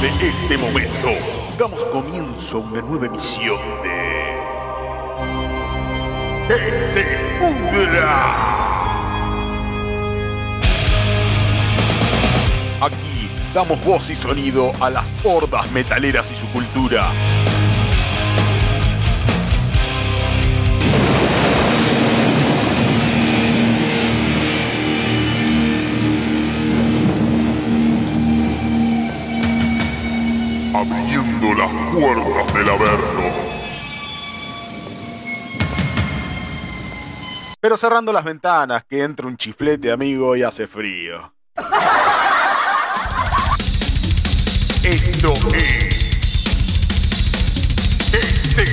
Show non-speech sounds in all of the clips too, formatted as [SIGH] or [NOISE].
de este momento, damos comienzo a una nueva emisión de. ¡Ese! Aquí damos voz y sonido a las hordas metaleras y su cultura. Puertas del Averno. Pero cerrando las ventanas, que entra un chiflete, amigo, y hace frío. Esto es. Ese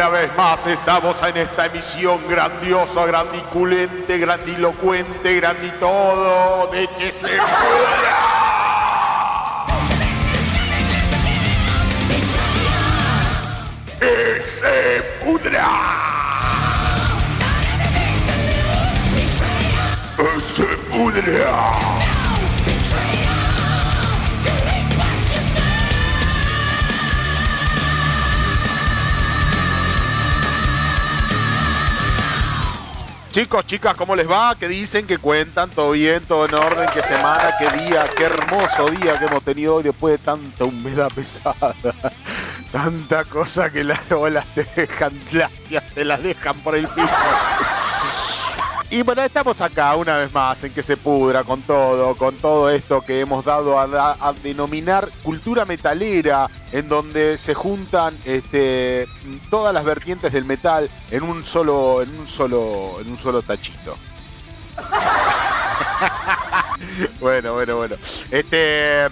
Una vez más estamos en esta emisión grandiosa, grandiculente, grandilocuente, granditodo, de que se pueda. ¡Se pudra! ¡Se pudra! Chicos, chicas, ¿cómo les va? ¿Qué dicen? ¿Qué cuentan? ¿Todo bien? ¿Todo en orden? ¿Qué semana? ¿Qué día? ¿Qué hermoso día que hemos tenido hoy después de tanta humedad pesada? [LAUGHS] Tanta cosa que las olas te dejan glacias, te las dejan por el piso. Y bueno, estamos acá una vez más en que se pudra con todo, con todo esto que hemos dado a, denominar cultura metalera, en donde se juntan este, todas las vertientes del metal en un solo, en un solo, en un solo tachito. [LAUGHS] bueno, bueno, bueno. Este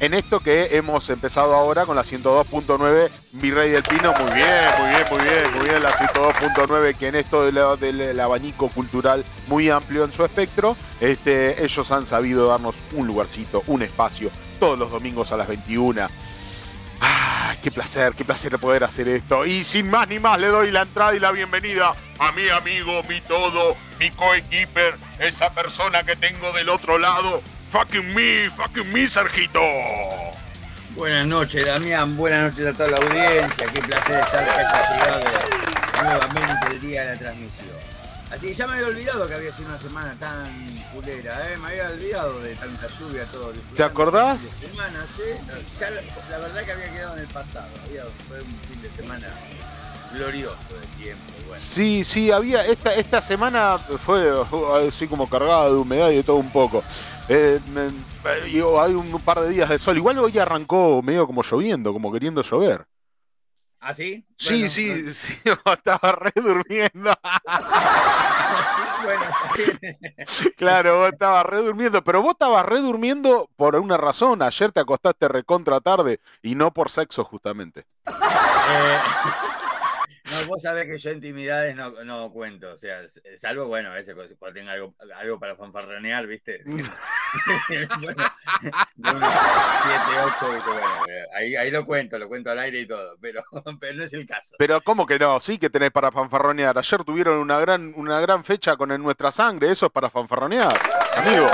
en esto que hemos empezado ahora con la 102.9 Virrey del Pino. Muy bien, muy bien, muy bien, muy bien la 102.9 que en esto del, abanico cultural muy amplio en su espectro, este, ellos han sabido darnos un lugarcito, un espacio, todos los domingos a las 21. ¡Ah! ¡Qué placer, qué placer poder hacer esto! Y sin más ni más le doy la entrada y la bienvenida a mi amigo, mi todo, mi coequiper, esa persona que tengo del otro lado, Fucking me, fucking me, Sergito. Buenas noches, Damián. Buenas noches a toda la audiencia. Qué placer estar que haya llegado nuevamente el día de la transmisión. Así que ya me había olvidado que había sido una semana tan fulera, ¿eh? Me había olvidado de tanta lluvia, todo. ¿Te acordás? Semana, ¿sí? ya, la verdad que había quedado en el pasado. Había, fue un fin de semana glorioso de tiempo. Bueno. Sí, sí, había. Esta, esta semana fue así como cargada de humedad y de todo un poco. Eh, hay un par de días de sol. Igual hoy arrancó medio como lloviendo, como queriendo llover. ¿Ah, sí? Sí, sí, [LAUGHS] sí, estaba re durmiendo. [LAUGHS] [LAUGHS] claro, vos estabas re durmiendo, pero vos estabas re durmiendo por una razón. Ayer te acostaste recontra tarde y no por sexo, justamente. Eh, no, vos sabés que yo intimidades no, no cuento, o sea, salvo, bueno, a veces cuando tenga algo, algo para fanfarronear, ¿viste? [LAUGHS] bueno, [LAUGHS] 7, 8, ¿viste? Bueno, ahí, ahí lo cuento, lo cuento al aire y todo, pero, [LAUGHS] pero no es el caso. Pero ¿cómo que no? Sí que tenés para fanfarronear. Ayer tuvieron una gran, una gran fecha con en Nuestra Sangre, eso es para fanfarronear, amigo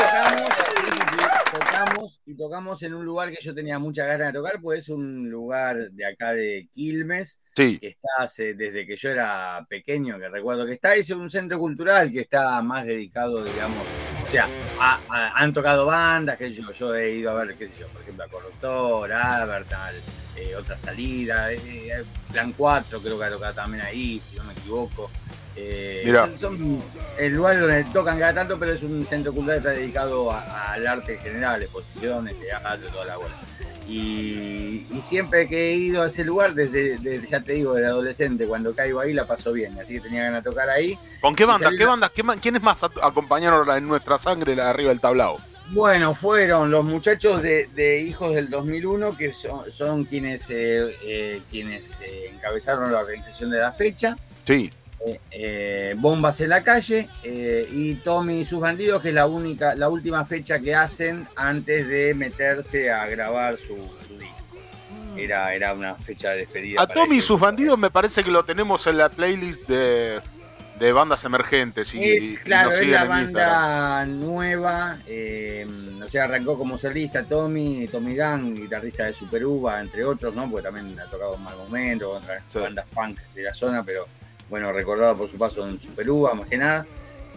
tocamos y tocamos en un lugar que yo tenía mucha ganas de tocar, pues es un lugar de acá de Quilmes, que está desde que yo era pequeño, que recuerdo que está, es un centro cultural que está más dedicado, digamos, o sea, han tocado bandas, que yo, yo he ido a ver, qué sé yo, por ejemplo, a Corruptor, Abertal, eh, otra salida, eh, eh, Plan 4 creo que ha tocado también ahí, si no me equivoco. Eh, son, el lugar donde tocan cada tanto, pero es un centro cultural que está dedicado al arte en general, exposiciones, teatro, toda la bola. Y, siempre que he ido a ese lugar, desde, ya te digo, desde adolescente, cuando caigo ahí la paso bien, así que tenía ganas de tocar ahí. ¿Con qué banda? ¿Qué banda? ¿Quiénes más acompañaron en nuestra sangre la de arriba del tablao? Bueno, fueron los muchachos de, Hijos del 2001, que son, quienes, eh, eh, quienes eh, encabezaron la organización de la fecha. Sí. Bombas en la calle y Tommy y sus bandidos, que es la única, la última fecha que hacen antes de meterse a grabar su, disco. Mm. Era, era una fecha de despedida. A Tommy y sus bandidos me parece que lo tenemos en la playlist de de bandas emergentes. Y, es, claro, es la banda nueva. Eh, o sea, arrancó como solista Tommy, Tommy Gang, guitarrista de Super Uva, entre otros, ¿no? Porque también ha tocado en mal momento, otras bandas punk de la zona, pero bueno, recordado por su paso en Uva, más que nada.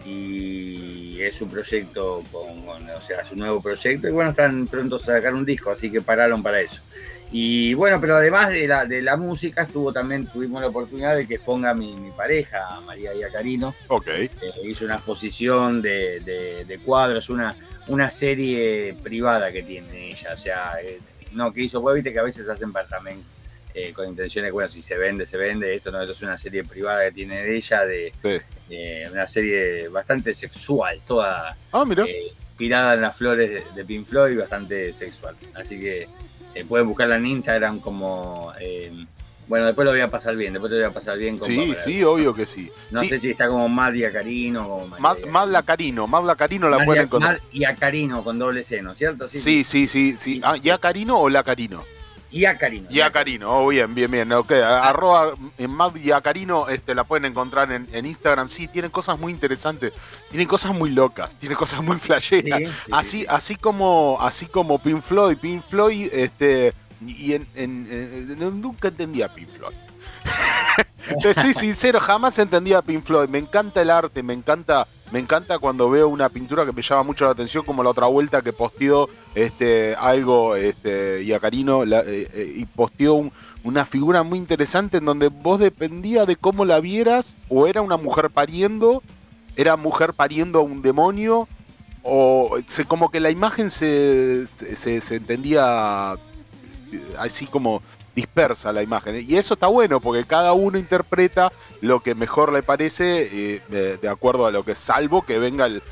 Y es su proyecto, con, o sea, su nuevo proyecto. Y bueno, están prontos a sacar un disco, así que pararon para eso. Y bueno, pero además de la, de la música, estuvo también, tuvimos la oportunidad de que exponga mi, mi pareja, María Iacarino. Ok. Eh, hizo una exposición de, de, cuadros, una, una serie privada que tiene ella. O sea, eh, no, que hizo, pues viste que a veces hacen para también eh, con intenciones, bueno, si se vende, se vende. Esto no, esto es una serie privada que tiene de ella, de una serie bastante sexual, toda ah, inspirada en las flores de, Pink Floyd, bastante sexual. Así que eh, pueden buscarla en Instagram como... Eh, bueno, después lo voy a pasar bien, después lo voy a pasar bien. sí, sí, obvio que sí. No sé si está como Madia Carino. Como Madla Carino, Madla Carino la pueden encontrar. y Carino con doble seno, ¿cierto? Sí, sí, sí. sí, Ah, ¿Y a Carino o la Carino? Y a Carino. Y a Carino, oh, bien, bien, bien. Okay. Arroba en Mad y a Carino este, la pueden encontrar en, Instagram. Sí, tienen cosas muy interesantes. Tienen cosas muy locas. Tienen cosas muy flasheras. así, así como, así como Pink Floyd. Pink Floyd, este. Y en, nunca entendía Pink Floyd. [LAUGHS] sí, sincero, jamás entendía Pink Floyd. Me encanta el arte, me encanta me encanta cuando veo una pintura que me llama mucho la atención, como la otra vuelta que posteó este, algo este, Iacarino eh, eh, y posteó una figura muy interesante en donde vos dependía de cómo la vieras, o era una mujer pariendo, era mujer pariendo a un demonio, o se, como que la imagen se, se, se entendía eh, así como dispersa la imagen. Y eso está bueno porque cada uno interpreta lo que mejor le parece eh, de, acuerdo a lo que salvo que venga el,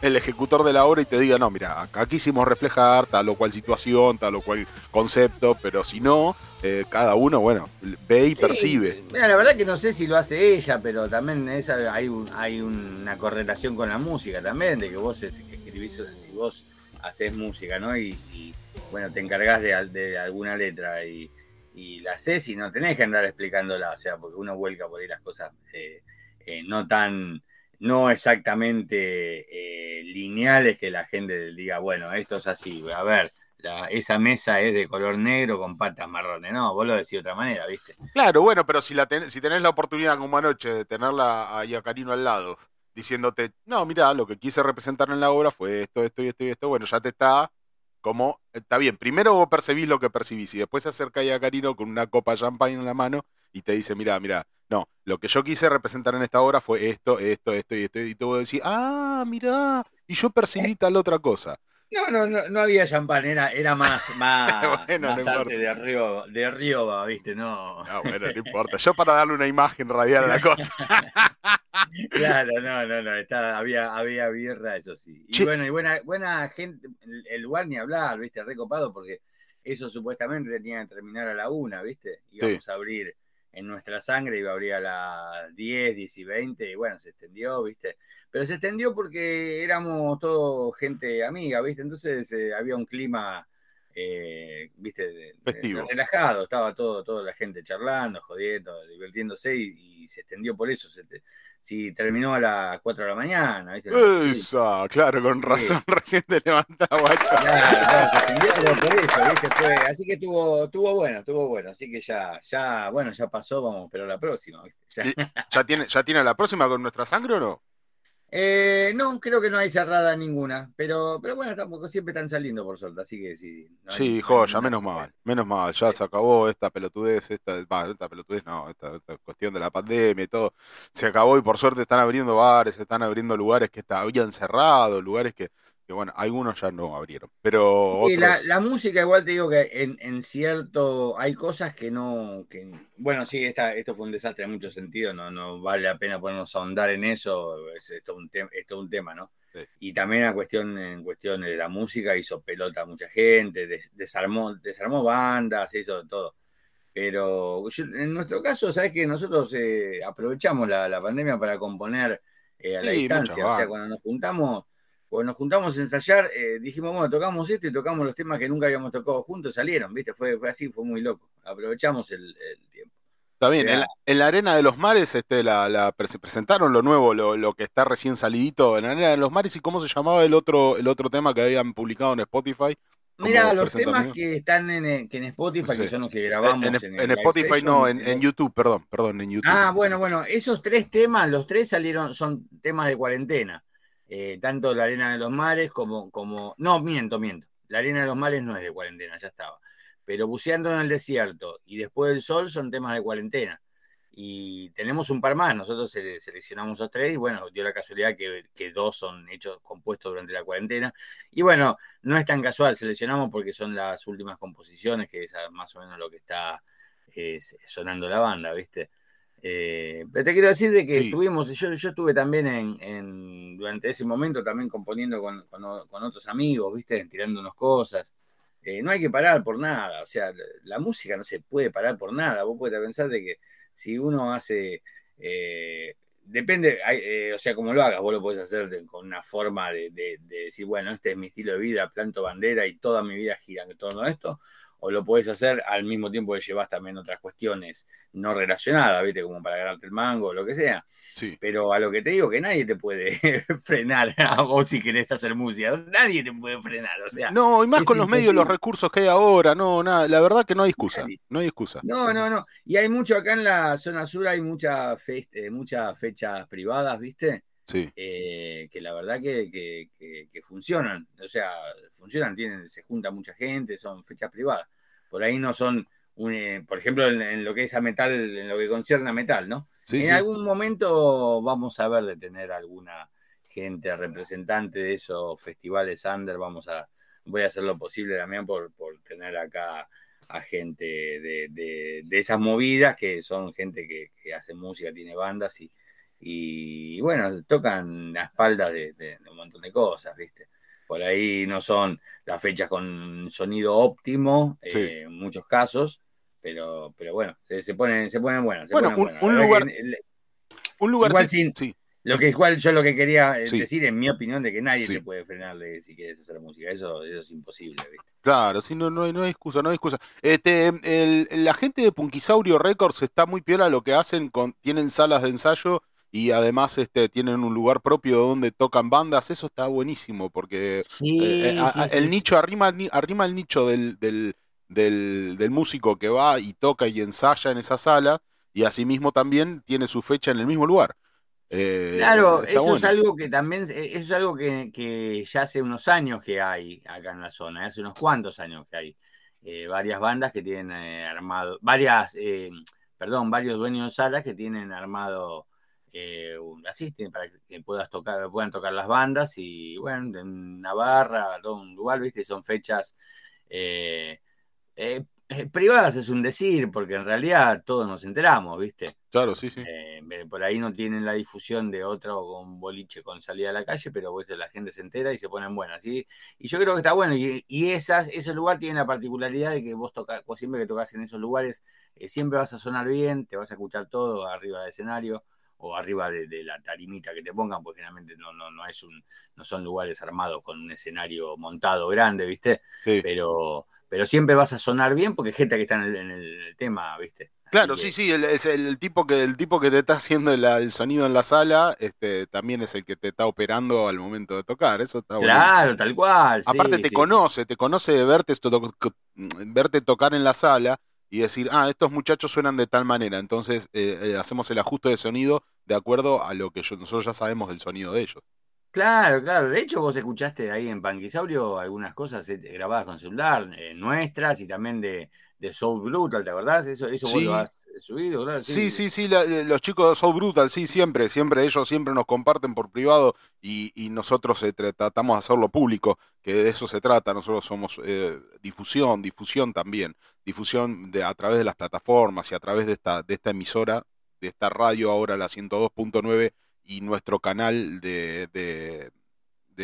el, ejecutor de la obra y te diga, no, mira, acá quisimos reflejar tal o cual situación, tal o cual concepto, pero si no, eh, cada uno, bueno, ve y percibe. Mira, la verdad que no sé si lo hace ella, pero también esa, hay, un, hay una correlación con la música también, de que vos escribís, si vos haces música, ¿no? Y, bueno, te encargás de, de alguna letra y y la haces y no tenés que andar explicándola, o sea, porque uno vuelca por ahí las cosas eh, eh, no tan, no exactamente eh, lineales que la gente diga, bueno, esto es así, a ver, esa mesa es de color negro con patas marrones, no, vos lo decís de otra manera, ¿viste? Claro, bueno, pero si, la si tenés la oportunidad como anoche de tenerla ahí a Carino al lado, diciéndote, no, mira, lo que quise representar en la obra fue esto, esto y esto y esto, bueno, ya te está como, está bien, primero vos percibís lo que percibís y después se acerca a Karino con una copa de champagne en la mano y te dice, mira, mira, no, lo que yo quise representar en esta obra fue esto, esto, esto y esto. Y tú vos decís, ah, mira, y yo percibí tal otra cosa. No, no, no, no había champán, era, era más, [LAUGHS] más, más arte de Río, de Río, viste, no. No, bueno, no importa. Yo para darle una imagen radial a la [LAUGHS] cosa. claro, no, no, no, estaba, había, había birra, eso sí. Y bueno, y buena, buena gente, el lugar ni hablar, viste, recopado, porque eso supuestamente tenía que terminar a la una, viste, íbamos a abrir en nuestra sangre, iba a abrir a las 10, 10 y 20, y bueno, se extendió, viste pero se extendió porque éramos todo gente amiga, ¿viste? Entonces eh, había un clima, eh, ¿viste? relajado, estaba todo, toda la gente charlando, jodiendo, divirtiéndose y, se extendió por eso. si terminó a las 4 de la mañana, ¿viste? Esa, claro, con razón, [LAUGHS] recién te levantaba, guacho. Claro, se extendió pero por eso, ¿viste? Fue, así que estuvo, estuvo bueno, estuvo bueno. Así que ya, ya, bueno, ya pasó, vamos, pero la próxima, ¿viste? Ya. ¿Ya, tiene, ¿Ya tiene la próxima con nuestra sangre o no? Eh, no, creo que no hay cerrada ninguna, pero, pero bueno, tampoco siempre están saliendo por suerte, así que sí. sí, joya, menos mal, menos mal, ya se acabó esta pelotudez, esta, esta pelotudez no, esta, cuestión de la pandemia y todo, se acabó y por suerte están abriendo bares, están abriendo lugares que habían cerrado, lugares que, que bueno, algunos ya no abrieron, pero y la, la, música igual te digo que en, en, cierto, hay cosas que no, que, bueno, sí, esta, esto fue un desastre en muchos sentidos, no, no vale la pena ponernos a ahondar en eso, es esto un, esto un tema, ¿no? Y también en cuestión, en cuestión de la música hizo pelota a mucha gente, desarmó, desarmó bandas, hizo todo. Pero en nuestro caso, sabes que nosotros eh, aprovechamos la, la, pandemia para componer eh, a la distancia. O sea, cuando nos juntamos, cuando nos juntamos a ensayar, eh, dijimos, bueno, tocamos esto y tocamos los temas que nunca habíamos tocado juntos, salieron, ¿viste? Fue, fue así, fue muy loco. Aprovechamos el, tiempo. Está bien, en, la, Arena de los Mares este, la, presentaron lo nuevo, lo, que está recién salidito en la Arena de los Mares y cómo se llamaba el otro, el otro tema que habían publicado en Spotify. Mira, los temas que están en, que en Spotify, que son los que grabamos. En, en, Spotify no, en, YouTube, perdón, perdón, en YouTube. Ah, bueno, bueno, esos tres temas, los tres salieron, son temas de cuarentena. Eh, tanto la Arena de los Mares como, como. No, miento, miento. La Arena de los Mares no es de cuarentena, ya estaba. Pero buceando en el desierto y después del sol son temas de cuarentena y tenemos un par más. Nosotros seleccionamos a tres y bueno, dio la casualidad que, dos son hechos compuestos durante la cuarentena. Y bueno, no es tan casual, seleccionamos porque son las últimas composiciones, que es más o menos lo que está sonando la banda, ¿viste? Eh, pero te quiero decir de que estuvimos, yo, yo estuve también en, durante ese momento también componiendo con, otros amigos, ¿viste? Tirándonos cosas. Eh, no hay que parar por nada, o sea, la, la música no se puede parar por nada. Vos puedes pensar de que si uno hace, eh, depende, eh, o sea, como lo hagas, vos lo podés hacer con una forma de, decir, bueno, este es mi estilo de vida, planto bandera y toda mi vida gira en torno a esto, o lo podés hacer al mismo tiempo que llevas también otras cuestiones no relacionadas, ¿viste? Como para ganarte el mango o lo que sea. Sí. Pero a lo que te digo, que nadie te puede [LAUGHS] frenar a vos si querés hacer música. Nadie te puede frenar, o sea. No, y más con los medios, los recursos que hay ahora, no, nada. La verdad que no hay excusa. No hay excusa. No, no, no. Y hay mucho acá en la zona sur, hay mucha fe, eh, muchas fechas privadas, ¿viste? Sí. Eh, que la verdad que, que, funcionan, o sea, funcionan, tienen, se junta mucha gente, son fechas privadas. Por ahí no son, eh, por ejemplo, en, lo que es a metal, en lo que concierne a metal, ¿no? en algún momento vamos a ver de tener alguna gente representante de esos festivales under, vamos a, voy a hacer lo posible también por, por tener acá a gente de, de, esas movidas, que son gente que, que hace música, tiene bandas y, y bueno, tocan la espalda de, un montón de cosas, ¿viste? Por ahí no son las fechas con sonido óptimo, eh, en muchos casos, pero, pero bueno, se, se, ponen, se ponen buenas. bueno, un, lugar. un lugar igual sin, sí. Lo que igual yo lo que quería eh, decir, en mi opinión, de que nadie te puede frenarle si quieres hacer música. Eso, eso es imposible, ¿viste? Claro, sí, no, no, hay, no hay excusa, no hay excusa. Este, el, la gente de Punkisaurio Records está muy piola lo que hacen, con, tienen salas de ensayo y además este, tienen un lugar propio donde tocan bandas, eso está buenísimo, porque eh, eh, el nicho arrima, arrima el nicho del, del, del, músico que va y toca y ensaya en esa sala, y asimismo también tiene su fecha en el mismo lugar. Eh, claro, eso es algo que también, eso es algo que, que, ya hace unos años que hay acá en la zona, hace unos cuantos años que hay varias bandas que tienen armado, varias, perdón, varios dueños de salas que tienen armado eh, así, para que puedas tocar, puedan tocar las bandas y bueno, en Navarra, todo un lugar, viste, son fechas eh, eh, privadas es un decir, porque en realidad todos nos enteramos, viste. Claro, sí, sí. por ahí no tienen la difusión de otro con boliche con salida a la calle, pero la gente se entera y se ponen buenas, ¿sí? Y yo creo que está bueno, y, esas, ese lugar tiene la particularidad de que vos, tocas, vos siempre que tocas en esos lugares, siempre vas a sonar bien, te vas a escuchar todo arriba del escenario o arriba de, la tarimita que te pongan, porque generalmente no, no, no, es un, no son lugares armados con un escenario montado grande, ¿viste? Pero, pero siempre vas a sonar bien porque es gente que está en el, tema, ¿viste? Claro, sí, sí, el, es el, tipo que, el tipo que te está haciendo el, sonido en la sala, este, también es el que te está operando al momento de tocar, eso está Claro, tal cual. Aparte te conoce, te conoce de verte, verte tocar en la sala y decir, ah, estos muchachos suenan de tal manera, entonces eh, eh, hacemos el ajuste de sonido de acuerdo a lo que nosotros ya sabemos del sonido de ellos. Claro, claro. De hecho, vos escuchaste ahí en Panquisaurio algunas cosas eh, grabadas con celular, nuestras y también de, de Soul Brutal, ¿te acordás? Eso, eso vos lo has subido, claro. Sí, sí, sí, eh, los chicos de Soul Brutal, sí, siempre, siempre, ellos siempre nos comparten por privado y, nosotros eh, tratamos de hacerlo público, que de eso se trata, nosotros somos eh, difusión, difusión también, difusión de, a través de las plataformas y a través de esta, de esta emisora, de esta radio ahora, la 102.9 y nuestro canal de, de,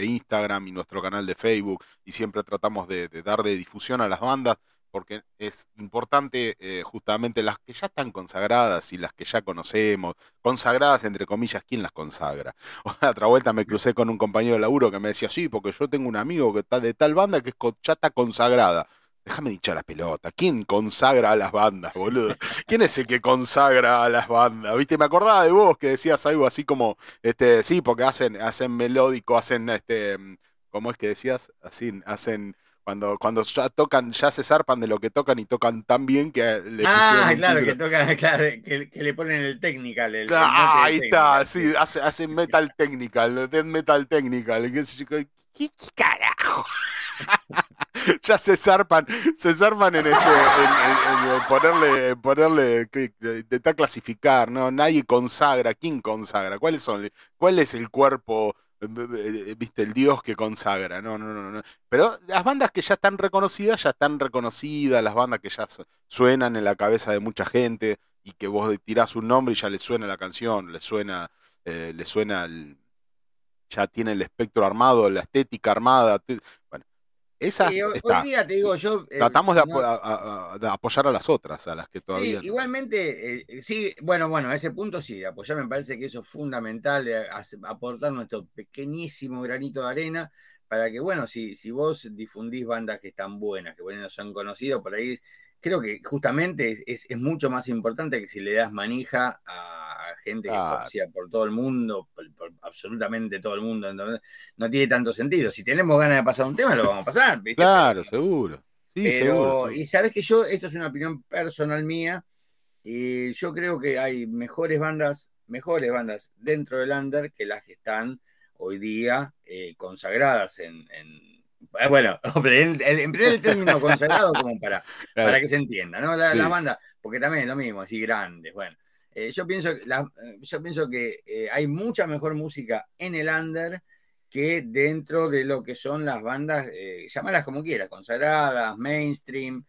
Instagram y nuestro canal de Facebook y siempre tratamos de, de dar de difusión a las bandas porque es importante eh, justamente las que ya están consagradas y las que ya conocemos, consagradas entre comillas, ¿quién las consagra? [LAUGHS] Otra vuelta me crucé con un compañero de laburo que me decía, sí, porque yo tengo un amigo que está de tal banda que ya está consagrada. Déjame dichar la pelota. ¿Quién consagra a las bandas, boludo? [LAUGHS] ¿Quién es el que consagra a las bandas? ¿Viste? Me acordaba de vos que decías algo así como, este, sí, porque hacen, hacen melódico, hacen este, ¿cómo es que decías? Así, hacen cuando, cuando ya tocan, ya se zarpan de lo que tocan y tocan tan bien que le Ah, claro, que tocan, [LAUGHS] claro, que, le ponen el technical. El, ah, ahí está, sí, hace, metal technical, death metal technical. ¿Qué, qué carajo? [LAUGHS] ya se zarpan, se zarpan en, este, en, ponerle, ponerle, intentar clasificar, ¿no? Nadie consagra, ¿quién consagra? ¿Cuáles son? ¿Cuál es el cuerpo? Eh, viste, el dios que consagra. No, no, no, no. Pero las bandas que ya están reconocidas, ya están reconocidas, las bandas que ya suenan en la cabeza de mucha gente y que vos tirás un nombre y ya le suena la canción, le suena, eh, le suena ya tiene el espectro armado, la estética armada. Esa hoy día te digo yo. Eh, Tratamos de, apoyar a las otras, a las que todavía. Sí, igualmente, eh, sí, bueno, bueno, a ese punto sí, apoyar me parece que eso es fundamental, eh, aportar nuestro pequeñísimo granito de arena para que, bueno, si, si vos difundís bandas que están buenas, que bueno, son conocidos por ahí, creo que justamente es, es mucho más importante que si le das manija a gente que conocía por todo el mundo, por, absolutamente todo el mundo. no tiene tanto sentido. Si tenemos ganas de pasar un tema, lo vamos a pasar. Claro, seguro. Sí, seguro. Y sabes que yo, esto es una opinión personal mía, y yo creo que hay mejores bandas, mejores bandas dentro del under que las que están hoy día eh, consagradas en, eh, bueno, [LAUGHS] en, el término consagrado como para, [LAUGHS] para que se entienda, ¿no? La, la, banda, porque también es lo mismo, así grandes, bueno. Eh, yo, pienso, eh, yo pienso que eh, hay mucha mejor música en el under que dentro de lo que son las bandas, llamarlas como quieras, consagradas, mainstream,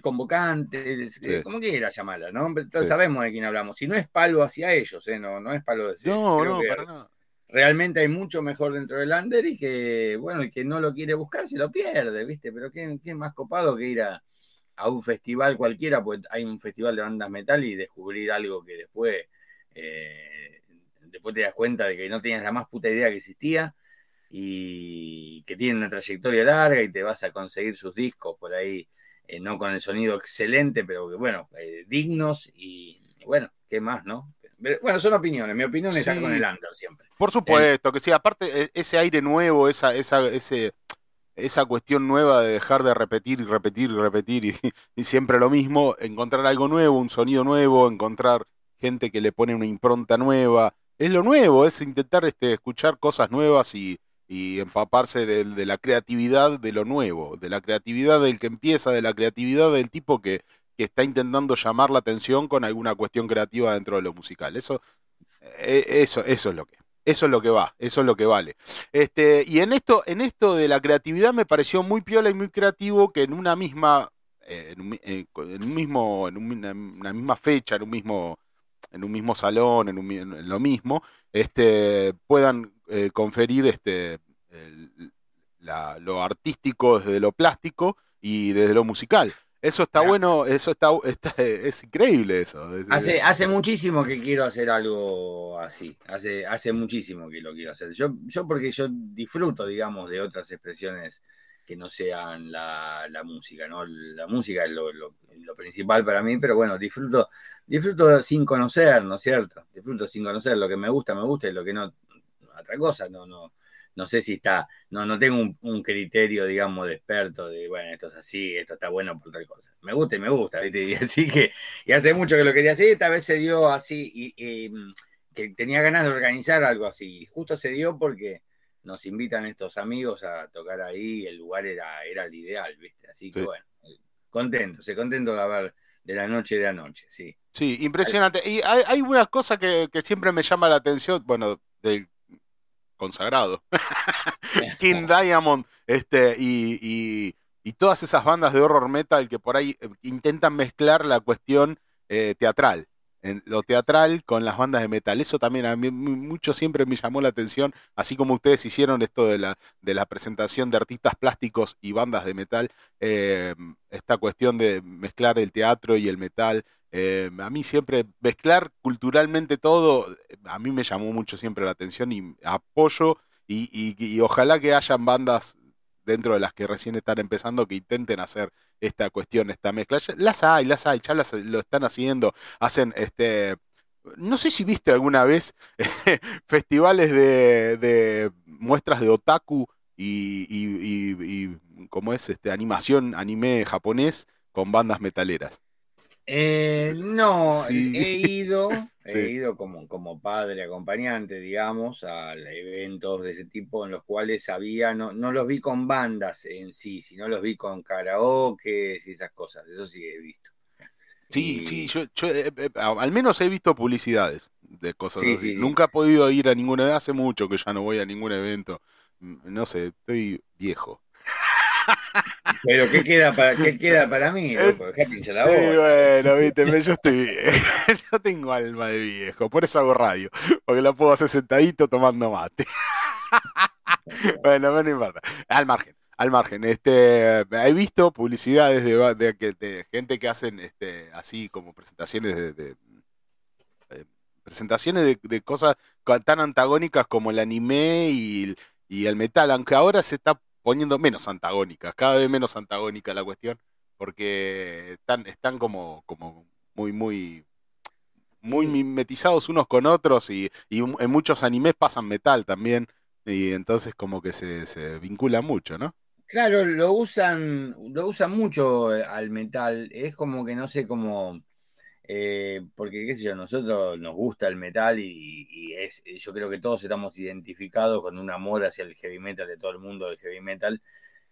convocantes, como quieras llamarlas, ¿no? Entonces sabemos de quién hablamos. Si no es palo hacia ellos, no, no es palo de No, no, para nada realmente hay mucho mejor dentro del under y que, bueno, el que no lo quiere buscar se lo pierde, ¿viste? Pero ¿quién, quién más copado que ir a, a un festival cualquiera, pues hay un festival de bandas metal y descubrir algo que después, eh, después te das cuenta de que no tenías la más puta idea que existía y que tiene una trayectoria larga y te vas a conseguir sus discos por ahí, eh, no con el sonido excelente, pero que bueno, eh, dignos y, bueno, ¿qué más, no? Bueno, son opiniones. Mi opinión está con el under siempre. Por supuesto, que sí. Aparte, e, ese aire nuevo, esa, esa, ese, esa cuestión nueva de dejar de repetir y repetir y repetir [LAUGHS] y, siempre lo mismo, encontrar algo nuevo, un sonido nuevo, encontrar gente que le pone una impronta nueva. Es lo nuevo, es intentar este, escuchar cosas nuevas y, empaparse de, la creatividad de lo nuevo, de la creatividad del que empieza, de la creatividad del tipo que, que está intentando llamar la atención con alguna cuestión creativa dentro de lo musical. Eso, eh, eso, eso es lo que eso es lo que va, eso es lo que vale. Este, y en esto, en esto de la creatividad me pareció muy piola y muy creativo que en una misma, eh, en, un, eh, mismo, en una, misma fecha, en un mismo, en un mismo salón, en, lo mismo, este, puedan eh, conferir este, lo artístico desde lo plástico y desde lo musical. Eso está bueno, eso está, [LAUGHS] es increíble eso. Hace, hace muchísimo que quiero hacer algo así, hace, hace muchísimo que lo quiero hacer. Yo, yo porque yo disfruto, digamos, de otras expresiones que no sean la, música, ¿no? La música es lo, lo, principal para mí, pero bueno, disfruto, disfruto sin conocer, ¿no es cierto? Disfruto sin conocer, lo que me gusta, me gusta, y lo que no, otra cosa, no, no, no sé si está, no, no tengo un, criterio, digamos, de experto de, bueno, esto es así, esto está bueno por tal cosa. Me gusta y me gusta, ¿viste? Y [LAUGHS] así que, y hace mucho que lo quería hacer, esta vez se dio así, y, mm, que tenía ganas de organizar algo así. Justo se dio porque nos invitan estos amigos a tocar ahí, el lugar era, era el ideal, ¿viste? Así que bueno, contento, se contento de haber de la noche de anoche, sí. Sí, impresionante. Y hay, hay una cosa que, que, siempre me llama la atención, bueno, del consagrado, [LAUGHS] King Diamond, este, y, y, y, todas esas bandas de horror metal que por ahí eh, intentan mezclar la cuestión eh, teatral en lo teatral con las bandas de metal. Eso también a mí mucho siempre me llamó la atención, así como ustedes hicieron esto de la, de la presentación de artistas plásticos y bandas de metal, eh, esta cuestión de mezclar el teatro y el metal. Eh, a mí siempre mezclar culturalmente todo, a mí me llamó mucho siempre la atención y apoyo y, y ojalá que hayan bandas dentro de las que recién están empezando que intenten hacer esta cuestión, esta mezcla. Las hay, las hay, ya las, lo están haciendo. Hacen este. No sé si viste alguna vez [LAUGHS] festivales de, muestras de otaku y, y, como es este animación, anime japonés con bandas metaleras. Eh, no, he ido, [LAUGHS] he ido como, como padre acompañante, digamos, a eventos de ese tipo en los cuales había, no, no los vi con bandas en sí, sino los vi con karaoke y esas cosas, eso sí he visto. Sí, sí, yo, eh, eh, al menos he visto publicidades de cosas así. Nunca he podido ir a ninguna, hace mucho que ya no voy a ningún evento. Mm, no sé, estoy viejo. [LAUGHS] Pero ¿qué queda para, qué [LAUGHS] queda para mí? La voz. Sí, bueno, viste, yo estoy [LAUGHS] Yo tengo alma de viejo, por eso hago radio. Porque la puedo hacer sentadito tomando mate. [LAUGHS] bueno, no importa. Al margen, al margen. Este, he visto publicidades de, de, gente que hacen este, así como presentaciones de, presentaciones de, cosas tan antagónicas como el anime y, y el metal, aunque ahora se está poniendo menos antagónicas, cada vez menos antagónica la cuestión, porque están, están como, como muy, muy, muy mimetizados unos con otros y, en muchos animes pasan metal también, y entonces como que se, se vincula mucho, ¿no? Claro, lo usan, lo usan mucho al metal, es como que no sé cómo eh, porque qué sé yo, nosotros nos gusta el metal y, es, yo creo que todos estamos identificados con un amor hacia el heavy metal de todo el mundo del heavy metal,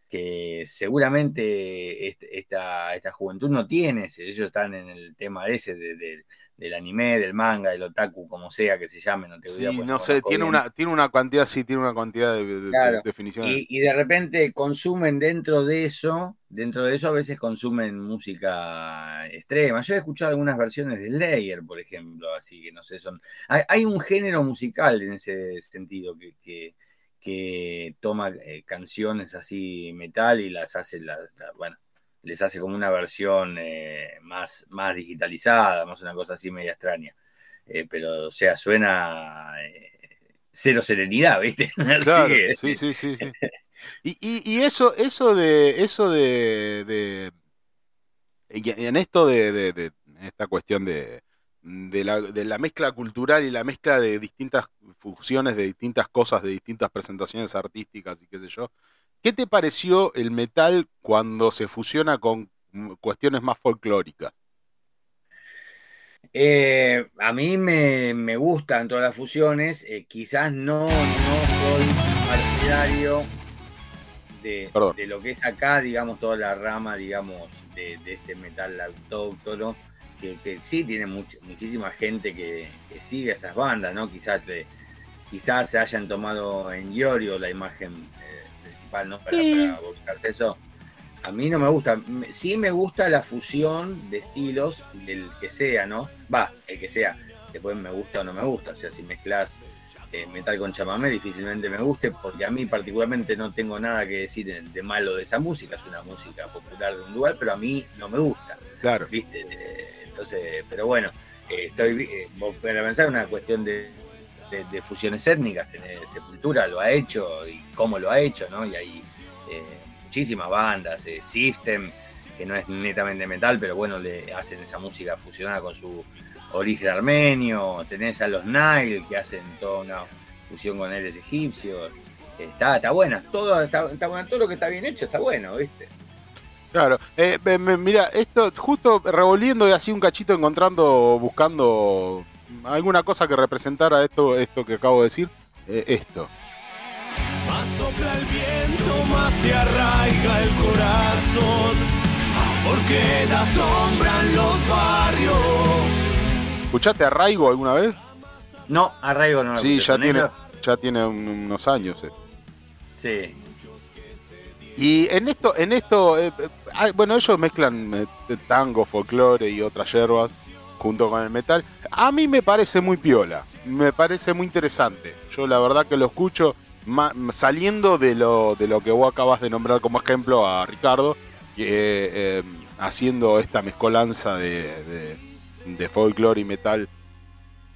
que seguramente esta, esta juventud no tiene, ellos están en el tema ese de, del anime, del manga, del otaku, como sea que se llame, no te voy sí, no sé, tiene una, tiene una cantidad, sí, tiene una cantidad de, definiciones. Y, de repente consumen dentro de eso, dentro de eso a veces consumen música extrema. Yo he escuchado algunas versiones de Layer, por ejemplo, así que no sé, son. Hay, un género musical en ese sentido que, que, toma eh, canciones así metal y las hace, la, bueno, les hace como una versión eh, más, más digitalizada, más una cosa así media extraña. Eh, pero, o sea, suena eh, cero serenidad, ¿viste? [LAUGHS] Claro, sí, sí, sí, sí. Y, eso, eso de, eso de, en esto de, esta cuestión de, de la, de la mezcla cultural y la mezcla de distintas fusiones, de distintas cosas, de distintas presentaciones artísticas y qué sé yo, ¿Qué te pareció el metal cuando se fusiona con cuestiones más folclóricas? Eh, a mí me, gustan todas las fusiones, eh, quizás no, soy partidario de, lo que es acá, digamos, toda la rama, digamos, de, este metal autóctono, que, sí tiene muchísima gente que, sigue esas bandas, ¿no? Quizás, quizás se hayan tomado en Iorio la imagen eh, ¿no? Para, eso. A mí no me gusta. Sí me gusta la fusión de estilos del que sea, ¿no? Va, el que sea. Después me gusta o no me gusta. O sea, si mezclas eh, metal con chamamé, difícilmente me guste, porque a mí particularmente no tengo nada que decir de, malo de esa música. Es una música popular de un lugar, pero a mí no me gusta. Claro. ¿Viste? Entonces, pero bueno, eh, estoy eh, para pensar una cuestión de de, fusiones étnicas. Sepultura lo ha hecho y cómo lo ha hecho, ¿no? Y hay eh, muchísimas bandas, eh, System, que no es netamente metal, pero bueno, le hacen esa música fusionada con su origen armenio. Tenés a los Nile, que hacen toda una fusión con él egipcios. Está, está buena, todo, está, todo lo que está bien hecho está bueno, ¿viste? Claro, eh, mira, esto justo revolviendo y así un cachito encontrando, buscando alguna cosa que representara esto, esto que acabo de decir, eh, esto. Más sopla el viento, más se arraiga el corazón. porque da sombra en los barrios. ¿Escuchaste a Raigo alguna vez? No, Arraigo no lo Sí, ya ¿Son tiene, ellos? ya tiene un- unos años. eh. Sí. Y en esto, en esto, eh, eh, ah, bueno, ellos mezclan eh, tango, folclore y otras hierbas junto con el metal. A mí me parece muy piola, me parece muy interesante. Yo la verdad que lo escucho saliendo de lo, de lo que vos acabas de nombrar como ejemplo a Ricardo, que, eh, haciendo esta mezcolanza de, de, de folclore y metal.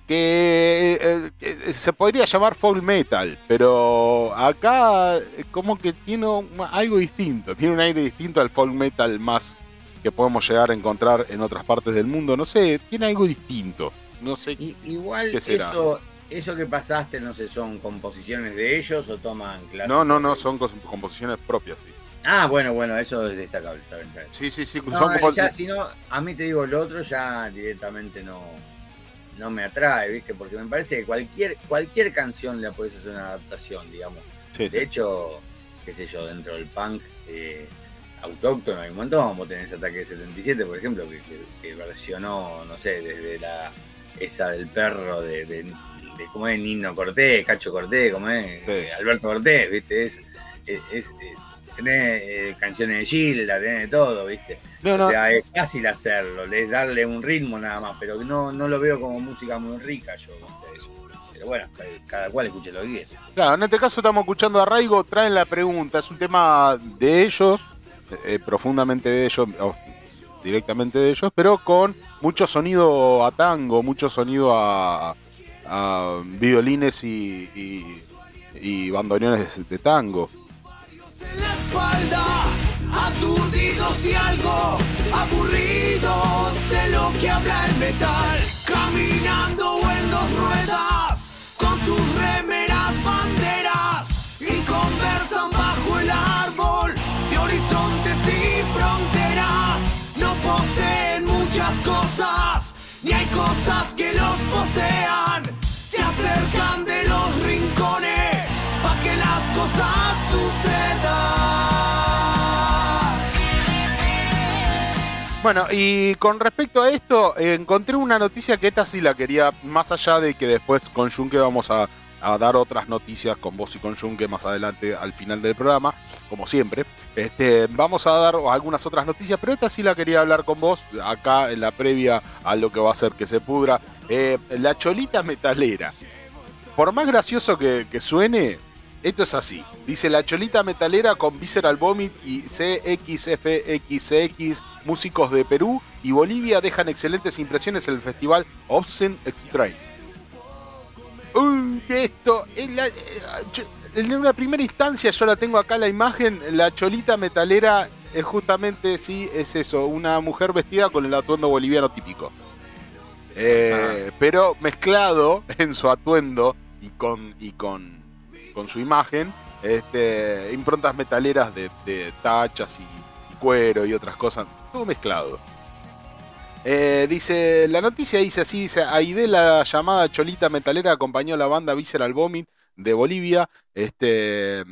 Que eh, eh, se podría llamar folk metal, pero acá eh, como que tiene algo distinto, tiene un aire distinto al folk metal más que podemos llegar a encontrar en otras partes del mundo. No sé, tiene algo distinto. No sé. I- igual ¿Qué será? eso, eso que pasaste, no sé, son composiciones de ellos o toman clases. No, no, no, son composiciones propias, sí. Ah, bueno, bueno, eso es destacable. está bien, está bien. Sí, sí, sí, No, son ya composiciones. si no, a mí te digo, lo otro ya directamente no, no me atrae, ¿viste? Porque me parece que cualquier, cualquier canción le puedes hacer una adaptación, digamos. Sí, sí. De hecho, qué sé yo, dentro del punk eh, autóctono hay un montón. Vos tenés Ataque 77, por ejemplo, que, que- que versionó, no sé, desde la esa del perro de, de, de- ¿cómo es? Nino Cortés, Cacho Cortés, ¿cómo es? Sí. Eh, Alberto Cortés, ¿viste? Es, es, es- eh, tenés eh, canciones de Gilda, tenés de todo, ¿viste? No, no, O sea, es fácil hacerlo, es darle un ritmo nada más, pero no, no lo veo como música muy rica yo. Pero bueno, cada cual escuche lo que quiera. Claro, en este caso estamos escuchando a Raigo, traen la pregunta, es un tema de ellos, eh, profundamente de ellos, o directamente de ellos, pero con mucho sonido a tango, mucho sonido a, a violines y, y- y bandoneones de, tango. en la espalda, aturdidos y algo aburridos de lo que habla el metal, caminando en dos ruedas, los posean. Se acercan de los rincones pa' que las cosas sucedan. Bueno, y con respecto a esto, encontré una noticia que esta sí la quería, más allá de que después con Junque vamos a, a dar otras noticias con vos y con Junque más adelante al final del programa, como siempre. Este, vamos a dar algunas otras noticias, pero esta sí la quería hablar con vos acá en la previa a lo que va a ser que se pudra. Eh, la cholita metalera. Por más gracioso que, que suene, esto es así. Dice la cholita metalera con Visceral Vomit y CXFXX, músicos de Perú y Bolivia dejan excelentes impresiones en el festival Obscene Extreme. Uy, que esto, en, la- eh, en una primera instancia yo la tengo acá la imagen, la cholita metalera es justamente, sí, es eso, una mujer vestida con el atuendo boliviano típico. Eh, Pero mezclado [LAUGHS] en su atuendo y con, y con, con su imagen, este, improntas metaleras de, de tachas y, y cuero y otras cosas, todo mezclado. Eh, dice, la noticia dice así, dice, Aide la llamada Cholita Metalera acompañó a la banda Visceral Vomit de Bolivia, este,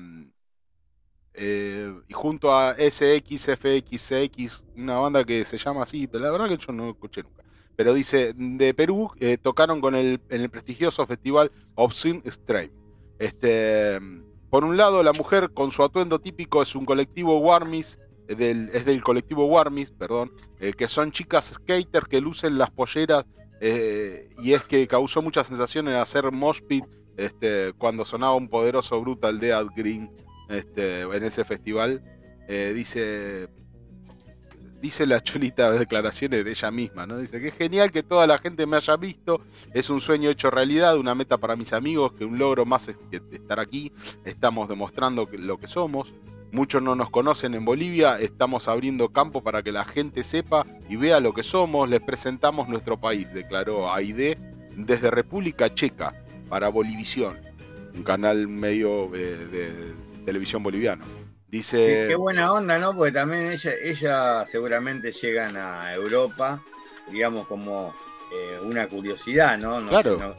eh, y junto a SXFXX, una banda que se llama así, pero la verdad que yo no escuché nunca. Pero dice, de Perú, eh, tocaron con el, en el prestigioso festival Obscene Extreme. Este, por un lado, la mujer con su atuendo típico es un colectivo Warmis, del, es del colectivo Warmis, perdón, eh, que son chicas skaters que lucen las polleras eh, y es que causó mucha sensación en hacer mosh pit este, cuando sonaba un poderoso Brutal Dead Green este, en ese festival. Eh, dice, dice la chulita [LAUGHS] declaraciones de ella misma, ¿no? Dice que es genial que toda la gente me haya visto, es un sueño hecho realidad, una meta para mis amigos, que un logro más es que estar aquí, estamos demostrando lo que somos. Muchos no nos conocen en Bolivia, estamos abriendo campo para que la gente sepa y vea lo que somos, les presentamos nuestro país, declaró Aide desde República Checa para Bolivisión, un canal medio eh, de televisión boliviano. Dice... Qué, buena onda, ¿no? Porque también ella, ella seguramente llegan a Europa, digamos, como eh, una curiosidad, ¿no? No Claro. sé, no-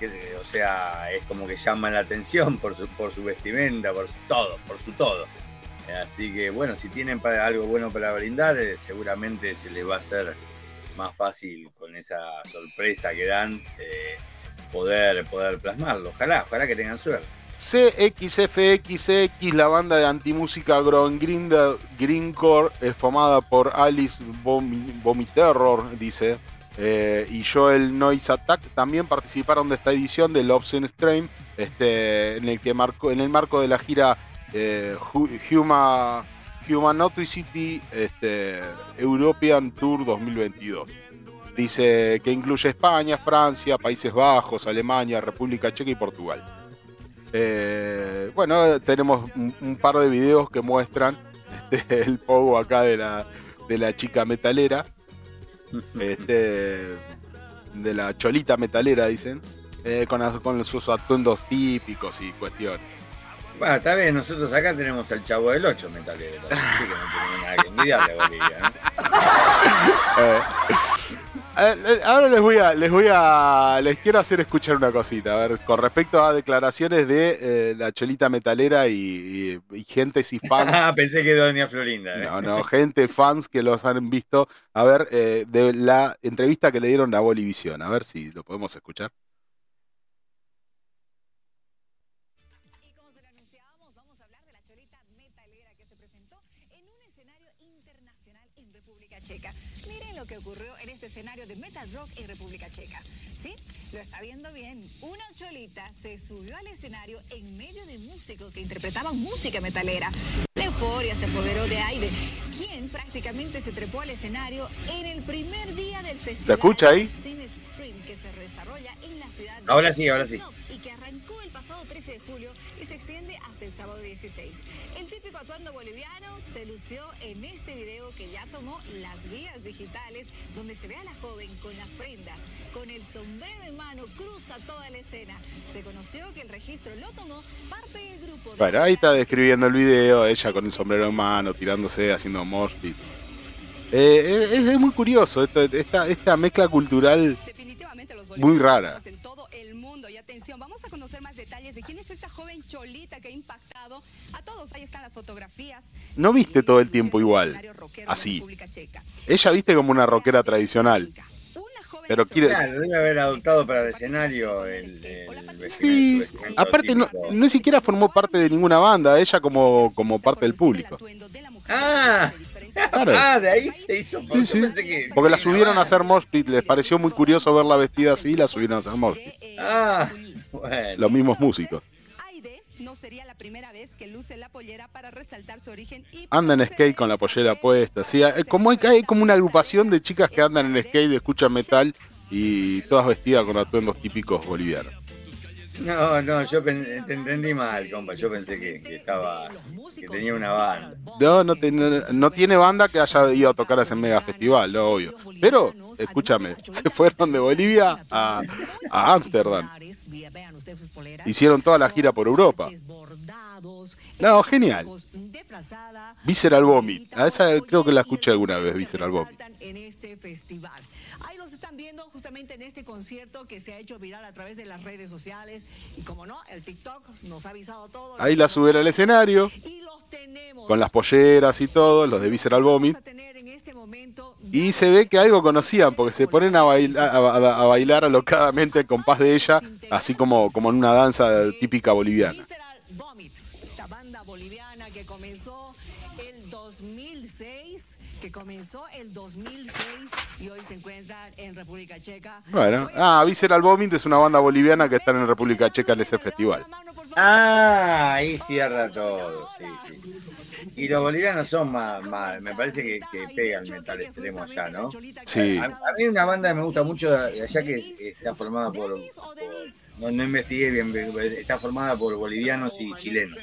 que- o sea, es como que llama la atención por su, por su vestimenta, por su todo, por su todo. Así que bueno, si tienen algo bueno para brindar, eh, seguramente se les va a hacer más fácil con esa sorpresa que dan eh, poder, poder plasmarlo. Ojalá, ojalá que tengan suerte. CXFXX, la banda de antimúsica Grongrinda Greencore, es formada por Alice Vom- Vomiterror, dice, eh, y Joel Noise Attack, también participaron de esta edición del Obscene Stream, este, en, el que marcó, en el marco de la gira eh, Hu- Huma, Humanocity este, European Tour 2022. Dice que incluye España, Francia, Países Bajos, Alemania, República Checa y Portugal. Eh, bueno, tenemos un, par de videos que muestran este, [LAUGHS] el pogo acá de la, de la chica metalera, este, de la cholita metalera, dicen, eh, con sus atuendos típicos y cuestiones. Bueno, está bien, nosotros acá tenemos al chavo del 8 metalero, así que no tenemos nada que envidiarle a Bolivia, ¿no? [LAUGHS] Eh, eh, ahora les voy a, les voy a, les quiero hacer escuchar una cosita, a ver, con respecto a declaraciones de eh, la cholita metalera y, y- y gentes y fans [LAUGHS] Ah, pensé que Doña Florinda. ¿eh? No, no, gente, fans que los han visto. A ver, eh, de la entrevista que le dieron a Bolivisión. A ver si lo podemos escuchar. Lo está viendo bien. Una cholita se subió al escenario en medio de músicos que interpretaban música metalera. La euforia se apoderó de Aide, quien prácticamente se trepó al escenario en el primer día del festival. escucha ahí? Que se desarrolla en la ciudad de Ahora sí, ahora sí. y que arrancó el pasado 13 de julio y se extiende hasta el sábado 16. Atuendo boliviano se lució en este video que ya tomó las vías digitales, donde se ve a la joven con las prendas, con el sombrero en mano, cruza toda la escena. Se conoció que el registro lo tomó parte del grupo. de Bueno, ahí está describiendo el video, ella con el sombrero en mano, tirándose, haciendo mosh pit. Eh, es, es muy curioso esta, esta, esta mezcla cultural. Definitivamente los Muy rara. Y atención, vamos a conocer más detalles de quién es esta joven cholita que ha impactado a todos. Ahí están las fotografías. No viste todo el tiempo igual, así. Ella viste como una rockera tradicional. Pero quiere- Claro, debe haber adoptado para el escenario el, el Sí, aparte no, no siquiera formó parte de ninguna banda, ella como, como parte del público. Ah. Claro. Ah, de ahí se hizo. Sí, Yo sí. pensé que- Porque la subieron a hacer mosh pit, les pareció muy curioso verla vestida así y la subieron a hacer mosh pit. Ah, [LAUGHS] bueno. Los mismos músicos. No sería la primera vez que luce la pollera para resaltar su origen y Anda en skate con la pollera puesta. Sí, hay- como hay, hay como una agrupación de chicas que andan en skate, escuchan metal y todas vestidas con atuendos típicos bolivianos. No, no, yo te entendí mal, compa. Yo pensé que, estaba. que tenía una banda. No, no, te- no- tiene banda que haya ido a tocar a ese mega festival, no, obvio. Pero, escúchame, [LAUGHS] se fueron de Bolivia a a Ámsterdam. Hicieron toda la gira por Europa. No, genial. Visceral Vomit. A esa creo que la escuché alguna vez, Visceral Vomit. Están viendo justamente en este concierto que se ha hecho viral a través de las redes sociales. Y como no, el TikTok nos ha avisado todo. Ahí la subieron al escenario, Y los tenemos. con las polleras y todo, los de Visceral Vomit. Este Y se ve que algo conocían, porque se ponen a, baila- a, a- a bailar alocadamente el compás de ella, así como, como en una danza típica boliviana. Vomit, esta banda boliviana que comenzó el 2006, que comenzó el 2006 y hoy se encuentra en República Checa. Bueno, ah, Visceral Vomit es una banda boliviana que está en República Checa en ese festival. Ah, ahí cierra todo, sí, sí. Y los bolivianos son más, más me parece que, que pega el metal extremo allá, ¿no? Sí. A, a mí una banda que me gusta mucho allá que es- está formada por, por- no, no investigué bien, está formada por bolivianos y chilenos.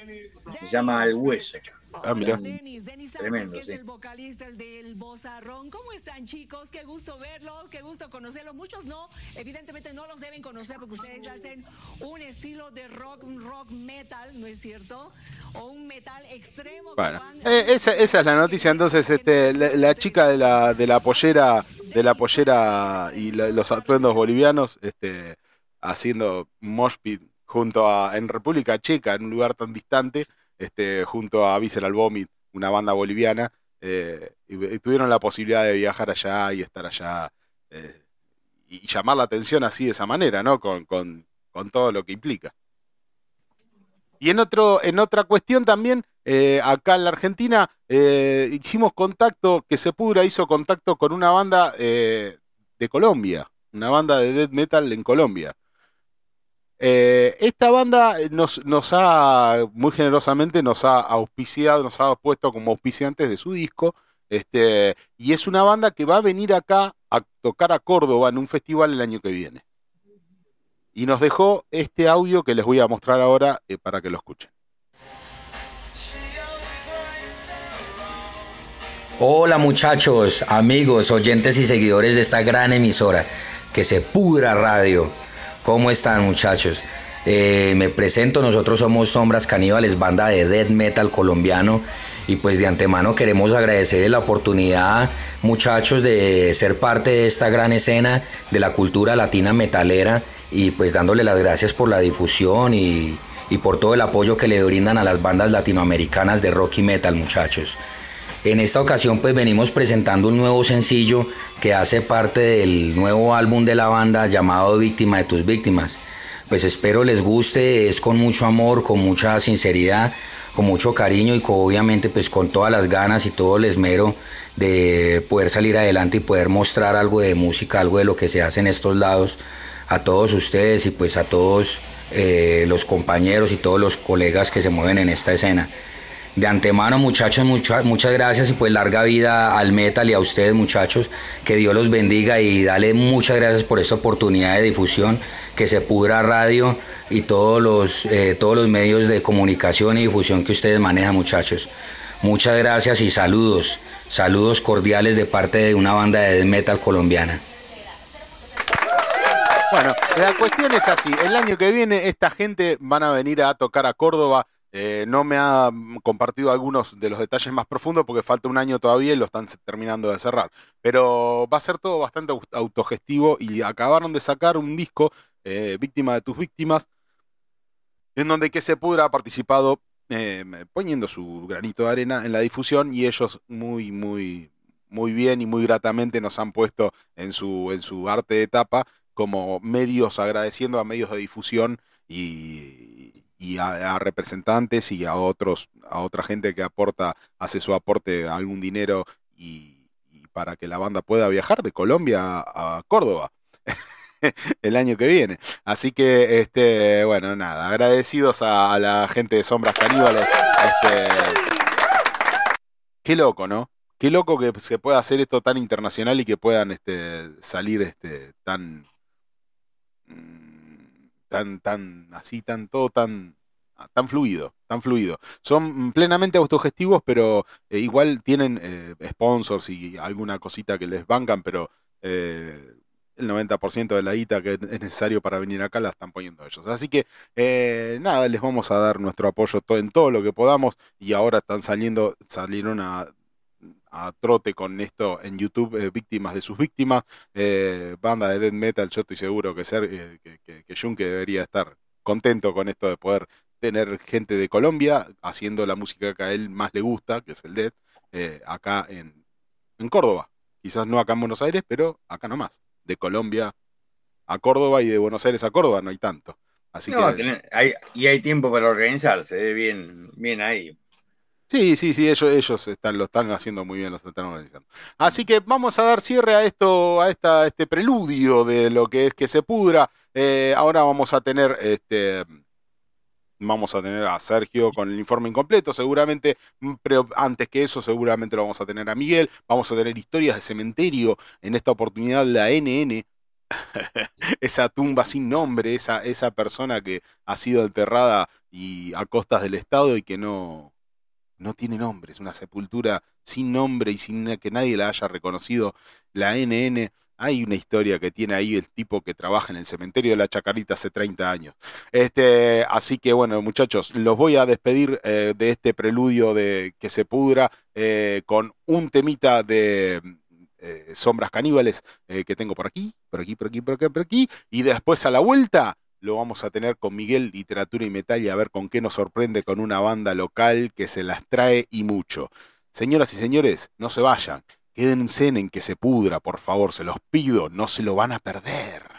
Se llama El Hueso. Ah, mira. Denis, Denis Sánchez, Tremendo, que es sí. el vocalista del Bozarrón. ¿Cómo están, chicos? Qué gusto verlos, qué gusto conocerlos. Muchos no, evidentemente no los deben conocer porque ustedes hacen un estilo de rock, un rock metal, ¿no es cierto? O un metal extremo. Bueno, van- eh, esa, esa es la noticia. Entonces, este, la, la chica de la, de la pollera, de la pollera y la- los atuendos bolivianos, este, haciendo mosh pit junto a en República Checa, en un lugar tan distante, este, junto a Visceral Vomit, una banda boliviana, eh, tuvieron la posibilidad de viajar allá y estar allá eh, y llamar la atención así de esa manera, ¿no? Con, con, con todo lo que implica. Y en, otro, en otra cuestión también, eh, acá en la Argentina, hicimos contacto, que se pudra hizo contacto con una banda de Colombia, una banda de death metal en Colombia. Esta banda nos, nos, ha, muy generosamente, nos ha auspiciado, nos ha puesto como auspiciantes de su disco. Este, y es una banda que va a venir acá a tocar a Córdoba en un festival el año que viene. Y nos dejó este audio que les voy a mostrar ahora eh, para que lo escuchen. Hola muchachos, amigos, oyentes y seguidores de esta gran emisora que se pudra radio. ¿Cómo están muchachos? Eh, me presento, nosotros somos Sombras Caníbales, banda de death metal colombiano y pues de antemano queremos agradecerles la oportunidad muchachos de ser parte de esta gran escena de la cultura latina metalera y pues dándole las gracias por la difusión y, y por todo el apoyo que le brindan a las bandas latinoamericanas de rock y metal muchachos. En esta ocasión pues venimos presentando un nuevo sencillo que hace parte del nuevo álbum de la banda llamado Víctima de tus víctimas. Pues espero les guste, es con mucho amor, con mucha sinceridad con mucho cariño y obviamente pues con todas las ganas y todo el esmero de poder salir adelante y poder mostrar algo de música, algo de lo que se hace en estos lados a todos ustedes y pues a todos eh, los compañeros y todos los colegas que se mueven en esta escena. De antemano, muchachos, muchas gracias y pues larga vida al metal y a ustedes, muchachos. Que Dios los bendiga y dale muchas gracias por esta oportunidad de difusión. Que se pudra radio y todos los, eh, todos los medios de comunicación y difusión que ustedes manejan, muchachos. Muchas gracias y saludos. Saludos cordiales de parte de una banda de metal colombiana. Bueno, la cuestión es así. El año que viene esta gente van a venir a tocar a Córdoba eh, no me ha compartido algunos de los detalles más profundos porque falta un año todavía y lo están terminando de cerrar. Pero va a ser todo bastante autogestivo y acabaron de sacar un disco, eh, Víctima de tus víctimas, en donde que se pudra ha participado eh, poniendo su granito de arena en la difusión y ellos muy, muy, muy bien y muy gratamente nos han puesto en su, en su arte de tapa como medios, agradeciendo a medios de difusión y, y a, representantes y a otros, a otra gente que aporta, hace su aporte algún dinero y, para que la banda pueda viajar de Colombia a, Córdoba [LAUGHS] el año que viene. Así que, este, bueno, nada, agradecidos a, la gente de Sombras Caníbales. Este, qué loco, ¿no? Qué loco que se pueda hacer esto tan internacional y que puedan este, salir este, tan tan, tan, así, tan, todo tan, tan fluido, tan fluido. Son plenamente autogestivos, pero eh, igual tienen eh, sponsors y alguna cosita que les bancan, pero eh, el 90% de la guita que es necesario para venir acá la están poniendo ellos. Así que nada, les vamos a dar nuestro apoyo en todo lo que podamos y ahora están saliendo, salieron a a trote con esto en YouTube, eh, víctimas de sus víctimas, eh, banda de death metal, yo estoy seguro que, ser, eh, que, que, Junke debería estar contento con esto de poder tener gente de Colombia haciendo la música que a él más le gusta, que es el death, acá en, en Córdoba. Quizás no acá en Buenos Aires, pero acá nomás. De Colombia a Córdoba y de Buenos Aires a Córdoba no hay tanto. Así que, hay, y hay tiempo para organizarse, bien, bien ahí. Sí, sí, sí, ellos, ellos están, lo están haciendo muy bien, lo están organizando. Así que vamos a dar cierre a esto, a esta, este preludio de lo que es que se pudra. Eh, ahora vamos a tener este. Vamos a tener a Sergio con el informe incompleto, seguramente, mm, pero antes que eso, seguramente lo vamos a tener a Miguel. Vamos a tener historias de cementerio, en esta oportunidad la NN, [LAUGHS] esa tumba sin nombre, esa, esa persona que ha sido enterrada y a costas del Estado y que no, no tiene nombre, es una sepultura sin nombre y sin que nadie la haya reconocido. La NN, hay una historia que tiene ahí el tipo que trabaja en el cementerio de la Chacarita hace 30 años. Este, así que bueno, muchachos, los voy a despedir eh, de este preludio de que se pudra eh, con un temita de eh, sombras caníbales que tengo por aquí, por aquí, por aquí, por aquí, por aquí, y después a la vuelta lo vamos a tener con Miguel Literatura y Metal y a ver con qué nos sorprende con una banda local que se las trae y mucho. Señoras y señores, no se vayan, quédense en que se pudra, por favor, se los pido, no se lo van a perder.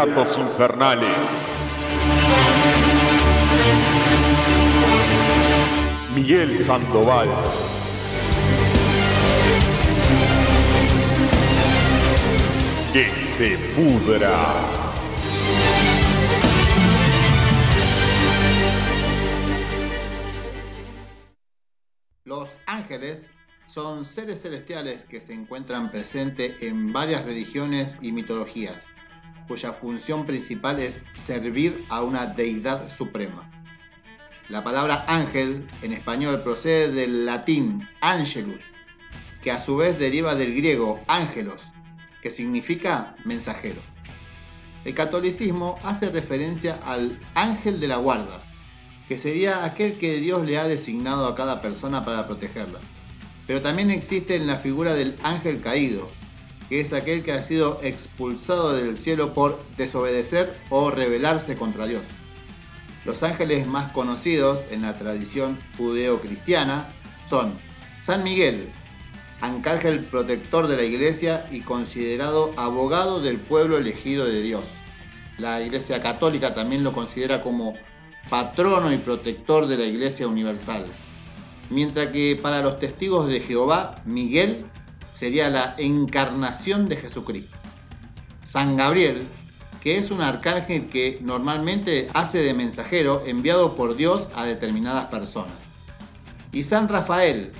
Infernales. Miguel Sandoval. Que se pudra. Los ángeles son seres celestiales que se encuentran presentes en varias religiones y mitologías, cuya función principal es servir a una deidad suprema. La palabra ángel en español procede del latín angelus, que a su vez deriva del griego ángelos, que significa mensajero. El catolicismo hace referencia al ángel de la guarda, que sería aquel que Dios le ha designado a cada persona para protegerla. Pero también existe en la figura del ángel caído, que es aquel que ha sido expulsado del cielo por desobedecer o rebelarse contra Dios. Los ángeles más conocidos en la tradición judeo-cristiana son San Miguel, arcángel protector de la iglesia y considerado abogado del pueblo elegido de Dios. La iglesia católica también lo considera como patrono y protector de la iglesia universal. Mientras que para los testigos de Jehová, Miguel sería la encarnación de Jesucristo. San Gabriel que es un arcángel que normalmente hace de mensajero enviado por Dios a determinadas personas. Y San Rafael,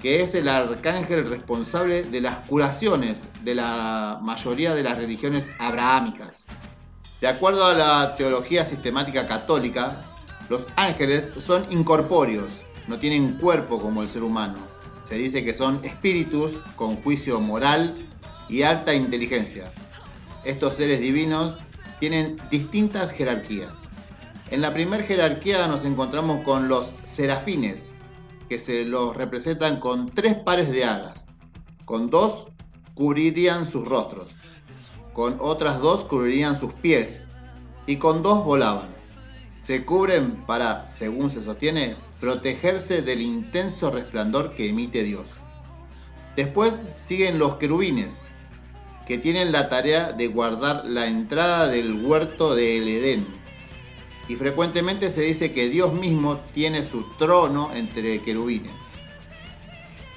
que es el arcángel responsable de las curaciones de la mayoría de las religiones abrahámicas. De acuerdo a la teología sistemática católica, los ángeles son incorpóreos, no tienen cuerpo como el ser humano. Se dice que son espíritus con juicio moral y alta inteligencia. Estos seres divinos tienen distintas jerarquías. En la primera jerarquía nos encontramos con los serafines, que se los representan con tres pares de alas. Con dos cubrirían sus rostros, con otras dos cubrirían sus pies y con dos volaban. Se cubren para, según se sostiene, protegerse del intenso resplandor que emite Dios. Después siguen los querubines, que tienen la tarea de guardar la entrada del huerto del Edén. Y frecuentemente se dice que Dios mismo tiene su trono entre querubines.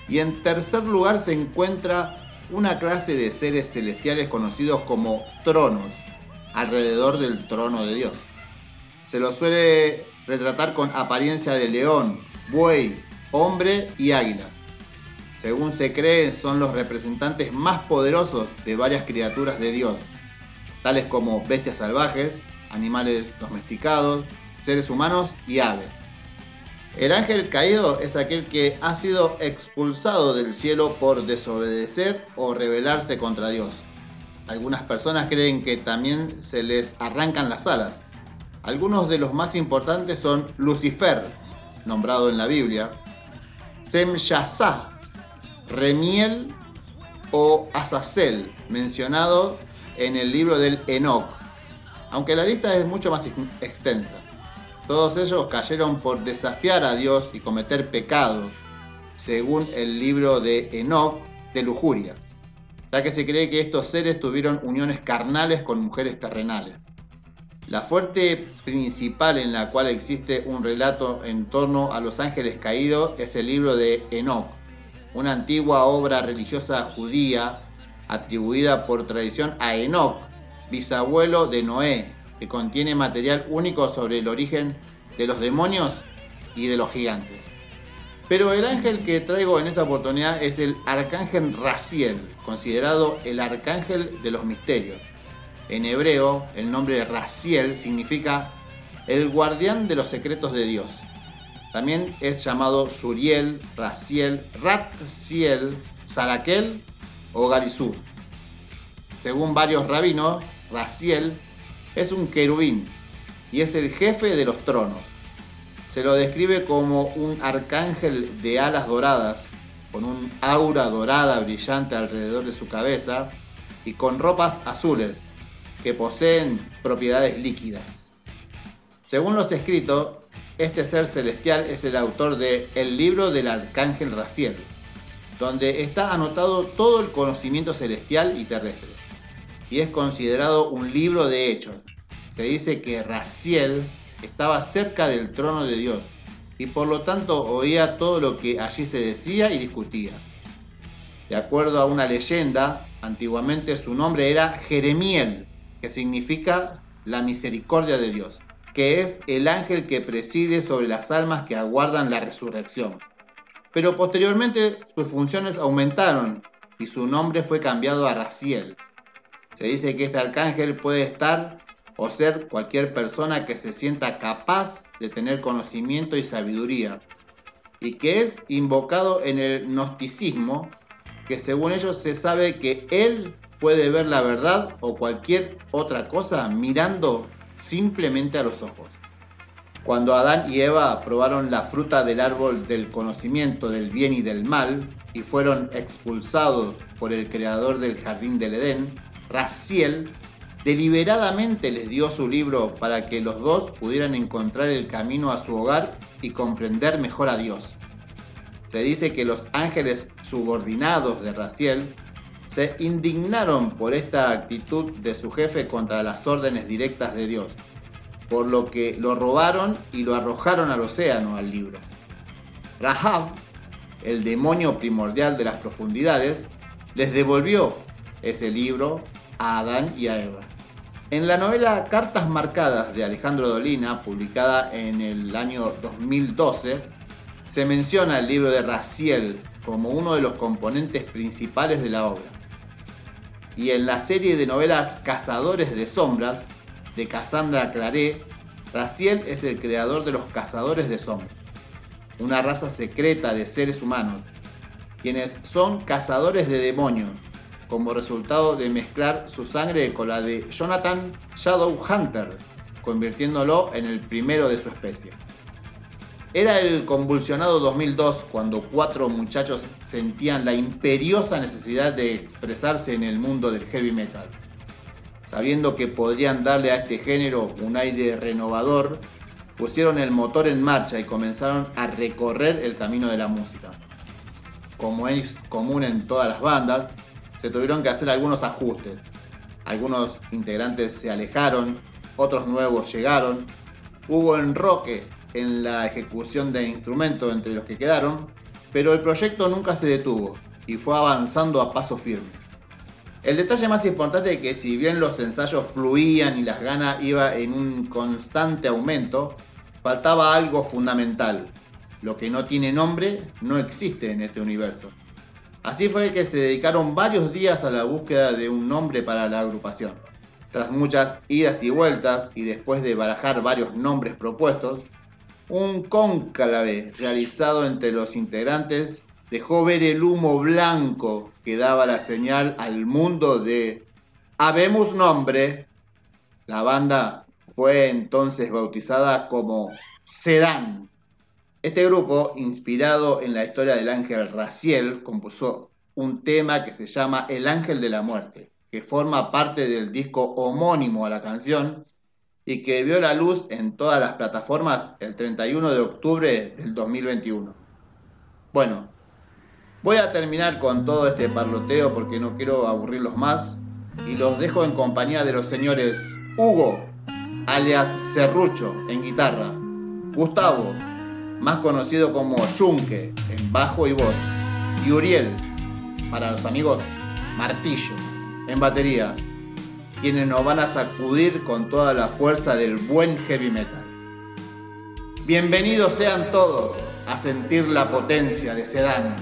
Y en tercer lugar se encuentra una clase de seres celestiales conocidos como tronos, alrededor del trono de Dios. Se los suele retratar con apariencia de león, buey, hombre y águila. Según se cree, son los representantes más poderosos de varias criaturas de Dios, tales como bestias salvajes, animales domesticados, seres humanos y aves. El ángel caído es aquel que ha sido expulsado del cielo por desobedecer o rebelarse contra Dios. Algunas personas creen que también se les arrancan las alas. Algunos de los más importantes son Lucifer, nombrado en la Biblia, Semyasá, Remiel o Azazel, mencionado en el libro del Enoch, aunque la lista es mucho más extensa. Todos ellos cayeron por desafiar a Dios y cometer pecados, según el libro de Enoch de lujuria, ya que se cree que estos seres tuvieron uniones carnales con mujeres terrenales. La fuerte principal en la cual existe un relato en torno a los ángeles caídos es el libro de Enoch, una antigua obra religiosa judía atribuida por tradición a Enoch, bisabuelo de Noé, que contiene material único sobre el origen de los demonios y de los gigantes. Pero el ángel que traigo en esta oportunidad es el arcángel Raciel, considerado el arcángel de los misterios. En hebreo, el nombre Raciel significa el guardián de los secretos de Dios. También es llamado Suriel, Raciel, Ratziel, Sarakel o Garizur. Según varios rabinos, Raciel es un querubín y es el jefe de los tronos. Se lo describe como un arcángel de alas doradas, con un aura dorada brillante alrededor de su cabeza y con ropas azules que poseen propiedades líquidas. Según los escritos, este ser celestial es el autor de El libro del arcángel Raciel, donde está anotado todo el conocimiento celestial y terrestre y es considerado un libro de hechos. Se dice que Raciel estaba cerca del trono de Dios y por lo tanto oía todo lo que allí se decía y discutía. De acuerdo a una leyenda, antiguamente su nombre era Jeremiel, que significa la misericordia de Dios, que es el ángel que preside sobre las almas que aguardan la resurrección. Pero posteriormente sus funciones aumentaron y su nombre fue cambiado a Raciel, se dice que este arcángel puede estar o ser cualquier persona que se sienta capaz de tener conocimiento y sabiduría, y que es invocado en el gnosticismo, que según ellos se sabe que él puede ver la verdad o cualquier otra cosa mirando simplemente a los ojos. Cuando Adán y Eva probaron la fruta del árbol del conocimiento del bien y del mal y fueron expulsados por el creador del jardín del Edén, Raciel deliberadamente les dio su libro para que los dos pudieran encontrar el camino a su hogar y comprender mejor a Dios. Se dice que los ángeles subordinados de Raciel se indignaron por esta actitud de su jefe contra las órdenes directas de Dios, por lo que lo robaron y lo arrojaron al océano al libro. Rahab, el demonio primordial de las profundidades, les devolvió ese libro a Adán y a Eva. En la novela Cartas Marcadas de Alejandro Dolina, publicada en el año 2012, se menciona el libro de Raciel como uno de los componentes principales de la obra. Y en la serie de novelas Cazadores de Sombras, de Cassandra Claret, Raciel es el creador de los Cazadores de Sombras, una raza secreta de seres humanos, quienes son cazadores de demonios, como resultado de mezclar su sangre con la de Jonathan Shadowhunter, convirtiéndolo en el primero de su especie. Era el convulsionado 2002 cuando cuatro muchachos sentían la imperiosa necesidad de expresarse en el mundo del heavy metal. Sabiendo que podrían darle a este género un aire renovador, pusieron el motor en marcha y comenzaron a recorrer el camino de la música. Como es común en todas las bandas, se tuvieron que hacer algunos ajustes. Algunos integrantes se alejaron, otros nuevos llegaron. Hubo enroque en la ejecución de instrumentos entre los que quedaron, pero el proyecto nunca se detuvo y fue avanzando a paso firme. El detalle más importante es que si bien los ensayos fluían y las ganas iban en un constante aumento, faltaba algo fundamental. Lo que no tiene nombre no existe en este universo. Así fue que se dedicaron varios días a la búsqueda de un nombre para la agrupación. Tras muchas idas y vueltas y después de barajar varios nombres propuestos, un cónclave realizado entre los integrantes dejó ver el humo blanco que daba la señal al mundo de Habemos nombre. La banda fue entonces bautizada como Sedan este grupo, inspirado en la historia del ángel Raciel, compuso un tema que se llama El ángel de la muerte, que forma parte del disco homónimo a la canción y que vio la luz en todas las plataformas el 31 de octubre del 2021. Bueno, voy a terminar con todo este parloteo porque no quiero aburrirlos más y los dejo en compañía de los señores Hugo, alias Serrucho, en guitarra, Gustavo, más conocido como Yunque en bajo y voz, y Uriel, para los amigos, Martillo en batería, quienes nos van a sacudir con toda la fuerza del buen heavy metal. Bienvenidos sean todos a sentir la potencia de Sedan.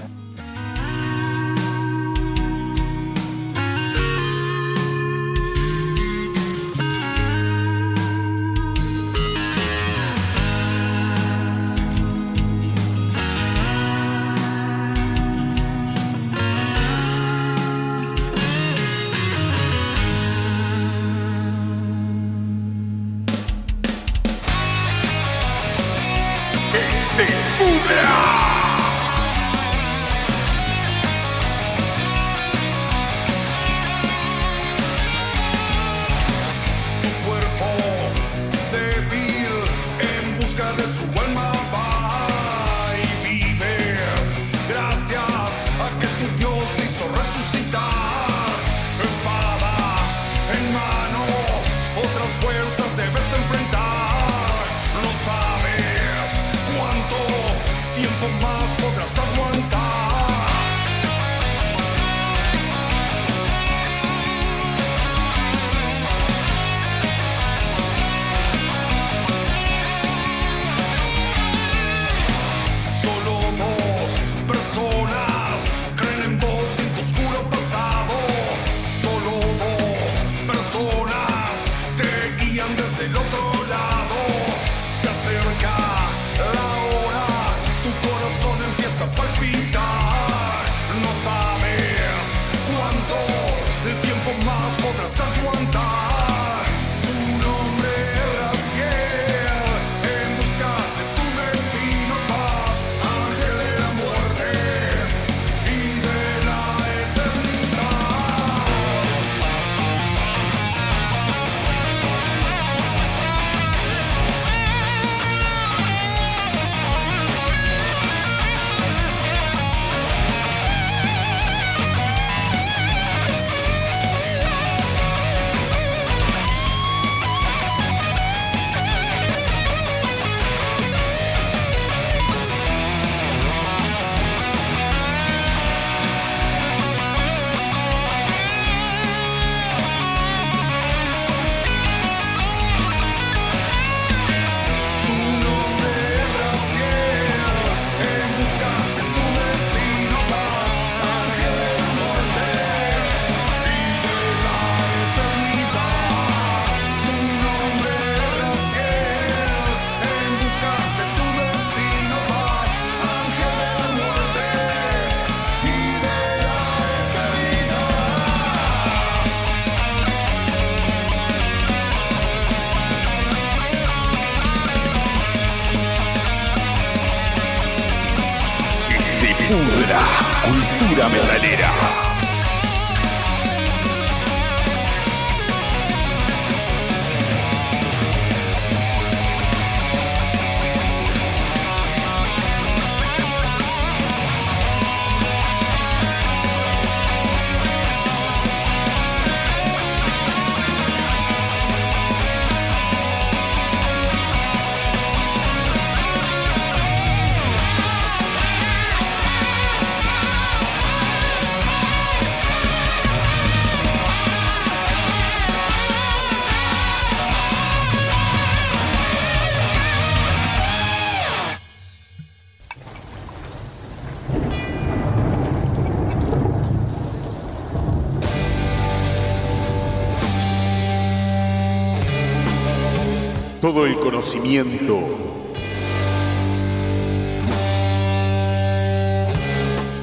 Todo el conocimiento.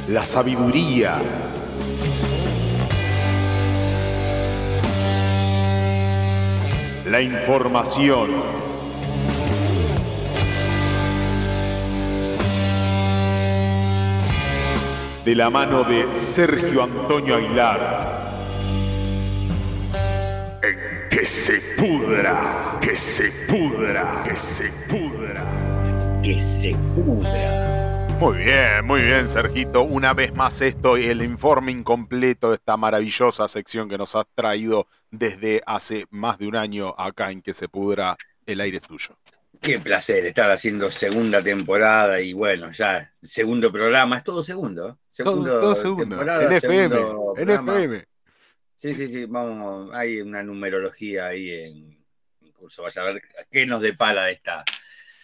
La sabiduría, la información, de la mano de Sergio Antonio Aguilar. En que se pudra, que se pudra, que se pudra. Que se pudra. Muy bien, muy bien, Sergito. Una vez más esto y el informe incompleto de esta maravillosa sección que nos has traído desde hace más de un año acá en que se pudra el aire tuyo. Qué placer estar haciendo segunda temporada y bueno, ya segundo programa, es todo segundo. ¿eh? Segundo todo, todo segundo. temporada, En FM, segundo en. FM. Sí, sí, sí, vamos, hay una numerología ahí en, Vaya a ver qué nos depara de esta,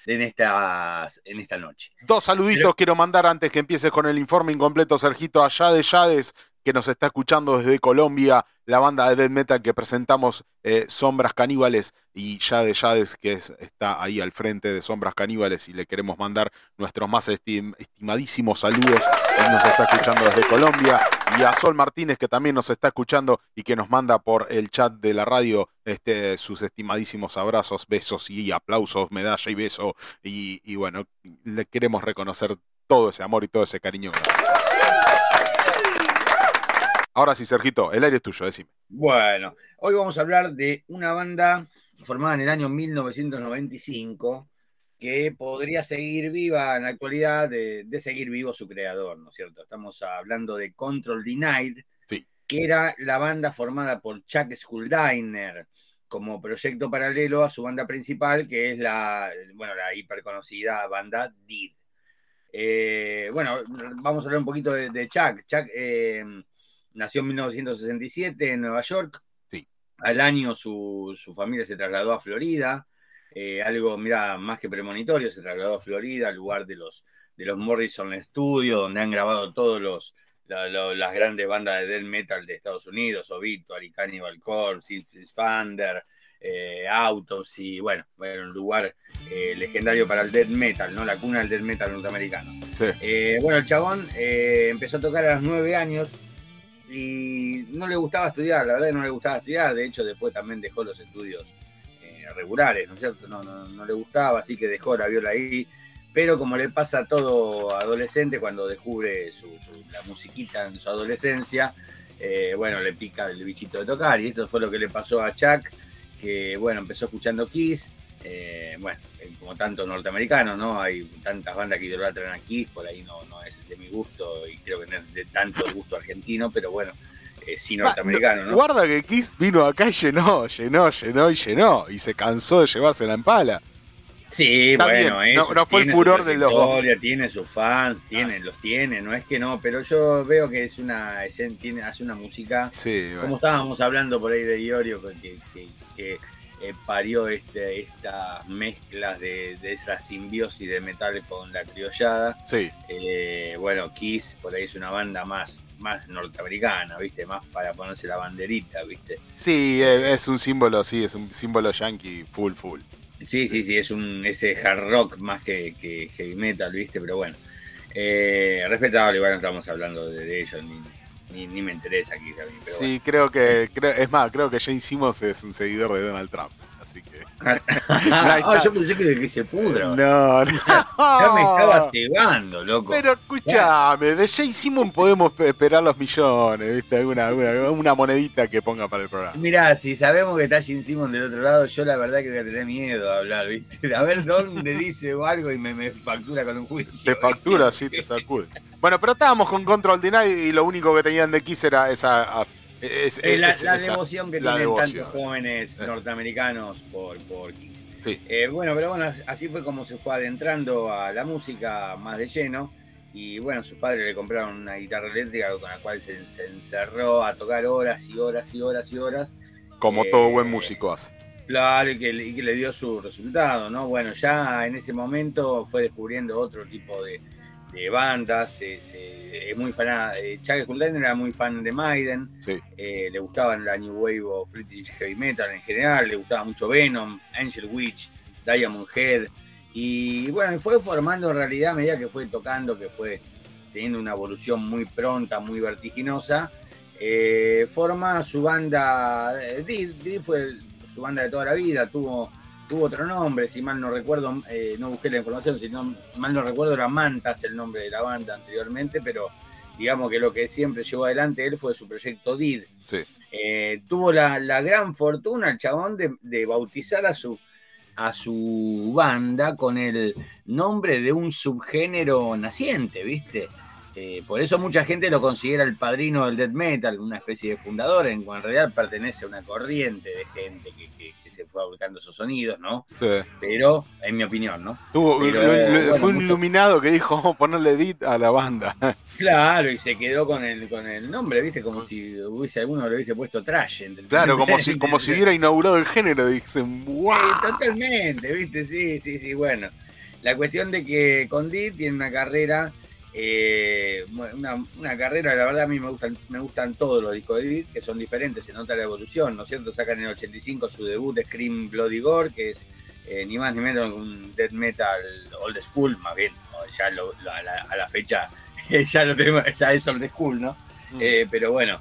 en, esta, en esta noche. Dos saluditos Pero- quiero mandar antes que empieces con el informe incompleto, Sergito, allá de Yades, que nos está escuchando desde Colombia, la banda de death metal que presentamos, eh, Sombras Caníbales, y Yade Yades, que es- está ahí al frente de Sombras Caníbales, y le queremos mandar nuestros más estim- estimadísimos saludos. Él nos está escuchando desde Colombia, y a Sol Martínez, que también nos está escuchando y que nos manda por el chat de la radio este, sus estimadísimos abrazos, besos y aplausos, medalla y beso. Y, y bueno, le queremos reconocer todo ese amor y todo ese cariño. Ahora sí, Sergito, el aire es tuyo, decime. Bueno, hoy vamos a hablar de una banda formada en el año 1995 que podría seguir viva en la actualidad de, de seguir vivo su creador, ¿no es cierto? Estamos hablando de Control Denied, Sí. que era la banda formada por Chuck Schuldiner como proyecto paralelo a su banda principal, que es la, bueno, la hiperconocida banda Did. Eh, bueno, vamos a hablar un poquito de, de Chuck. Chuck eh, nació en 1967 en Nueva York. Sí. Al año su, su familia se trasladó a Florida. Eh, algo, mira, más que premonitorio, se trasladó a Florida, al lugar de los, de los Morrison Studios, donde han grabado todos los la- la- las grandes bandas de death metal de Estados Unidos, Obituary, Cannibal Corpse, Fander, eh, Autopsy, bueno, bueno, un lugar eh, legendario para el death metal, ¿no? La cuna del death metal norteamericano. Sí. Eh, bueno, el chabón empezó a tocar a los nueve años y no le gustaba estudiar, la verdad no le gustaba estudiar, de hecho después también dejó los estudios eh, regulares, ¿no es cierto? No, no, no le gustaba, así que dejó la viola ahí, pero como le pasa a todo adolescente cuando descubre su, su- la musiquita en su adolescencia, eh, bueno, le pica el bichito de tocar y esto fue lo que le pasó a Chuck, que bueno, empezó escuchando Kiss, eh, bueno, eh, como tanto norteamericano, ¿no? Hay tantas bandas que idolatran a Kiss, por ahí no, no es de mi gusto y creo que no es de tanto gusto argentino, pero bueno, eh, sí norteamericano, ¿no? Guarda que Kiss vino acá y llenó, llenó, llenó y llenó. Y se cansó de llevársela en pala. Sí, Está bueno, eso, no- no fue el furor de los Tiene sus fans, tiene, los tiene, no es que no, pero yo veo que es una, es- tiene, hace una música Sí, como bueno. estábamos hablando por ahí de Iorio, que, que- que, eh, parió este, estas mezclas de, de esa simbiosis de metal con la criollada. Sí, Eh, bueno, Kiss por ahí es una banda más, más norteamericana, ¿viste? Más para ponerse la banderita, ¿viste? sí, eh, es un símbolo, sí, es un símbolo yankee full, full. Sí, sí, sí, es un ese hard rock más que, que heavy metal, ¿viste? Pero bueno, eh, respetable, igual no estamos hablando de, de ellos, ni, ni, ni me interesa pero bueno. Sí, creo que, creo- es más, creo que Jane Simmons es un seguidor de Donald Trump. [LAUGHS] Que. Ah, yo pensé que, que se pudra. No, no. Ya me estaba cegando, loco. Pero escúchame, de Jay Simon podemos pe- esperar los millones, ¿viste? Alguna, alguna- una monedita que ponga para el programa. Mirá, si sabemos que está Gene Simon del otro lado, yo la verdad que voy a tener miedo a hablar, ¿viste? [LAUGHS] A ver dónde dice o algo y me, me factura con un juicio. Te factura, sí, te sacude. Bueno, pero estábamos con Control Deny y lo único que tenían de Kiss era esa. Es- Eh, la, es- la devoción que la tienen devoción. tantos jóvenes norteamericanos por, por Kiss. Sí. Eh, bueno, pero bueno, así fue como se fue adentrando a la música más de lleno. Y bueno, sus padres le compraron una guitarra eléctrica con la cual se, se encerró a tocar horas y horas y horas y horas. Como Eh, todo buen músico hace. Claro, y que, le- y que le dio su resultado, ¿no? Bueno, ya en ese momento fue descubriendo otro tipo de, de bandas. se- se- es muy fan, eh, Chuck Schuldiner era muy fan de Maiden. Sí. eh, le gustaban la New Wave o British Heavy Metal en general. Le gustaba mucho Venom, Angel Witch, Diamond Head. Y bueno, fue formando en realidad a medida que fue tocando, que fue teniendo una evolución muy pronta, muy vertiginosa. eh, forma su banda, eh, Did, Did fue su banda de toda la vida, tuvo, tuvo otro nombre, si mal no recuerdo, eh, no busqué la información, si no, mal no recuerdo era Mantas el nombre de la banda anteriormente, pero digamos que lo que siempre llevó adelante él fue su proyecto Did. Sí. Eh, tuvo la, la gran fortuna el chabón de, de bautizar a su, a su banda con el nombre de un subgénero naciente, ¿viste? Eh, por eso mucha gente lo considera el padrino del death metal, una especie de fundador, en, en realidad pertenece a una corriente de gente que se fue fabricando esos sonidos, ¿no? Sí. Pero, en mi opinión, ¿no? Tuvo- Pero, lo- lo- bueno, fue un mucho- iluminado que dijo, vamos a ponerle edit a la banda. [LAUGHS] Claro, y se quedó con el, con el nombre, ¿viste? Como si hubiese alguno le hubiese puesto trash. entre- Claro, como [LAUGHS] si, como si hubiera inaugurado el género. Dicen, ¡wow! Sí, totalmente, ¿viste? Sí, sí, sí, bueno. La cuestión de que Condit tiene una carrera, eh, una, una carrera, la verdad a mí me gustan, me gustan todos los discos de Did, que son diferentes, se nota la evolución, ¿no es cierto? Sacan en el 85 su debut de Scream Bloody Gore, que es eh, ni más ni menos un death metal old school, más bien, ¿no? ya lo- lo- a, la, a la fecha [LAUGHS] ya lo tenemos, ya es old school, ¿no? Eh, pero bueno,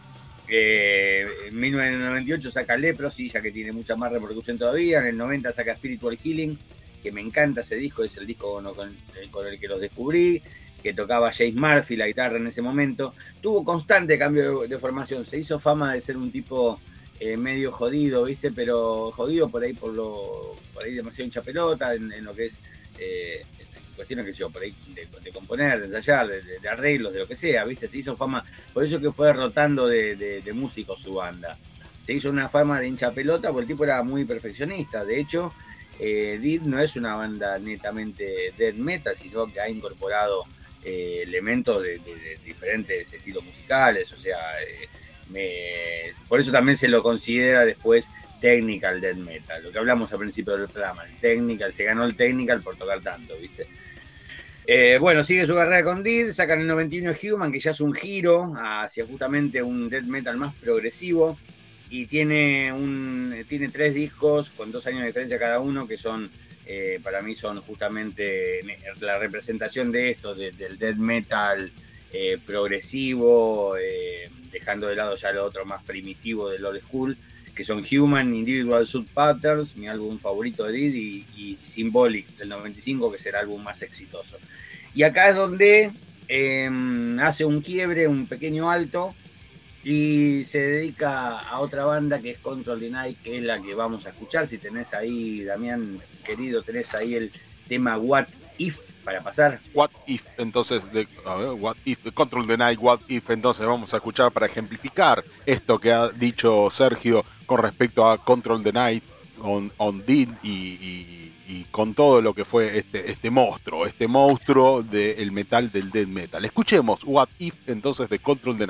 en 1998 saca Leprosy, ya que tiene mucha más repercusión todavía. En el 90 saca Spiritual Healing, que me encanta ese disco, es el disco con, con- con el que los descubrí, que tocaba James Murphy la guitarra en ese momento. Tuvo constante cambio de, formación, se hizo fama de ser un tipo eh, medio jodido, ¿viste? Pero jodido por ahí, por lo por ahí demasiado hincha pelota, en, lo que es eh, en cuestiones que yo, por ahí de, componer, de ensayar, de, arreglos, de lo que sea, ¿viste? Se hizo fama, por eso que fue rotando de, de- músicos su banda. Se hizo una fama de hincha pelota porque el tipo era muy perfeccionista. De hecho, eh, no es una banda netamente death metal, sino que ha incorporado eh, elementos de, diferentes estilos musicales. O sea, eh, por eso también se lo considera después technical death metal. Lo que hablamos al principio del programa, el technical, se ganó el technical por tocar tanto, ¿viste? Eh, bueno, sigue su carrera con Did, sacan el 91 Human, que ya es un giro hacia justamente un death metal más progresivo. Y tiene, un, tiene tres discos con dos años de diferencia cada uno, que son, eh, para mí, son justamente la representación de esto, de- del death metal eh, progresivo, eh, dejando de lado ya lo otro más primitivo del old school, que son Human, Individual Suit Patterns, mi álbum favorito de Did, y, y Symbolic del 95, que será el álbum más exitoso. Y acá es donde eh, hace un quiebre, un pequeño alto, y se dedica a otra banda que es Control Night, que es la que vamos a escuchar. Si tenés ahí, Damián, querido, tenés ahí el tema What If para pasar. What if, entonces, a ver, what if, Control Night, what if, entonces vamos a escuchar para ejemplificar esto que ha dicho Sergio con respecto a Control Night, on, on Did y, con todo lo que fue este, este monstruo, este monstruo del metal, del death metal. Escuchemos What if, entonces, de Control the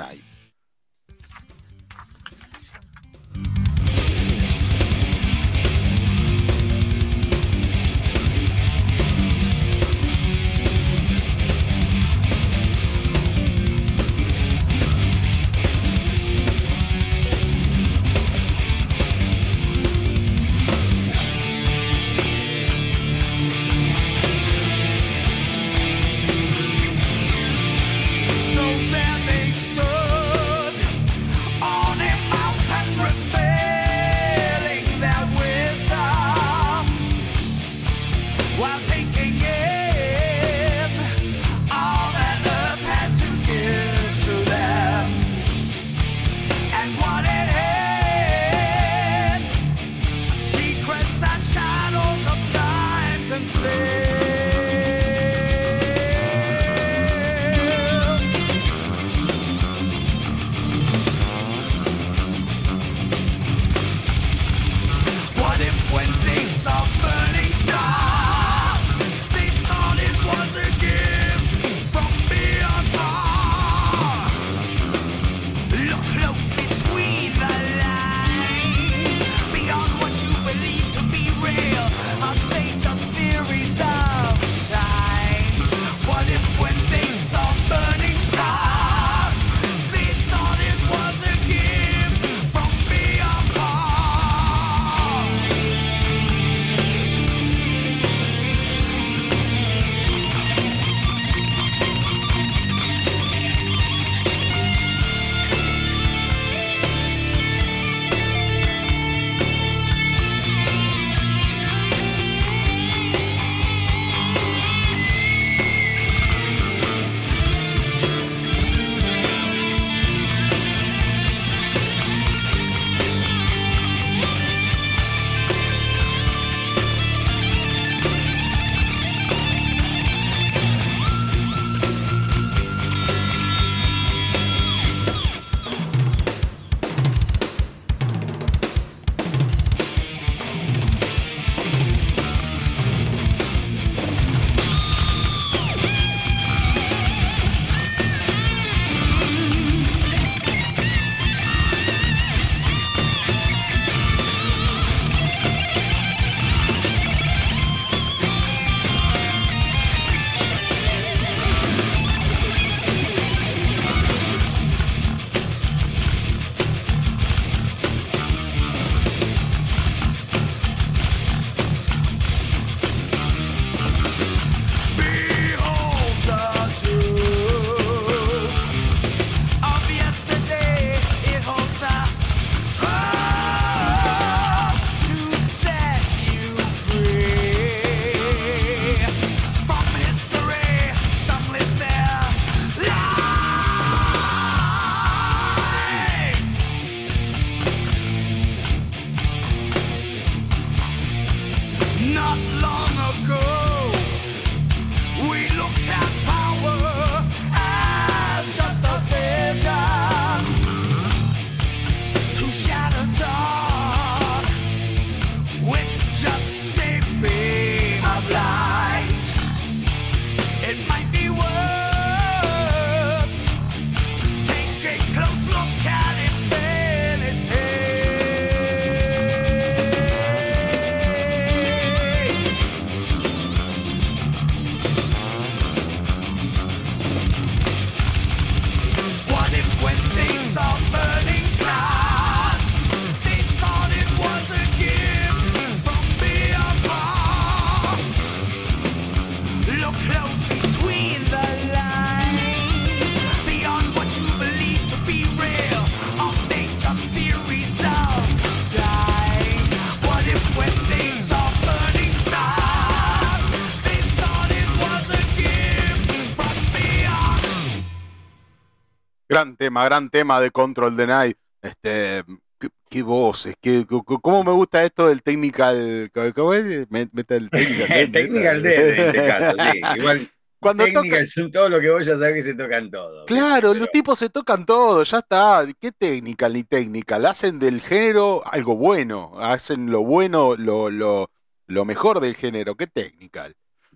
tema, gran tema de Control the Night. Este, qué, qué voces, qué, cu- cómo me gusta esto del technical. ¿Cómo es? Me- Meta el technical. [LAUGHS] Technical Dead en este caso, sí. [LAUGHS] Igual Cuando son todo lo que vos ya sabés que se tocan todo. Claro, Pero- los tipos se tocan todo, ya está. ¿Qué técnica ni técnica? Hacen del género algo bueno, hacen lo bueno, lo, lo, lo mejor del género. ¿Qué técnica?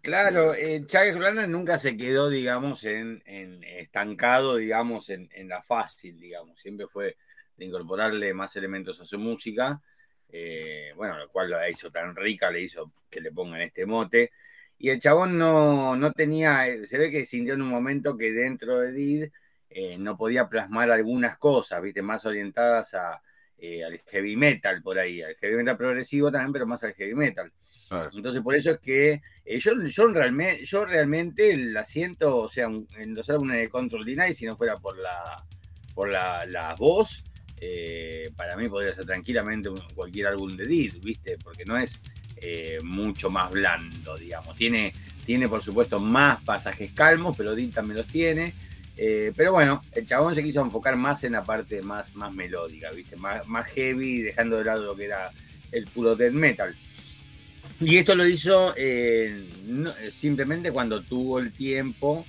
Claro, eh, Charles Blanton nunca se quedó, digamos, en, en estancado, digamos, en, la fácil, digamos. Siempre fue de incorporarle más elementos a su música. eh, bueno, lo cual la hizo tan rica, le hizo que le pongan este mote. Y el chabón no, no tenía, eh, se ve que sintió en un momento que dentro de Did eh, no podía plasmar algunas cosas, viste, más orientadas a, al heavy metal por ahí, al heavy metal progresivo también, pero más al heavy metal. Entonces, por eso es que eh, yo, yo, realmente, yo realmente la siento, o sea, en los álbumes de Control Deny, si no fuera por la, por la, la voz, eh, para mí podría ser tranquilamente un- cualquier álbum de Did, ¿viste? Porque no es eh, mucho más blando, digamos. Tiene, tiene, por supuesto, más pasajes calmos, pero Did también los tiene. Eh, pero bueno, el chabón se quiso enfocar más en la parte más, más melódica, ¿viste? Más, más heavy, dejando de lado lo que era el puro death metal. Y esto lo hizo eh, no- eh, simplemente cuando tuvo el tiempo,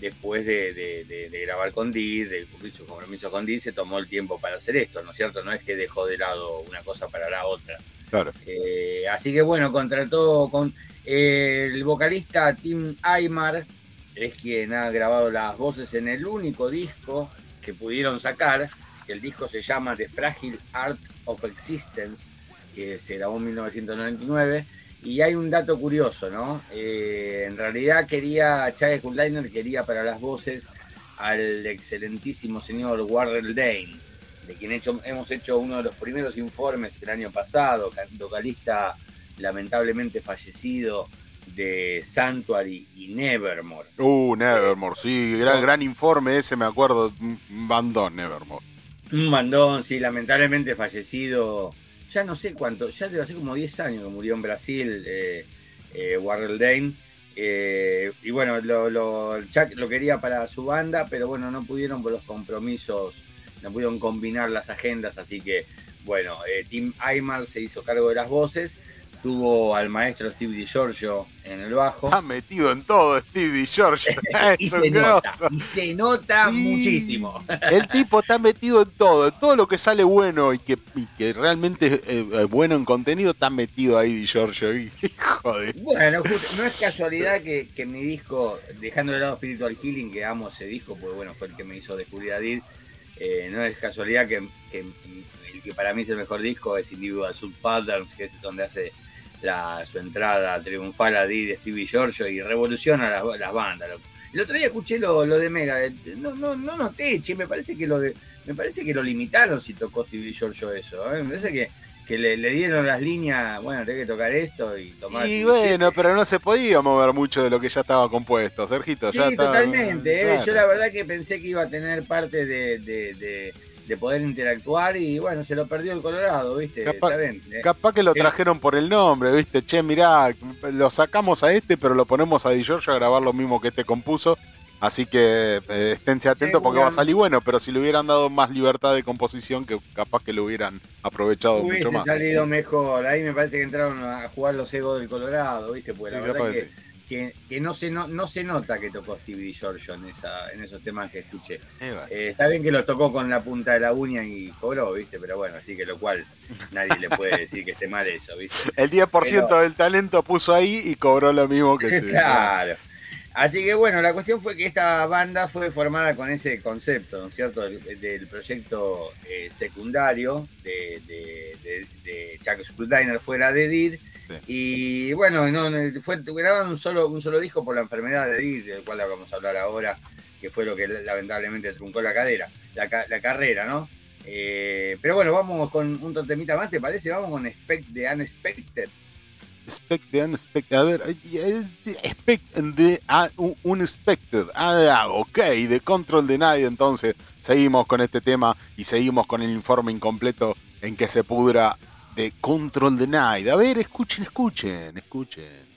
después de, de- de- de grabar con Did, de cumplir su compromiso con Did, se tomó el tiempo para hacer esto, ¿no es cierto? No es que dejó de lado una cosa para la otra. Claro. Eh, así que bueno, contrató con eh, el vocalista Tim Aymar, es quien ha grabado las voces en el único disco que pudieron sacar. El disco se llama The Fragile Art of Existence, que se grabó en 1999. Y hay un dato curioso, ¿no? Eh, en realidad quería, Charles Goodliner quería para las voces al excelentísimo señor Warrell Dane, de quien hecho- hemos hecho uno de los primeros informes el año pasado, ca- vocalista lamentablemente fallecido de Sanctuary y Nevermore. Uh, Nevermore, sí, gran, gran informe ese, me acuerdo. Un bandón, Nevermore. Un bandón, sí, lamentablemente fallecido. Ya no sé cuánto, ya debe hace como 10 años que murió en Brasil eh, eh, Warrell Dane. Eh, y bueno, lo, lo, Chuck lo quería para su banda, pero bueno, no pudieron por los compromisos, no pudieron combinar las agendas, así que bueno, eh, Tim Aymar se hizo cargo de las voces, tuvo al maestro Steve DiGiorgio en el bajo. Está metido en todo Steve George. [LAUGHS] [LAUGHS] y se nota, y se nota Sí. muchísimo. [LAUGHS] El tipo está metido en todo, en todo lo que sale bueno y que, y que realmente es eh, eh, bueno en contenido, está metido ahí Giorgio. Hijo de... Bueno, justo- no es casualidad que, que mi disco, dejando de lado Spiritual Healing, que amo ese disco, porque bueno, fue el que me hizo descubrir a Did, eh, no es casualidad que, que el que para mí es el mejor disco es Individual Sub Patterns, que es donde hace la, su entrada triunfal a Did, Stevie Giorgio, y revoluciona las, las bandas. loco. El otro día escuché lo, lo de Mega, no, no, no noté, che, me parece que lo de, me parece que lo limitaron si tocó Stevie Giorgio eso, ¿eh? me parece que, que le, le dieron las líneas, bueno, tenés que tocar esto y tomar Y bueno, pero no se podía mover mucho de lo que ya estaba compuesto, Sergito. Sí, ya estaba- totalmente. ¿eh? Claro. Yo la verdad que pensé que iba a tener parte de, de- de- de poder interactuar y bueno, se lo perdió el Colorado, ¿viste? Capaz- ¿eh? Capaz que lo Sí. trajeron por el nombre, ¿viste? Che, mirá, lo sacamos a este, pero lo ponemos a Di Giorgio a grabar lo mismo que este compuso. Así que eh, esténse atentos porque va a salir bueno, pero si le hubieran dado más libertad de composición, que capaz que lo hubieran aprovechado mucho Hubiese más. salido mejor. Ahí me parece que entraron a jugar los egos del Colorado, ¿viste? Porque la Sí, verdad que que, que no, se, no, no se nota que tocó Stevie Giorgio en, esa, en esos temas que escuché. Eh. Eh, está bien que lo tocó con la punta de la uña y cobró, ¿viste? Pero bueno, así que lo cual nadie le puede decir que esté mal eso, ¿viste? [LAUGHS] El 10% Pero- del talento puso ahí y cobró lo mismo que [LAUGHS] sí. Claro. Así que bueno, la cuestión fue que esta banda fue formada con ese concepto, ¿no es cierto? Del, del proyecto eh, secundario de, de, de, de Chuck Schuldiner fuera de Did. Sí. Y bueno, no, fue, grabaron un solo, un solo disco por la enfermedad de Did, del cual vamos a hablar ahora, que fue lo que lamentablemente truncó la cadera, la, la carrera, ¿no? Eh, pero bueno, vamos con un temita más, ¿te parece? Vamos con Expect the Unexpected. Expect the unexpected. A ver, expect the uh, un- unexpected. Ah, ok, de Control Denied. Entonces, seguimos con este tema y seguimos con el informe incompleto en que se pudra Control Denied. A ver, escuchen, escuchen, escuchen.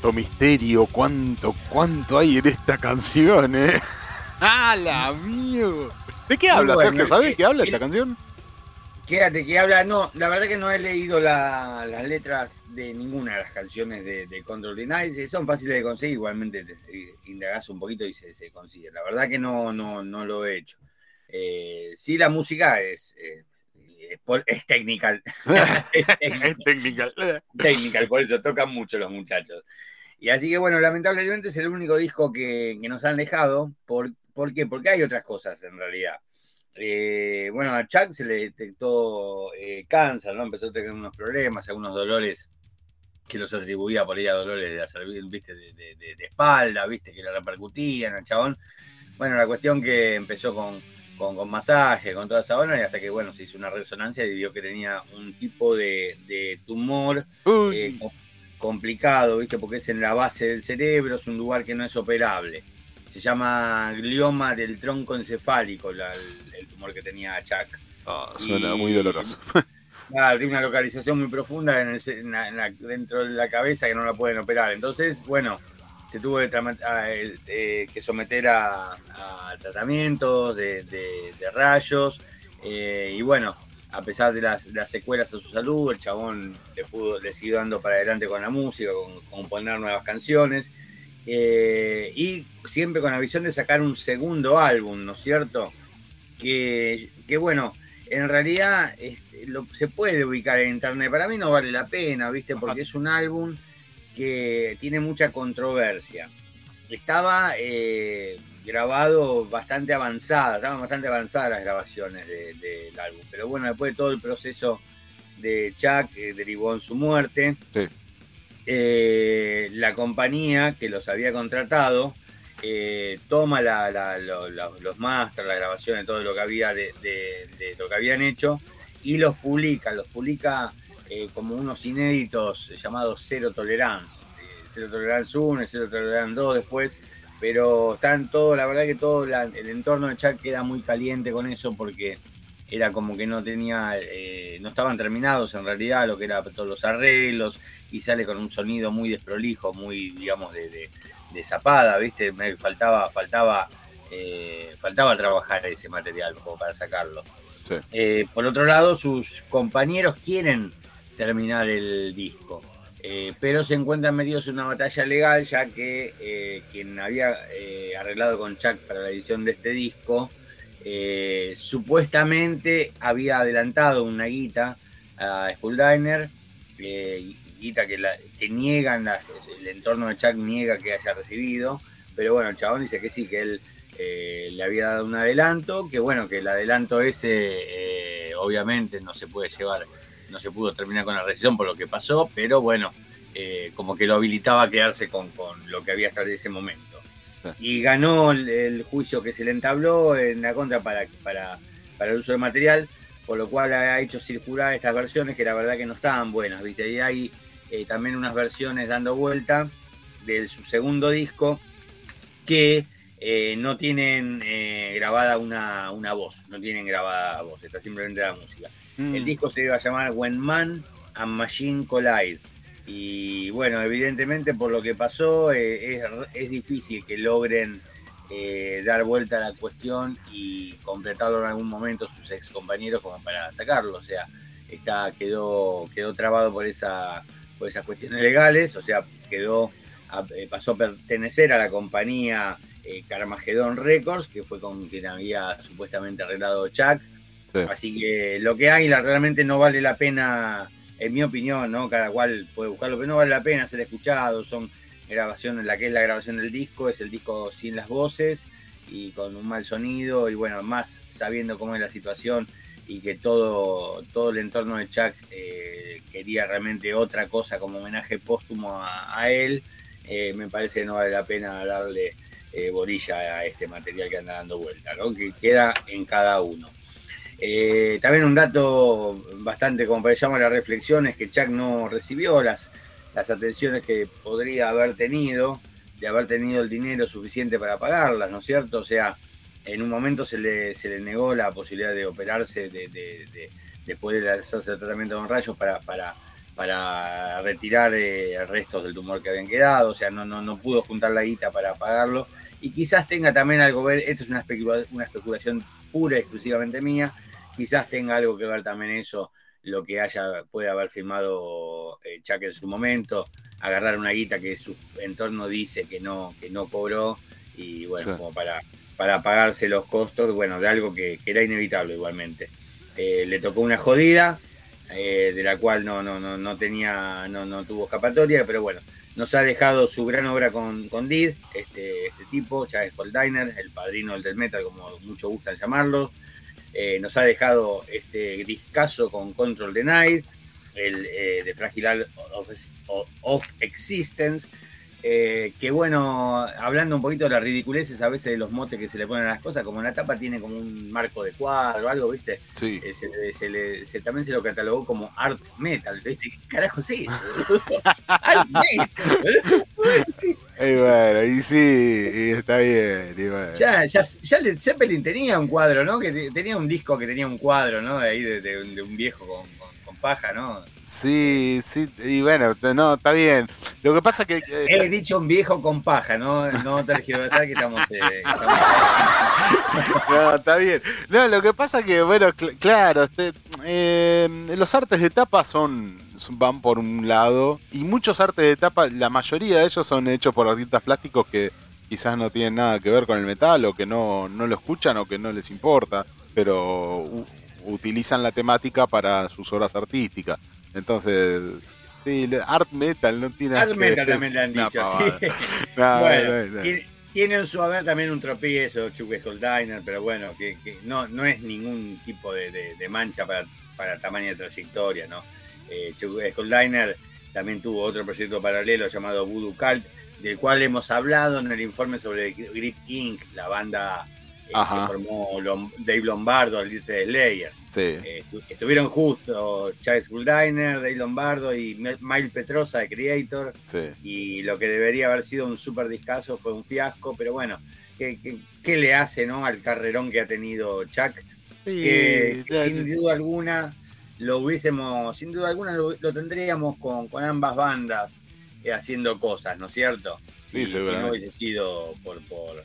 Cuánto misterio, cuánto, cuánto hay en esta canción, eh. ¡Hala, amigo! ¿De qué habla, bueno, Sergio? ¿Sabes eh, de qué habla el- esta canción? Quédate que habla, no, la verdad que no he leído la- las letras de ninguna de las canciones de, de Control the Night, eh, son fáciles de conseguir, igualmente te- indagás un poquito y se, se consigue. La verdad que no, no, no lo he hecho. Eh, sí, la música es, eh, es, por- es [LAUGHS] [LAUGHS] técnica. por eso tocan mucho los muchachos. Y así que bueno, lamentablemente es el único disco que, que nos han dejado. ¿Por, ¿Por qué? Porque hay otras cosas en realidad. Eh, bueno, a Chuck se le detectó eh, cáncer, ¿no? Empezó a tener unos problemas, algunos dolores que los atribuía por ahí a dolores de, la ¿viste? De, de- de- de espalda, ¿viste? Que le repercutían al chabón. Bueno, la cuestión que empezó con, con, con masaje, con toda esa onda, y hasta que, bueno, se hizo una resonancia y vio que tenía un tipo de, tumor Uy, eh, complicado, ¿viste? Porque es en la base del cerebro, es un lugar que no es operable. Se llama glioma del tronco encefálico, la- el, el tumor que tenía Chuck. ah, suena y- muy doloroso. [LAUGHS] Claro, tiene una localización muy profunda en el ce- en la- en la- dentro de la cabeza que no la pueden operar. Entonces, bueno, se tuvo que, a- eh, eh, que someter a, a tratamientos de, de- de rayos. eh, y bueno, a pesar de las, las secuelas a su salud, el chabón le, pudo, le siguió dando para adelante con la música, con, con poner nuevas canciones. eh, y siempre con la visión de sacar un segundo álbum, ¿no es cierto? Que, que bueno, en realidad este, lo- se puede ubicar en internet. Para mí no vale la pena, ¿viste? Porque es un álbum que tiene mucha controversia. Estaba eh, grabado bastante avanzada, estaban bastante avanzadas las grabaciones de- del álbum. Pero bueno, después de todo el proceso de Chuck eh, derivó en su muerte. Sí. Eh, la compañía que los había contratado eh, toma la- la- los masters, las grabaciones, todo lo que había de, de- de lo que habían hecho y los publica, los publica como unos inéditos llamados Cero Tolerance. Cero Tolerance 1 y Cero Tolerance 2 después, pero están todo, la verdad que todo la- el entorno de Chuck queda muy caliente con eso porque era como que no tenía, eh, no estaban terminados en realidad lo que era todos los arreglos y sale con un sonido muy desprolijo, muy, digamos, de, de, de zapada, ¿viste? Me faltaba, faltaba, eh, faltaba trabajar ese material como para sacarlo. Sí. Eh, por otro lado, sus compañeros quieren terminar el disco. Eh, pero se encuentran metidos en una batalla legal, ya que eh, quien había eh, arreglado con Chuck para la edición de este disco, eh, supuestamente había adelantado una guita a Skulldiner, guita que, la- que niegan, la- el entorno de Chuck niega que haya recibido, pero bueno, el chabón dice que sí, que él le había dado un adelanto, que bueno, que el adelanto ese obviamente no se puede llevar, no se pudo terminar con la rescisión por lo que pasó, pero bueno, eh, como que lo habilitaba a quedarse con, con lo que había hasta ese momento. Y ganó el, el juicio que se le entabló en la contra para, para, para el uso del material, por lo cual ha hecho circular estas versiones que la verdad que no estaban buenas, ¿viste? Y hay eh, también unas versiones dando vuelta de su segundo disco que eh, no tienen eh, grabada una, una voz, no tienen grabada voz, está simplemente la música. Mm. El disco se iba a llamar When Man and Machine Collide. Y bueno, evidentemente por lo que pasó, eh, es, es difícil que logren dar vuelta a la cuestión y completarlo en algún momento sus ex compañeros como para sacarlo. O sea, está, quedó, quedó trabado por, esa, por esas cuestiones legales, o sea, quedó, pasó a pertenecer a la compañía eh, Carmageddon Records, que fue con quien había supuestamente arreglado Chuck. Sí. Así que lo que hay la- realmente no vale la pena, en mi opinión, ¿no? Cada cual puede buscarlo, pero no vale la pena ser escuchado. Son grabaciones, la que es la grabación del disco, es el disco sin las voces y con un mal sonido, y bueno, más sabiendo cómo es la situación y que todo, todo el entorno de Chuck eh, quería realmente otra cosa como homenaje póstumo a, a él, eh, me parece que no vale la pena darle eh, bolilla a este material que anda dando vuelta, ¿no? que queda en cada uno. Eh, también un dato bastante como para llamar la reflexión es que Chuck no recibió las, las atenciones que podría haber tenido, de haber tenido el dinero suficiente para pagarlas, ¿no es cierto? O sea, en un momento se le, se le negó la posibilidad de operarse de, de- de- después de hacerse el tratamiento con rayos para, para retirar eh, restos del tumor que habían quedado, o sea, no, no, no pudo juntar la guita para pagarlo. Y quizás tenga también algo que ver, esto es una, especula- una especulación pura y exclusivamente mía, quizás tenga algo que ver también eso, lo que haya, puede haber firmado eh, Chuck en su momento, agarrar una guita que su entorno dice que no, que no cobró, y bueno, Sí. como para, para pagarse los costos, bueno, de algo que, que era inevitable igualmente. Eh, le tocó una jodida, eh, de la cual no, no, no, no tenía, no, no tuvo escapatoria, pero bueno, nos ha dejado su gran obra con, con Did, este, este tipo, Chávez Goldiner, el padrino del metal, como mucho gustan llamarlo. Eh, nos ha dejado este discazo con Control the Night, el eh, de Fragile of, of Existence. Eh, que bueno, hablando un poquito de las ridiculeces a veces de los motes que se le ponen a las cosas, como en la tapa tiene como un marco de cuadro o algo, ¿viste? Sí. Eh, se le- se le- se- también se lo catalogó como art metal, ¿viste? ¿Qué carajo es eso? [LAUGHS] art metal. Sí, Y bueno, y sí, y está bien. y bueno. Ya, ya, ya le- Zeppelin tenía un cuadro, ¿no? Que te- tenía un disco que tenía un cuadro, ¿no? De ahí de, de un- de un viejo con- con paja, ¿no? Sí, sí, y bueno, no, está bien. Lo que pasa que... eh, He dicho un viejo con paja, ¿no? No tergiversar que estamos. eh, que estamos- [LAUGHS] No, está bien. No, lo que pasa que, bueno, cl- claro, este, eh, los artes de tapa son, son- van por un lado y muchos artes de tapa, la mayoría de ellos son hechos por artistas plásticos que quizás no tienen nada que ver con el metal o que no, no lo escuchan o que no les importa, pero utilizan la temática para sus obras artísticas. Entonces, sí, art metal no tiene Art metal también le han dicho, sí. [LAUGHS] No, bueno, no, no. tiene- tiene en su haber también un tropiezo, Chuck Diner, pero bueno, que, que no, no es ningún tipo de, de- de mancha para, para tamaño de trayectoria, ¿no? Eh, Chuck Diner también tuvo otro proyecto paralelo llamado Voodoo Cult, del cual hemos hablado en el informe sobre Grip Inc., la banda Ajá. que formó Lom- Dave Lombardo, el dice de Slayer. Sí, Eh, estu- estuvieron justo Charles Diner, Dave Lombardo y Mel- Mile Petrosa de Creator sí. y lo que debería haber sido un super discazo fue un fiasco, pero bueno, ¿qué, qué, qué le hace ¿no? al carrerón que ha tenido Chuck? Sí, Que, sin duda alguna lo hubiésemos, sin duda alguna lo, lo tendríamos con, con ambas bandas eh, haciendo cosas, ¿no es cierto? Sí, Si, si seguramente. no hubiese sido por, por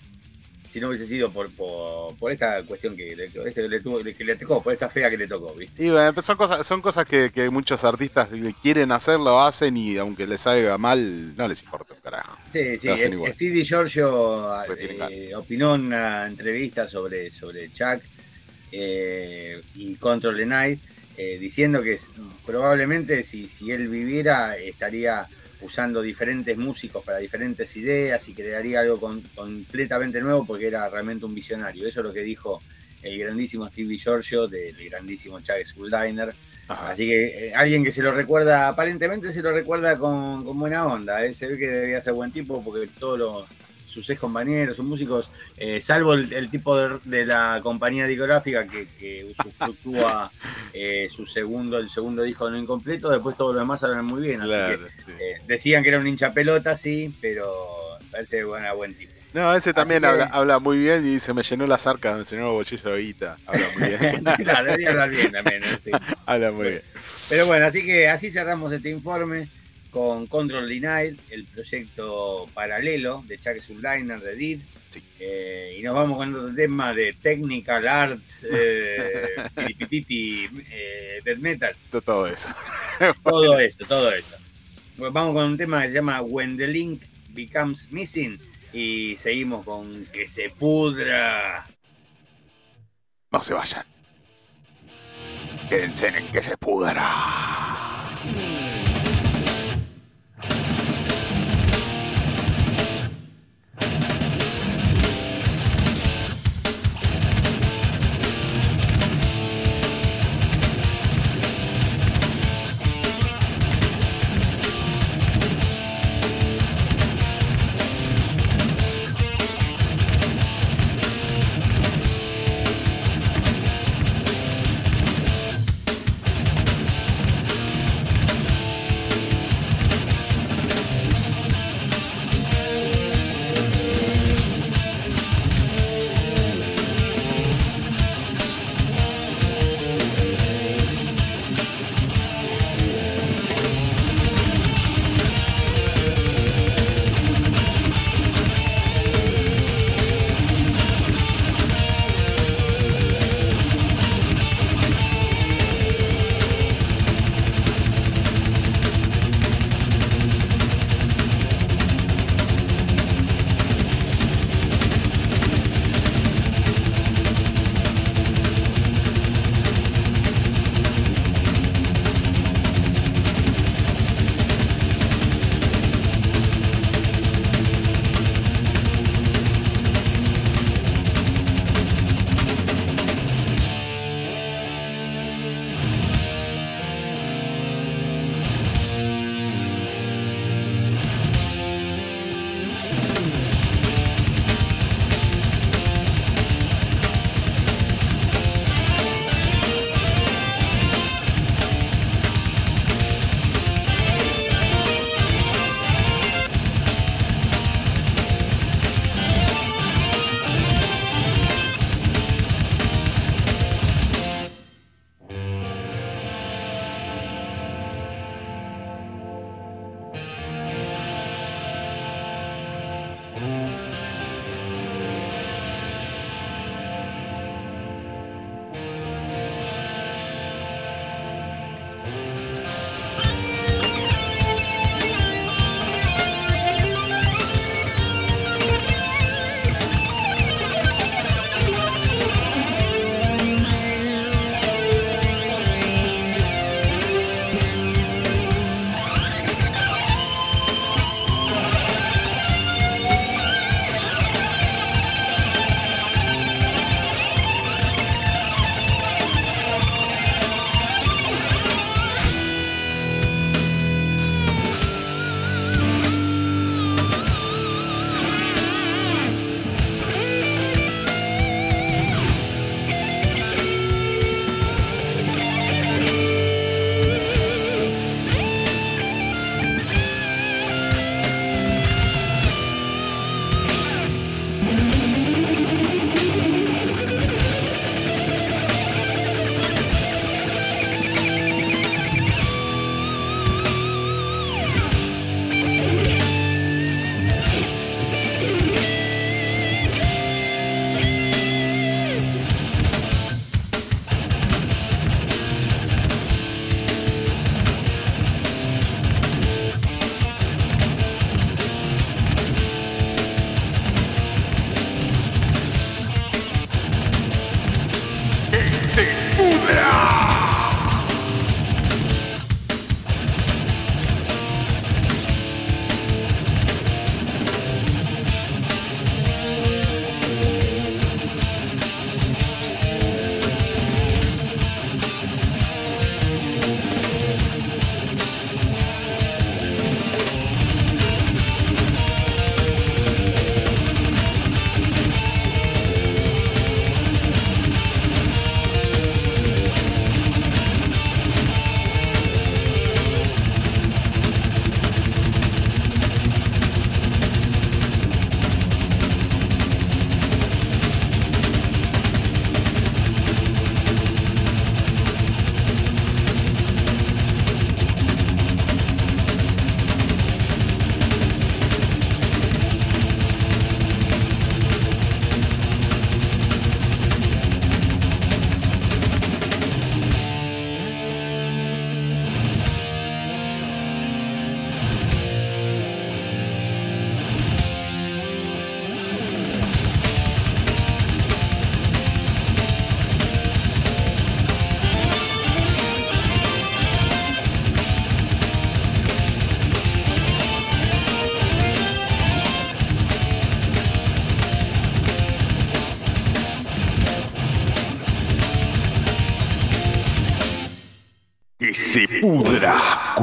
si no hubiese sido por, por, por esta cuestión que le, este que le tuvo, que le tocó, por esta fea que le tocó, ¿viste? Y bueno, son cosas, son cosas que, que muchos artistas quieren hacer, lo hacen y aunque les salga mal, no les importa, carajo. Sí, sí. Steve Giorgio eh, opinó en una entrevista sobre, sobre Chuck eh, y Control the Night, eh, diciendo que probablemente si, si él viviera estaría usando diferentes músicos para diferentes ideas y crearía algo con- completamente nuevo porque era realmente un visionario. Eso es lo que dijo el grandísimo Steve Giorgio del grandísimo Chuck Schuldiner. Ajá. Así que eh, alguien que se lo recuerda, aparentemente se lo recuerda con, con buena onda. ¿eh? Se ve que debía ser buen tipo porque todos los, sus ex compañeros, sus músicos, eh, salvo el, el tipo de, de la compañía discográfica que, que usufructúa [LAUGHS] eh, su segundo, el segundo disco no incompleto, después todos los demás hablan muy bien. Así Claro, que sí. eh, decían que era un hincha pelota, sí, pero parece que era buen tipo. No, ese también habla, habla muy bien y dice, me llenó las arcas, me llenó el bolsillo de guita. Habla muy bien. [LAUGHS] Claro, debería hablar bien también, sí. [LAUGHS] habla muy bien. Pero bueno, así que así cerramos este informe con Control Denied, el proyecto paralelo de Chuck Subliner de DID. Sí. Eh, y nos vamos con otro tema de Technical Art, eh, [LAUGHS] eh, Death Metal. Todo, todo eso. [LAUGHS] Todo eso, todo eso. Bueno, vamos con un tema que se llama When the Link Becomes Missing. Y seguimos con Que se pudra. No se vayan. Quédense en que se pudra.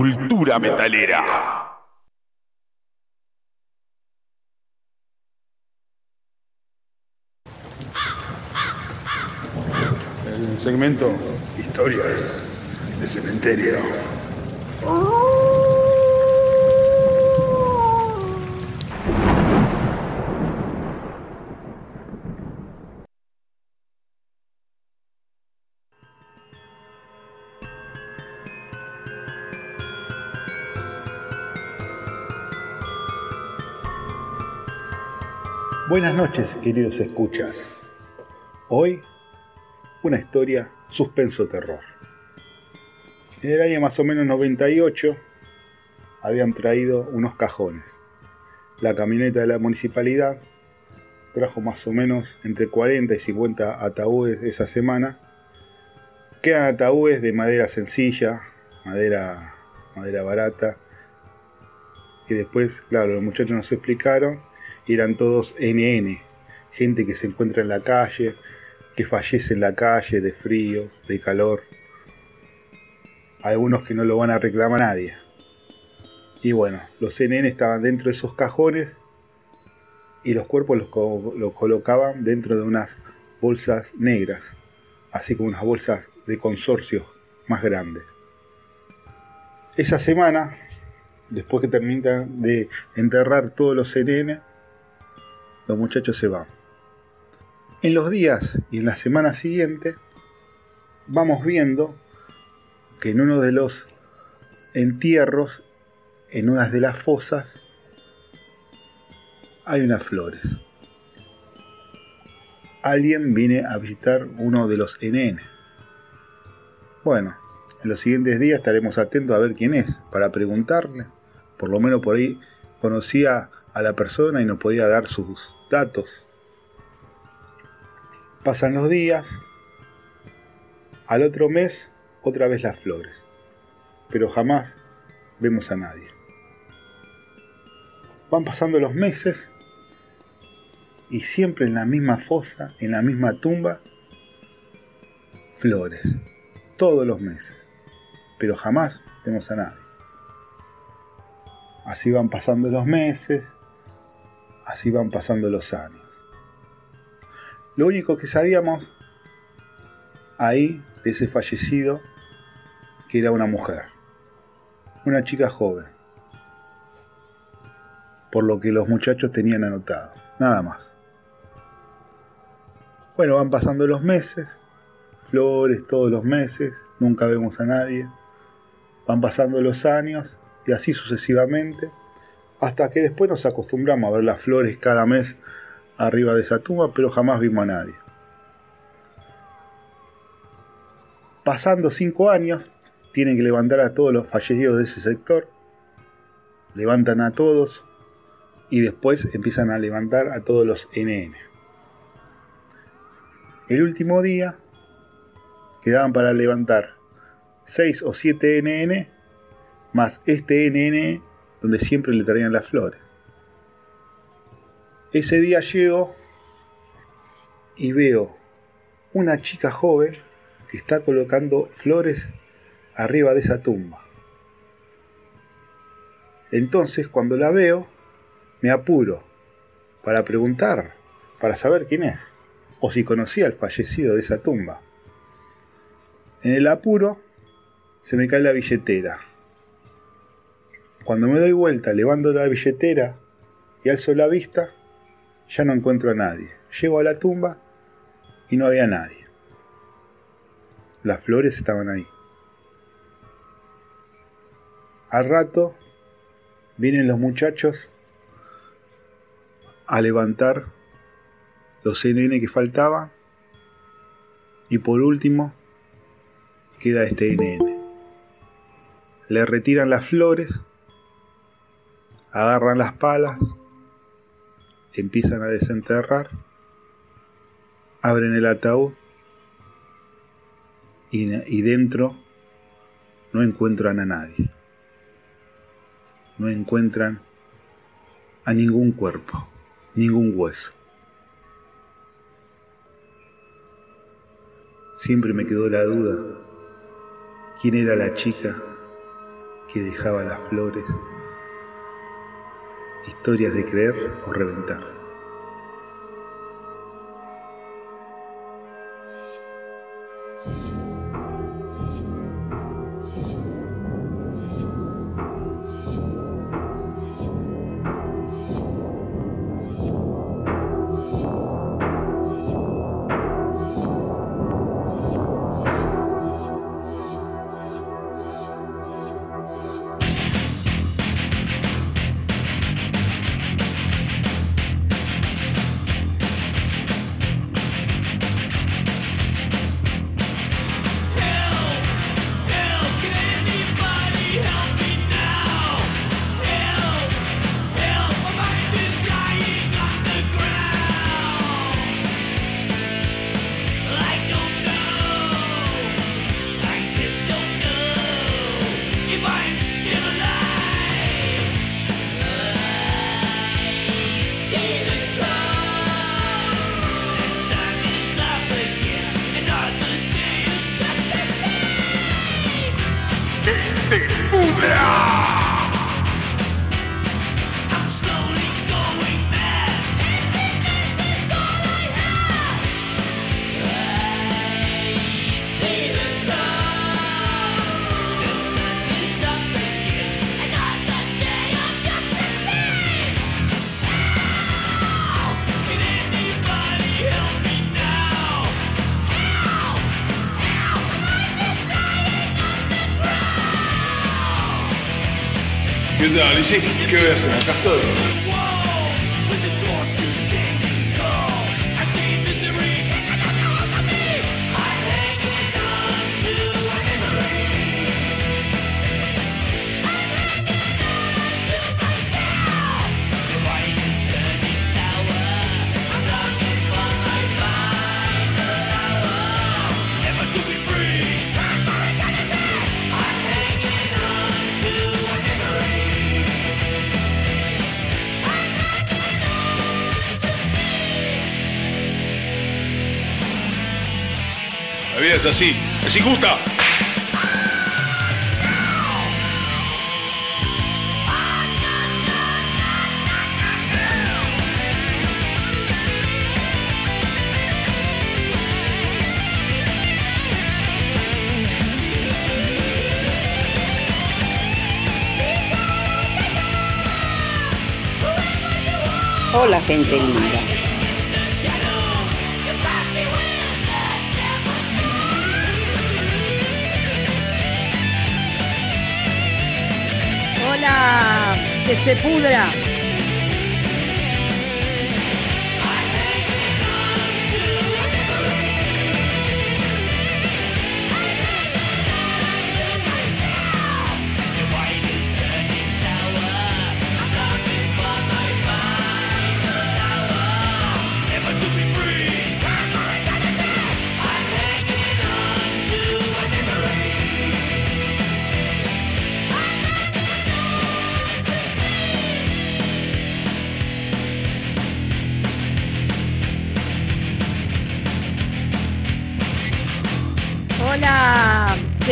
Cultura metalera. El segmento Buenas noches, queridos escuchas. Hoy, una historia suspenso terror. En el año más o menos 98, habían traído unos cajones. La camioneta de la municipalidad trajo más o menos entre 40 y 50 ataúdes esa semana. Quedan ataúdes de madera sencilla, madera, madera barata. Y después, claro, los muchachos nos explicaron eran todos NN, gente que se encuentra en la calle, que fallece en la calle de frío, de calor. Algunos que no lo van a reclamar nadie. Y bueno, los NN estaban dentro de esos cajones y los cuerpos los, los colocaban dentro de unas bolsas negras, así como unas bolsas de consorcio más grandes. Esa semana, después que terminan de enterrar todos los NN, los muchachos se van. En los días y en la semana siguiente vamos viendo que en uno de los entierros, en unas de las fosas, hay unas flores. Alguien viene a visitar uno de los NN. Bueno, en los siguientes días estaremos atentos a ver quién es, para preguntarle. Por lo menos por ahí conocía a la persona y nos podía dar sus datos. Pasan los días, al otro mes otra vez las flores, pero jamás vemos a nadie. Van pasando los meses y siempre en la misma fosa, en la misma tumba, flores, todos los meses, pero jamás vemos a nadie. Así van pasando los meses, Así van pasando los años. Lo único que sabíamos ahí de ese fallecido, que era una mujer, una chica joven, por lo que los muchachos tenían anotado, nada más. Bueno, van pasando los meses, flores todos los meses, nunca vemos a nadie, van pasando los años y así sucesivamente hasta que después nos acostumbramos a ver las flores cada mes arriba de esa tumba, pero jamás vimos a nadie. Pasando cinco años, tienen que levantar a todos los fallecidos de ese sector, levantan a todos y después empiezan a levantar a todos los NN. El último día quedaban para levantar 6 o 7 NN más este NN donde siempre le traían las flores. Ese día llego y veo una chica joven que está colocando flores arriba de esa tumba. Entonces cuando la veo, me apuro para preguntar, para saber quién es, o si conocía al fallecido de esa tumba. En el apuro se me cae la billetera cuando me doy vuelta, levanto la billetera y alzo la vista, ya no encuentro a nadie. Llego a la tumba y no había nadie. Las flores estaban ahí. Al rato vienen los muchachos a levantar los CNN que faltaban y por último queda este NN. Le retiran las flores agarran las palas, empiezan a desenterrar, abren el ataúd y, dentro no encuentran a nadie. No encuentran a ningún cuerpo, ningún hueso. Siempre me quedó la duda, ¿Quién era la chica que dejaba las flores? Historias de creer o reventar. Sí, ¿qué voy a hacer? Acá estoy. Es así. Es injusta. Hola gente linda. Que se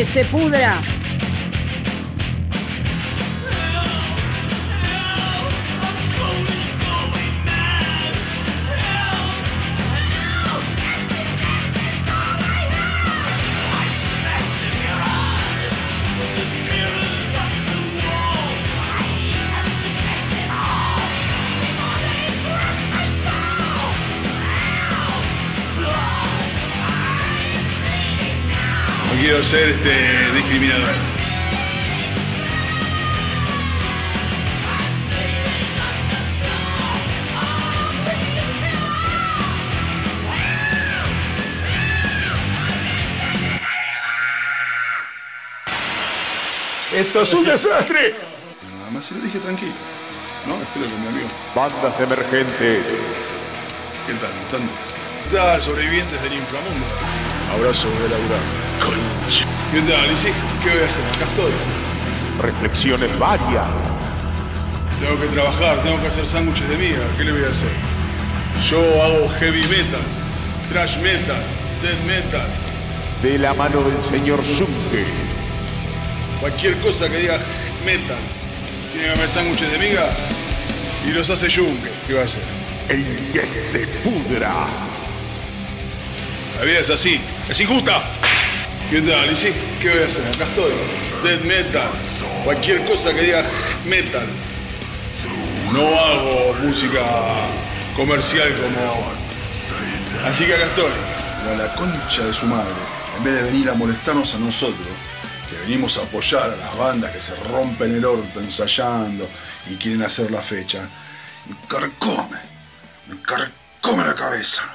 se pudra. Quiero ser este, discriminador. ¡Esto es un desastre! Nada más se lo dije tranquilo. No, espero que mi amigo. Bandas emergentes. ¿Qué tal, mutantes? ¿Qué tal, sobrevivientes del inframundo? Abrazo, voy a laburar. ¿Qué tal? ¿Y sí? ¿Qué voy a hacer? Acá estoy. Reflexiones varias. Tengo que trabajar, tengo que hacer sándwiches de miga. ¿Qué le voy a hacer? Yo hago heavy metal, trash metal, death metal. De la mano del señor Zunke. cualquier cosa que diga metal. Tiene que comer sándwiches de miga y los hace yunque. ¿Qué va a hacer? El que se pudra. La vida es así, es injusta. ¿Qué tal? ¿Y sí? ¿Qué voy a hacer? Acá estoy. Dead metal. Cualquier cosa que diga metal. No hago música comercial como. Así que acá estoy. A la concha de su madre. En vez de venir a molestarnos a nosotros, que venimos a apoyar a las bandas que se rompen el orto ensayando y quieren hacer la fecha, me carcome. Me carcome la cabeza.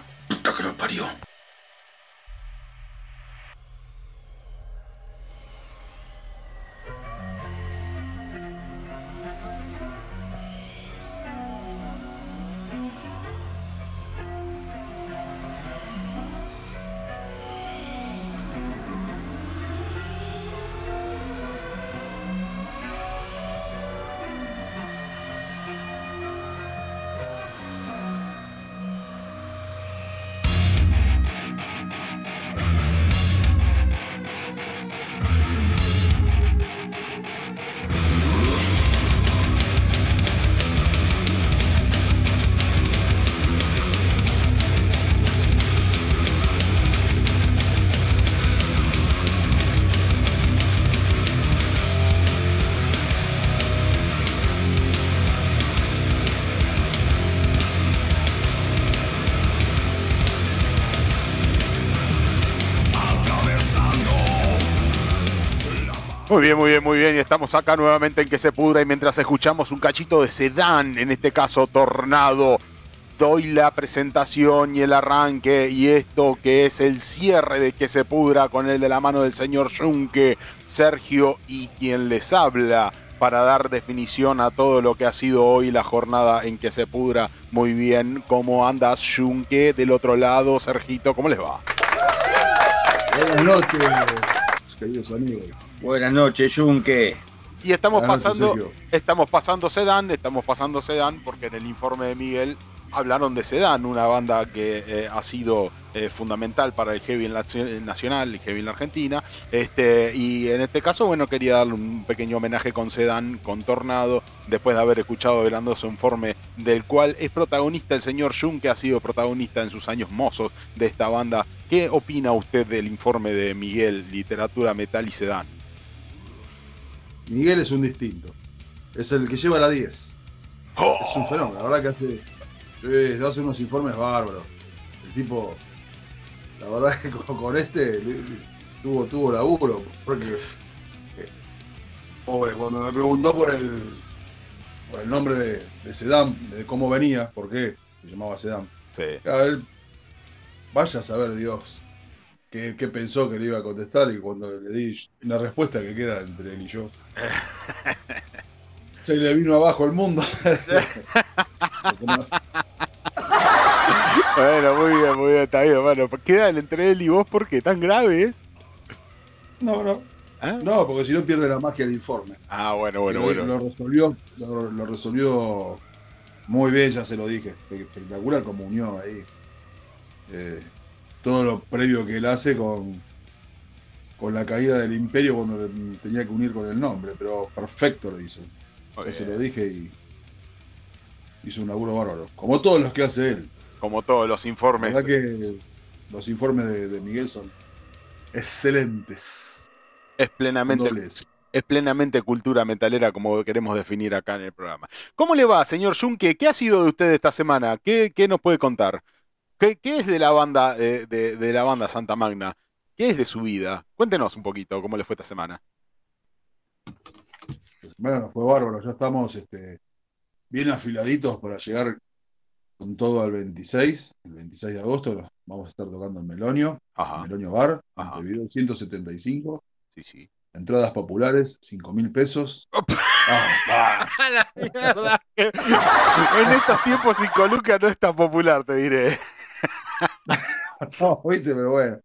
Bien, muy bien, muy bien. Y estamos acá nuevamente en que se pudra y mientras escuchamos un cachito de sedán, en este caso Tornado, doy la presentación y el arranque y esto que es el cierre de que se pudra con el de la mano del señor Junque, Sergio y quien les habla para dar definición a todo lo que ha sido hoy la jornada en que se pudra. Muy bien, ¿cómo andas Junque? Del otro lado, Sergito, ¿cómo les va? Buenas noches, queridos amigos. Buenas noches, Junque. Y estamos Buenas pasando, estamos pasando Sedán, estamos pasando Sedán, porque en el informe de Miguel hablaron de Sedán, una banda que eh, ha sido eh, fundamental para el heavy en la- nacional, el heavy en la Argentina. Este, y en este caso, bueno, quería darle un pequeño homenaje con Sedán, con Tornado, después de haber escuchado velando su informe, del cual es protagonista el señor Jun, que ha sido protagonista en sus años mozos de esta banda. ¿Qué opina usted del informe de Miguel, Literatura, Metal y Sedán? Miguel es un distinto. Es el que lleva la 10. Es un fenómeno, la verdad que hace, sí, hace unos informes bárbaros. El tipo, la verdad es que [LAUGHS] con, con este le- le- tuvo, tuvo laburo. Porque, eh, pobre, cuando me preguntó por el, por el nombre de, de Sedam, de cómo venía, por qué se llamaba Sedam. Sí. Claro, él, vaya a saber Dios qué pensó que le iba a contestar y cuando le di una respuesta que queda entre él y yo. [LAUGHS] Se le vino abajo el mundo. [LAUGHS] Bueno, muy bien, muy bien, está bien. Bueno, queda entre él y vos porque tan grave es. No, no. ¿Ah? No, porque si no pierde la magia el informe. Ah, bueno, bueno, lo, bueno. lo resolvió, lo, lo resolvió muy bien, ya se lo dije. Espectacular como unió ahí. eh, todo lo previo que él hace con, con la caída del imperio cuando tenía que unir con el nombre, pero perfecto lo hizo. Ya se lo dije y hizo un laburo bárbaro. Como todos los que hace él. Como todos los La informes. verdad que los informes de, de Miguel son excelentes. Es plenamente, es plenamente cultura metalera como queremos definir acá en el programa. ¿Cómo le va, señor Junque? ¿Qué ha sido de usted esta semana? ¿Qué, qué nos puede contar? ¿Qué, qué es de la banda de, de la banda Santa Magna? ¿Qué es de su vida? Cuéntenos un poquito cómo le fue esta semana. Bueno, fue bárbaro. Ya estamos este, bien afiladitos para llegar con todo al 26. El 26 de agosto nos vamos a estar tocando en Melonio, Ajá. Melonio Bar, Ajá. Montevideo 175. Sí, sí. Entradas populares, 5 mil pesos. [LAUGHS] ¡A la mierda! en estos tiempos sin lucas no es tan popular, te diré. [LAUGHS] No, viste, pero bueno.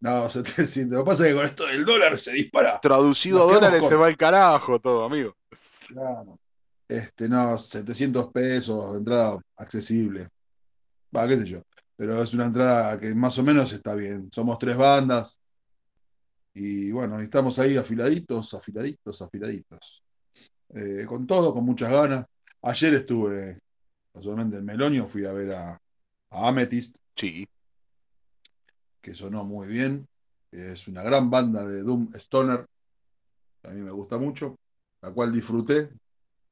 No, 700. Lo que pasa es que con esto del dólar se dispara. Traducido a Nos dólares se cortos. va el carajo todo, amigo. Claro. Este, no, 700 pesos, entrada accesible. Va, qué sé yo. Pero es una entrada que más o menos está bien. Somos tres bandas Y bueno, estamos ahí afiladitos, afiladitos, afiladitos. Eh, con todo, con muchas ganas. Ayer estuve, casualmente en Melonio, fui a ver a, a Amethyst. Sí. Que sonó muy bien. Es una gran banda de Doom Stoner. A mí me gusta mucho. La cual disfruté.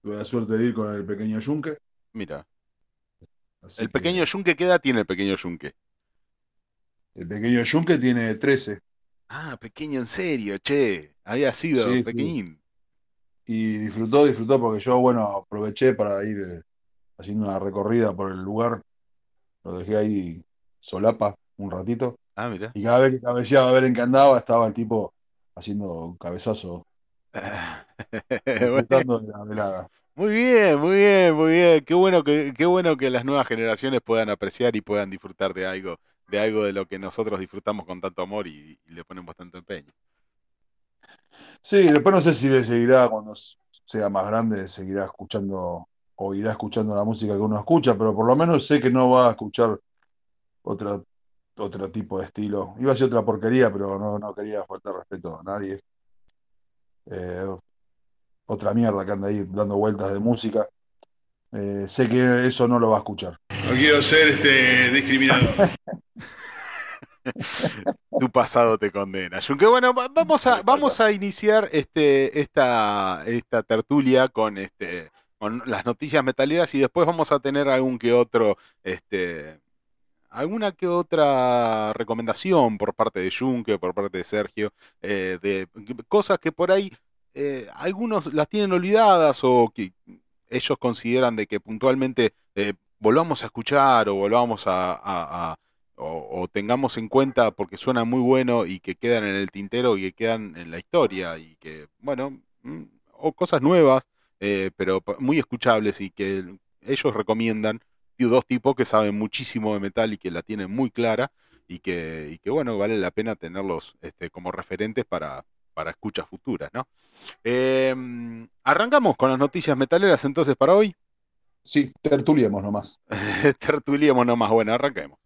Tuve la suerte de ir con el pequeño Yunque. Mira. Así el que pequeño Yunque, ¿qué edad tiene el pequeño Yunque? el pequeño Yunque tiene 13. Ah, pequeño en serio, che. Había sido Sí, sí. pequeñín. Y disfrutó, disfrutó, porque yo, bueno, aproveché para ir eh, haciendo una recorrida por el lugar. Lo dejé ahí solapa un ratito. Ah, mira. Y cada vez que cabeceaba a ver en qué andaba, estaba el tipo haciendo un cabezazo, [LAUGHS] la. Muy bien, muy bien, muy bien. Qué bueno que, qué bueno que las nuevas generaciones puedan apreciar y puedan disfrutar de algo, de algo de lo que nosotros disfrutamos con tanto amor y, y le ponemos tanto empeño. Sí, después no sé si le seguirá cuando sea más grande, seguirá escuchando o irá escuchando la música que uno escucha, pero por lo menos sé que no va a escuchar otra, otro tipo de estilo. Iba a ser otra porquería, pero no, no quería faltar respeto a nadie. Eh, otra mierda que anda ahí dando vueltas de música. Eh, sé que eso no lo va a escuchar. No quiero ser este discriminador. [LAUGHS] Tu pasado te condena. Yunque bueno, va- vamos a, vamos a iniciar este, esta, esta tertulia con este con las noticias metaleras y después vamos a tener algún que otro, este, alguna que otra recomendación por parte de Junque, por parte de Sergio, eh, de cosas que por ahí eh, algunos las tienen olvidadas o que ellos consideran de que puntualmente eh, volvamos a escuchar o volvamos a, o, tengamos en cuenta porque suena muy bueno y que quedan en el tintero y que quedan en la historia y que, bueno, mm, o cosas nuevas, eh, pero muy escuchables y que ellos recomiendan, dos tipos que saben muchísimo de metal y que la tienen muy clara y que, y que bueno, vale la pena tenerlos este, como referentes para, para escuchas futuras, ¿no? Eh, arrancamos con las noticias metaleras entonces para hoy. Sí, tertuliemos nomás. [LAUGHS] Tertuliemos nomás, bueno, arranquemos.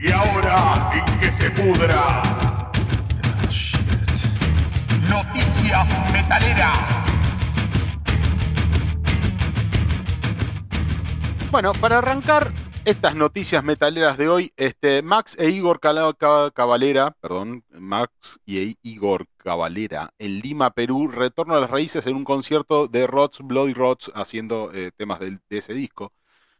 Y ahora, en que se pudra. Noticias metaleras. Bueno, para arrancar estas noticias metaleras de hoy, este, Max e Igor Cavalera, perdón, Max y E- Igor Cavalera en Lima, Perú, retorno a las raíces en un concierto de Rods, Bloody Rods, haciendo eh, temas de, ese disco.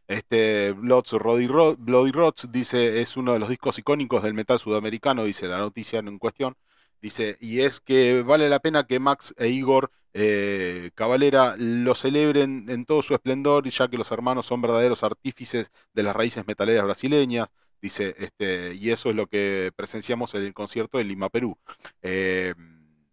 Este Bloods, Bloody, Ro- Bloody Rods dice es uno de los discos icónicos del metal sudamericano, dice la noticia en cuestión. Dice, y es que vale la pena que Max e Igor eh, Cavalera lo celebren en todo su esplendor, ya que los hermanos son verdaderos artífices de las raíces metaleras brasileñas. Dice, este, y eso es lo que presenciamos en el concierto en Lima, Perú. Eh,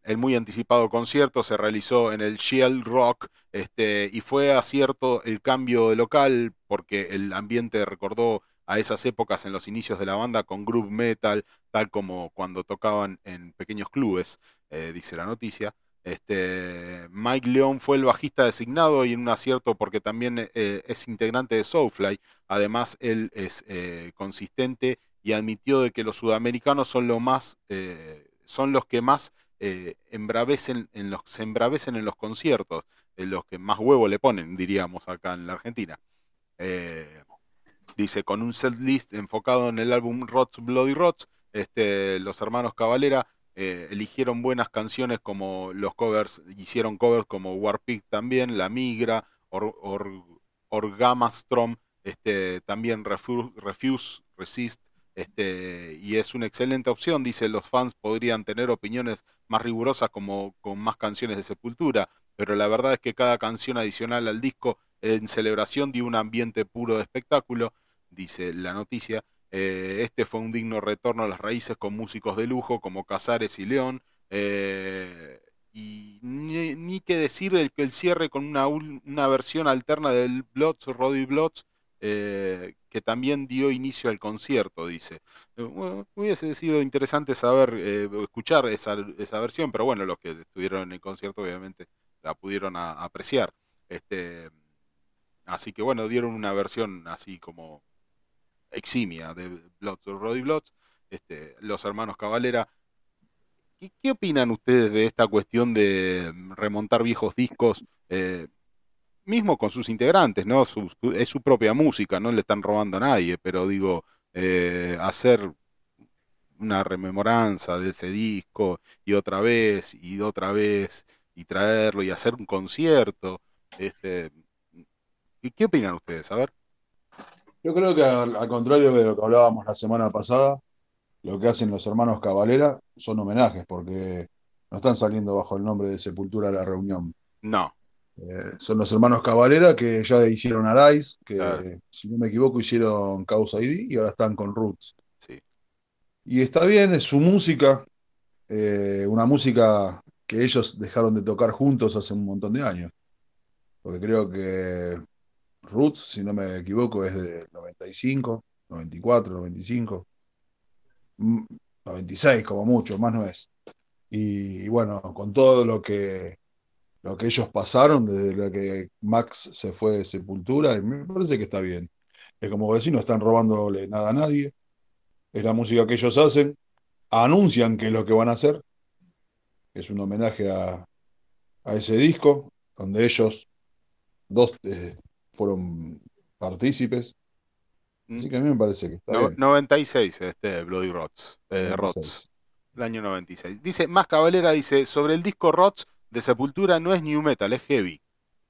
el muy anticipado concierto se realizó en el Shield Rock este, y fue acierto el cambio de local porque el ambiente recordó a esas épocas en los inicios de la banda con groove metal, tal como cuando tocaban en pequeños clubes, eh, dice la noticia. Este, Mike León fue el bajista designado y en un acierto porque también eh, es integrante de Soulfly. Además, él es eh, consistente y admitió de que los sudamericanos son, lo más, eh, son los que más eh, en los, se embravecen en los conciertos, eh, los que más huevo le ponen, diríamos acá en la Argentina. Eh, dice, con un set list enfocado en el álbum Rots Bloody Rots, este, los hermanos Cavalera eh, eligieron buenas canciones como los covers, hicieron covers como Warpig también, La Migra, Or, Or- Orgamastrom, este, también Refu- Refuse, Resist, este, y es una excelente opción, dice, los fans podrían tener opiniones más rigurosas como con más canciones de Sepultura, pero la verdad es que cada canción adicional al disco en celebración dio un ambiente puro de espectáculo, dice la noticia. Eh, este fue un digno retorno a las raíces con músicos de lujo como Casares y León. eh, y ni, que decir el, que el cierre con una, una versión alterna del Bloods, Roddy Bloods, eh, que también dio inicio al concierto, dice. Eh, hubiese sido interesante saber, eh, escuchar esa, esa versión, pero bueno, los que estuvieron en el concierto obviamente la pudieron apreciar. Este, así que bueno, dieron una versión así como eximia de Bloods, Roddy Bloods. este, los hermanos Cavalera. ¿Qué, opinan ustedes de esta cuestión de remontar viejos discos? eh, mismo con sus integrantes, ¿no? Es su propia música, no le están robando a nadie, pero digo, eh, hacer una rememoranza de ese disco y otra vez y otra vez y traerlo y hacer un concierto. Este, ¿qué, qué opinan ustedes? A ver. Yo creo que al, al contrario de lo que hablábamos la semana pasada, lo que hacen los hermanos Cavalera son homenajes, porque no están saliendo bajo el nombre de Sepultura a la reunión. No. Eh, son los hermanos Cavalera que ya hicieron Arise, que si no me equivoco hicieron Causa ID y ahora están con Roots. Sí. Y está bien, es su música, eh, una música que ellos dejaron de tocar juntos hace un montón de años. Porque creo que Roots, si no me equivoco, es de 95, 94, 95, mm, 96 como mucho, más no es. Y, bueno, con todo lo que, lo que ellos pasaron desde lo que Max se fue de Sepultura, me parece que está bien. Es como decir, no están robándole nada a nadie. Es la música que ellos hacen. Anuncian que es lo que van a hacer. Es un homenaje a, a ese disco, donde ellos dos eh, fueron partícipes. Así que a mí me parece que está No- bien. 96, este Bloody Rots. eh, 96. Rots. El año 96. Dice, más Cavalera dice, sobre el disco Rots de Sepultura no es new metal, es heavy.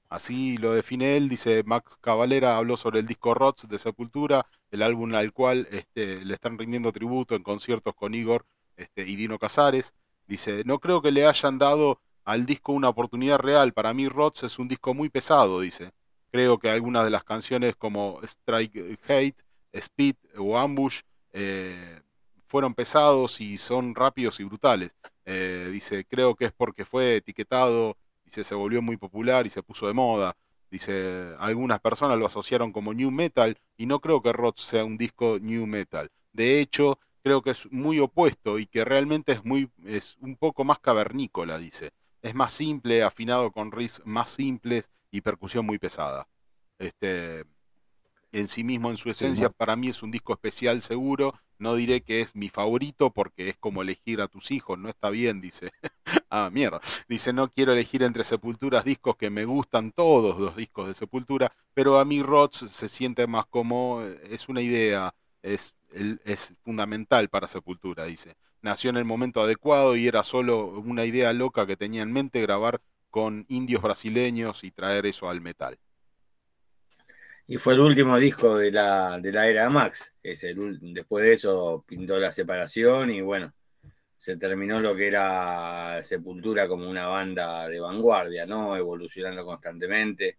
Así lo define él, dice Max Cavalera, habló sobre el disco Rots de Sepultura, el álbum al cual este, le están rindiendo tributo en conciertos con Igor este, y Dino Casares. Dice, no creo que le hayan dado al disco una oportunidad real. Para mí Rots es un disco muy pesado, dice. Creo que algunas de las canciones como Strike Hate, Speed o Ambush eh, fueron pesados y son rápidos y brutales. Eh, dice, creo que es porque fue etiquetado, dice, se volvió muy popular y se puso de moda. Dice, algunas personas lo asociaron como new metal y no creo que Rots sea un disco new metal. De hecho, creo que es muy opuesto y que realmente es muy es un poco más cavernícola, dice. Es más simple, afinado con riffs más simples y percusión muy pesada. Este, en sí mismo, en su esencia, para mí es un disco especial seguro. No diré que es mi favorito porque es como elegir a tus hijos, no está bien, dice. [LAUGHS] ah, mierda. Dice, no quiero elegir entre Sepulturas discos que me gustan todos los discos de Sepultura, pero a mí Rots se siente más como, es una idea, es, es fundamental para Sepultura, dice. Nació en el momento adecuado y era solo una idea loca que tenía en mente grabar con indios brasileños y traer eso al metal. Y fue el último disco de la, de la era Max. Es el, después de eso pintó la separación y bueno, se terminó lo que era Sepultura como una banda de vanguardia, ¿no? Evolucionando constantemente.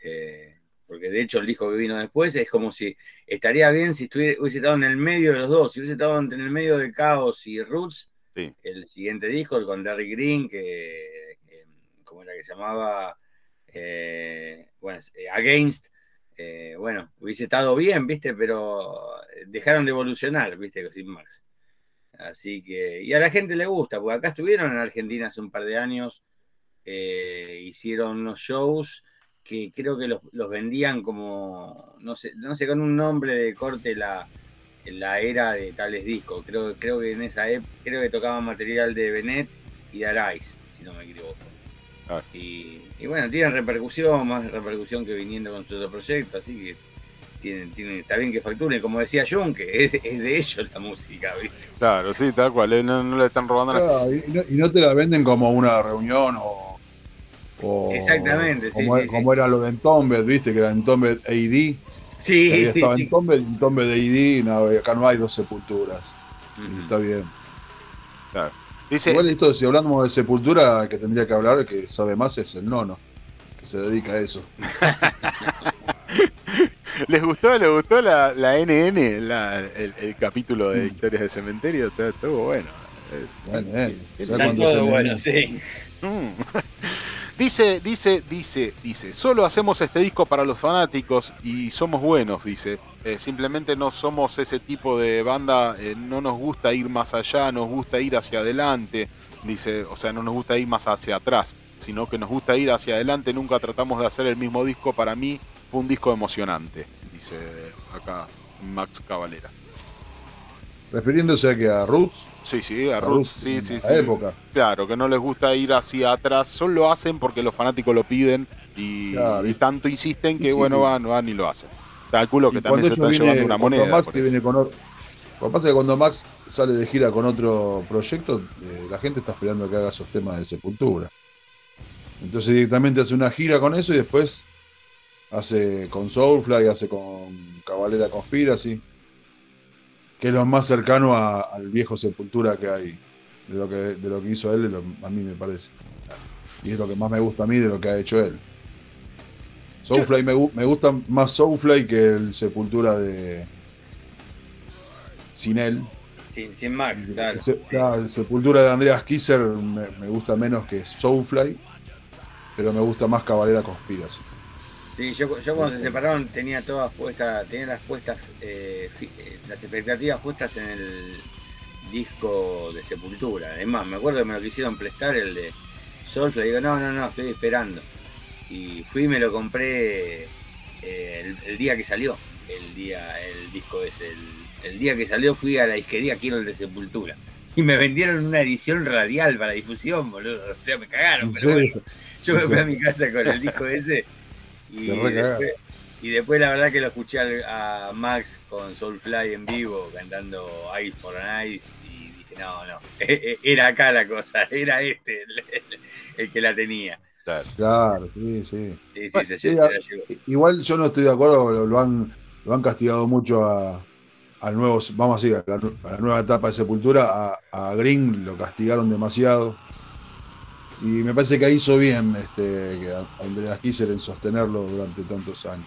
Eh, porque de hecho el disco que vino después es como si estaría bien si estuviera, hubiese estado en el medio de los dos, si hubiese estado en el medio de Chaos y Roots, Sí. el siguiente disco, el con Derry Green, que- ¿cómo era que llamaba? Eh, bueno, eh, Against, eh, bueno, hubiese estado bien, ¿viste? Pero dejaron de evolucionar, ¿viste? Sin Max. Así que, y a la gente le gusta, porque acá estuvieron en Argentina hace un par de años, hicieron unos shows que creo que los, los vendían como, no sé, no sé, con un nombre de corte la, la era de tales discos. Creo, creo que en esa época, creo que tocaban material de Benet y de Arais, si no me equivoco. Ah. Y, y bueno, tienen repercusión, más repercusión que viniendo con su otro proyecto, así que tienen, tienen, está bien que facturen, como decía Jun, que es, es de ellos la música, ¿viste? Claro, sí, tal cual, eh, no, no le están robando. Claro, y, no, y no te la venden como una reunión o. o- Exactamente, sí, como, sí, sí. como era lo de Entombed, ¿viste? Que era Entombed AD. Sí, Ahí sí, estaba sí. Entombed, Entombed AD, no, acá no hay dos sepulturas. Está bien. Claro. Dice, Igual esto, si hablamos de sepultura, el que tendría que hablar, el que sabe más, es el nono, que se dedica a eso. [LAUGHS] ¿Les gustó, les gustó la, la NN, la- el, el capítulo Mm. de Historias de Cementerio? Estuvo- Estuvo bueno. Eh, Bueno, eh, qué ¿sabes lindo. cuándo se Todo le- bueno, sí. Mm. [LAUGHS] Dice, dice, dice, dice, solo hacemos este disco para los fanáticos y somos buenos, dice. Eh, simplemente no somos ese tipo de banda, eh, no nos gusta ir más allá, nos gusta ir hacia adelante, dice, o sea, no nos gusta ir más hacia atrás, sino que nos gusta ir hacia adelante, nunca tratamos de hacer el mismo disco, para mí fue un disco emocionante, dice acá Max Cavalera. Refiriéndose a que a Roots. Sí, sí, a A Roots, Roots, sí, sí, sí. época. Claro, que no les gusta ir hacia atrás, solo lo hacen porque los fanáticos lo piden y, Claro, y tanto insisten que, sí. bueno, van, van y lo hacen. Calculo que también se están llevando una moneda. Max que viene con otro- Lo que pasa es que cuando Max sale de gira con otro proyecto, eh, la gente está esperando que haga esos temas de sepultura. Entonces directamente hace una gira con eso y después hace con Soulfly, hace con Cabalera Conspiracy, que es lo más cercano a- al viejo Sepultura que hay, de lo que, de lo que hizo él, lo- a mí me parece. Y es lo que más me gusta a mí de lo que ha hecho él. Soulfly me, me gusta más Soulfly que el Sepultura de sin él. Sin, sin Max, claro. Se- Sepultura de Andreas Kisser me, me gusta menos que Soulfly, pero me gusta más Cabalera Conspiracy. Sí, yo, yo cuando se separaron tenía todas puestas, tenía las puestas, eh, fi- eh, las expectativas puestas en el disco de Sepultura. Además, me acuerdo que me lo quisieron prestar el de Soulfly. Digo, no, no, no, estoy esperando. Y fui y me lo compré eh, el, el día que salió, el día, el disco ese. El, el día que salió fui a la disquería, quiero el de Sepultura. Y me vendieron una edición radial para difusión, boludo. O sea, me cagaron, pero Sí. bueno. Yo me fui a mi casa con el disco ese y después, y después la verdad que lo escuché a Max con Soulfly en vivo cantando Eye for an Ice y dije, no, no, [LAUGHS] era acá la cosa, era este el que la tenía. Claro, sí, sí. Sí, sí, se, Sí, se a- la llevó. Igual yo no estoy de acuerdo, lo, lo han, lo han castigado mucho a, al nuevo, vamos a decir, a la, a la nueva etapa de Sepultura, a, a Green lo castigaron demasiado. Y me parece que hizo bien este, que a- Andreas Kisser en sostenerlo durante tantos años.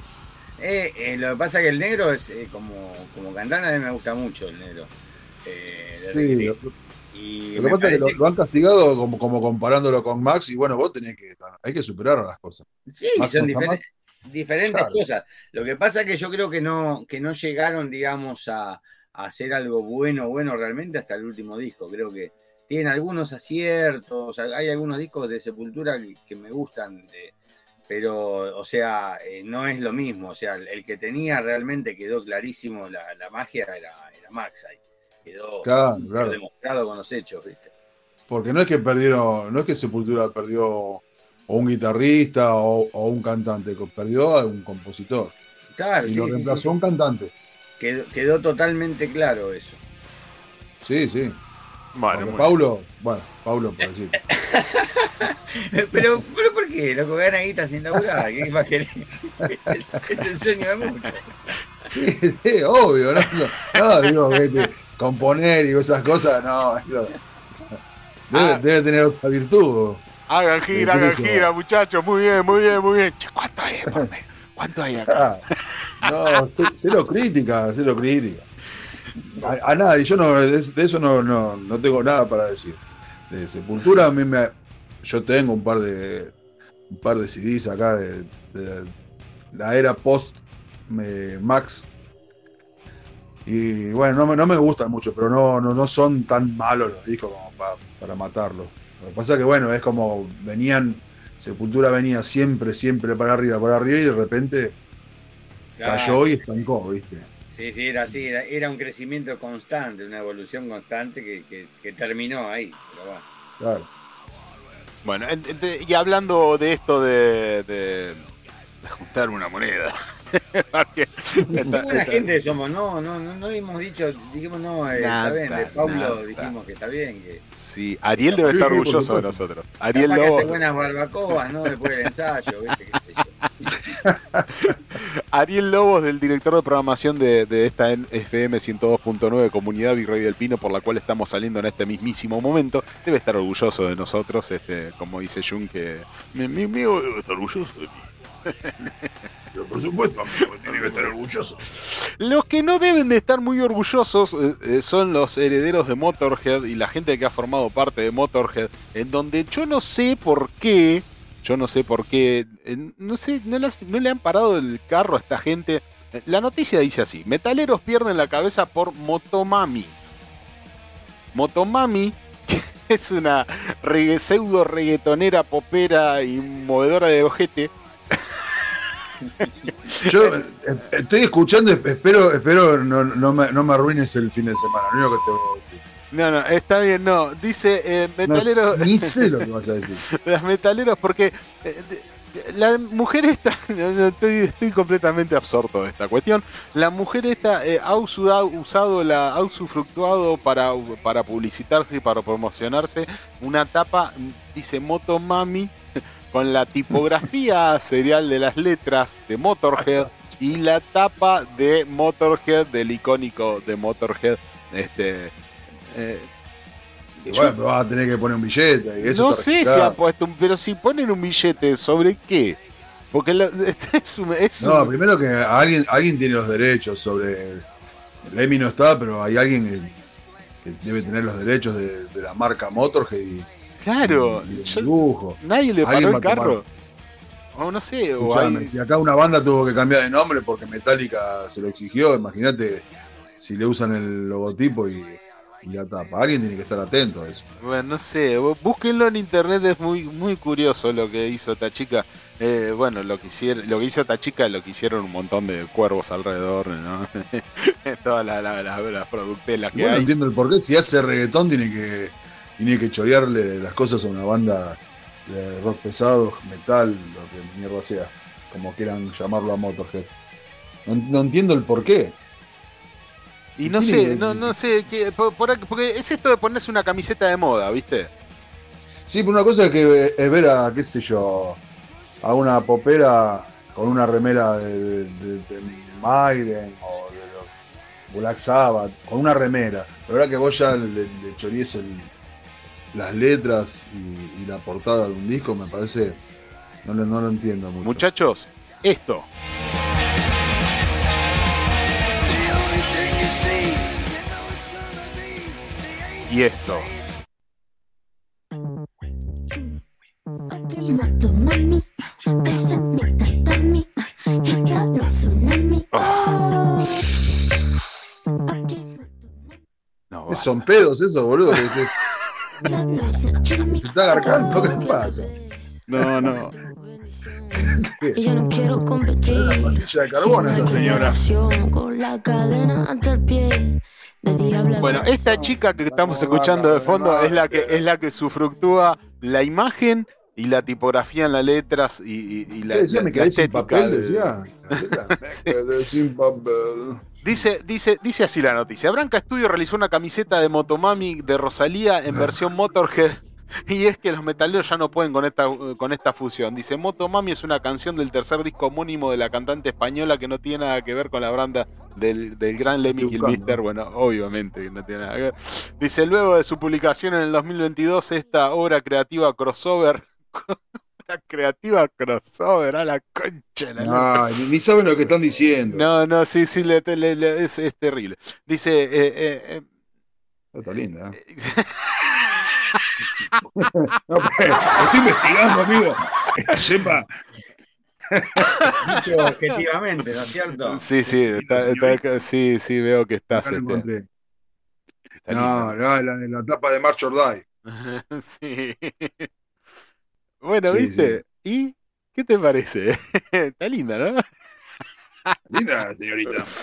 Eh, eh, lo que pasa es que el negro es eh, como, como cantante, a mí me gusta mucho el negro. eh, Sí. Y lo que pasa es que lo, lo han castigado como, como comparándolo con Max y bueno, vos tenés que hay que superar las cosas. Sí, Max son diferentes, diferentes Claro. cosas. Lo que pasa es que yo creo que no, que no llegaron, digamos, a, a hacer algo bueno, bueno realmente hasta el último disco. Creo que tienen algunos aciertos, hay algunos discos de Sepultura que, que me gustan, de- pero, o sea, eh, no es lo mismo. O sea, el, el que tenía realmente quedó clarísimo la, la magia era, era Max ahí. Quedó Claro, demostrado con los hechos, ¿viste? Porque no es que perdieron, no es que Sepultura perdió o un guitarrista o, o un cantante, perdió a un compositor. Claro, y sí, lo sí, reemplazó sí. un cantante. Quedó, quedó totalmente claro eso. Sí, sí. Bueno, Paulo, bueno, Paulo por decir. [LAUGHS] Pero, pero ¿por qué? Loco, gana guita sin laburar. ¿Qué más querés? Es el, es el sueño de muchos. Sí, sí, obvio, ¿no? No, no, digo, vete, componer y esas cosas, no. Debe, Ah. debe tener otra virtud. Hagan gira, ¿Qué sé hagan gira, muchachos. Muy bien, muy bien, muy bien. Che, ¿cuánto hay [LAUGHS] por medio? ¿Cuánto hay acá? Ah, no, cero crítica, cero crítica. A, a nadie, yo no, de, de eso no, no, no tengo nada para decir. De Sepultura a mí me. Yo tengo un par de. un par de CDs acá de, de la era post me- Max. Y bueno, no me, no me gustan mucho, pero no, no, no son tan malos los discos como pa- para matarlos. Lo que pasa es que bueno, es como venían, Sepultura venía siempre, siempre para arriba, para arriba y de repente cayó y estancó, ¿viste? Sí, sí, era así. Era, era un crecimiento constante, una evolución constante que, que- que terminó ahí. Pero bueno. Claro. Bueno, en- en- y hablando de esto de, de- de juntar una moneda. [LAUGHS] Buena gente somos, no, no, no, no hemos dicho, dijimos no, eh, Nada, está bien, de Pablo nada. dijimos que está bien, que Sí, Ariel debe estar orgulloso de nosotros. Ariel que hace Lobo, buenas barbacoas, ¿no? Después del ensayo, ¿viste? qué sé yo. [LAUGHS] Ariel Lobos, del director de programación de, de esta FM 102.9 Comunidad Virrey del Pino, por la cual estamos saliendo en este mismísimo momento, debe estar orgulloso de nosotros, este, como dice Jun, que mi mi amigo debe estar orgulloso de mí. [LAUGHS] Pero por supuesto, amigo, tiene que estar orgulloso. Los que no deben de estar muy orgullosos eh, eh, son los herederos de Motorhead y la gente que ha formado parte de Motorhead, en donde yo no sé por qué, yo no sé por qué, eh, no sé, no, le han parado el carro a esta gente. Eh, La noticia dice así, metaleros pierden la cabeza por Motomami. Motomami [LAUGHS] es una pseudo reggaetonera popera y movedora de ojete [LAUGHS] Yo eh, estoy escuchando, espero, espero no, me, no me arruines el fin de semana, lo único que te voy a decir. No, no, está bien, no. Dice eh, metaleros. No, ni sé lo que vas a decir. [LAUGHS] Las metaleros, porque eh, la mujer esta. [LAUGHS] Estoy, estoy, completamente absorto de esta cuestión. La mujer esta eh, ha usado, usado la, ha usufructuado para, para publicitarse y para promocionarse una tapa, dice Motomami, [LAUGHS] con la tipografía serial de las letras de Motorhead y la tapa de Motorhead, del icónico de Motorhead. Este, eh, y bueno, pero vas a tener que poner un billete. Y eso no sé si ha puesto un, pero si ponen un billete, ¿sobre qué? Porque lo, [LAUGHS] es un, es No, un- primero que alguien, alguien tiene los derechos sobre. Lemmy no está, pero hay alguien que, que debe tener los derechos de, de la marca Motorhead y, Claro, y el yo- dibujo. nadie le paró el carro. O no sé, o hay- si acá una banda tuvo que cambiar de nombre porque Metallica se lo exigió, imagínate si le usan el logotipo y, y la tapa. Alguien tiene que estar atento a eso. Bueno, no sé, bú- búsquenlo en internet, es muy muy curioso lo que hizo esta chica. Eh, bueno, lo que hicieron, lo que hizo esta chica, lo que hicieron un montón de cuervos alrededor, ¿no? [LAUGHS] Todas las la, la- las productelas que Bueno, hay. entiendo el porqué. Si hace reggaetón, tiene que, tiene que chorearle las cosas a una banda de rock pesado, metal, lo que mierda sea, como quieran llamarlo a Motorhead. No, no entiendo el porqué. Y no sé, que- no, no sé, qué- por- por aquí- porque es esto de ponerse una camiseta de moda, ¿viste? Sí, pero una cosa es que es ver a, qué sé yo, a una popera con una remera de, de, de Maiden o de los Black Sabbath, con una remera. La verdad que vos ya le, le chorees el- las letras y, y la portada de un disco, me parece, no, no lo entiendo mucho. Muchachos, esto. Y esto. No, Son pedos esos, boludo. que te- ¿Se está agarcando? ¿Qué pasa? No, no. [LAUGHS] Y yo no quiero competir. Señora. Con la cadena ante el pie. Bueno, esta chica que estamos escuchando de fondo es la que es la que sufructúa la imagen y la tipografía en las letras y, y- y la, la- Me la quedé sin papel, decía. [LAUGHS] Dice, dice, dice así la noticia. Branca Studio realizó una camiseta de Motomami de Rosalía en versión Motorhead. [LAUGHS] Y es que los metaleros ya no pueden con esta, con esta fusión. Dice, Motomami es una canción del tercer disco homónimo de la cantante española que no tiene nada que ver con la banda del, del gran Lemmy. Kilmister. Bueno, obviamente que no tiene nada que ver. Dice, luego de su publicación en el 2022, esta obra creativa crossover... [LAUGHS] La creativa crossover, a la concha. la. Ay, ni, ni saben lo que están diciendo. No, no, sí, sí, le- le- le- es, es terrible. Dice, eh, eh, eh, Está linda. [LAUGHS] No, pues, estoy investigando, amigo. Que sepa. Dicho objetivamente, ¿no es cierto? sí, sí, está- está- sí, sí, veo que estás. Este, está No, no, la, la tapa de March or Die. [LAUGHS] sí. Bueno, Sí, ¿viste? ¿Y qué te parece? [LAUGHS] está linda, ¿no? Linda, señorita. [LAUGHS]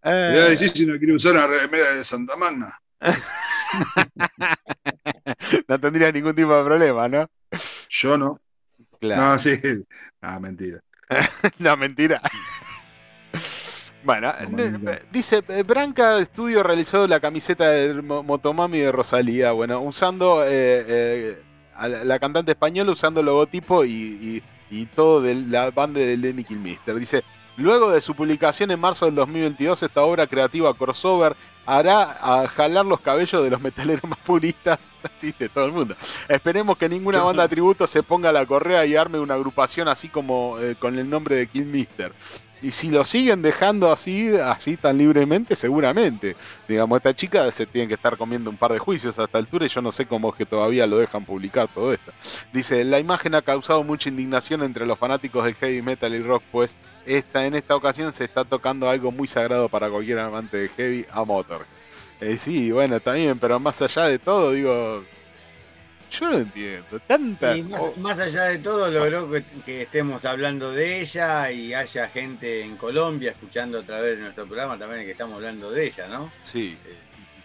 Ah, Le voy a decir si no quiere usar una remera de Santa Magna. No tendría ningún tipo de problema, ¿no? Yo no. Claro. No, sí. Ah, mentira. [LAUGHS] no, mentira. Bueno, No, ne- mentira. dice, eh, Branca Studio realizó la camiseta de Mo- Motomami de Rosalía, bueno, usando eh, eh, a la, cantante española usando el logotipo y, y- y todo de la banda de Lemmy Kilmister. Dice, luego de su publicación en marzo del 2022, esta obra creativa crossover hará jalar los cabellos de los metaleros más puristas [LAUGHS] así de todo el mundo. Esperemos que ninguna banda tributo se ponga a la correa y arme una agrupación así como eh, con el nombre de Killmister. Y si lo siguen dejando así, así tan libremente, seguramente. Digamos, esta chica se tiene que estar comiendo un par de juicios a esta altura y yo no sé cómo es que todavía lo dejan publicar todo esto. Dice, la imagen ha causado mucha indignación entre los fanáticos del heavy metal y rock, pues esta, en esta ocasión se está tocando algo muy sagrado para cualquier amante de heavy a Motor. Eh, sí, bueno, también, pero más allá de todo, digo, Yo no entiendo. Tanta. Y más, más allá de todo, logró que, que estemos hablando de ella y haya gente en Colombia escuchando a través de nuestro programa también que estamos hablando de ella, ¿no? Sí.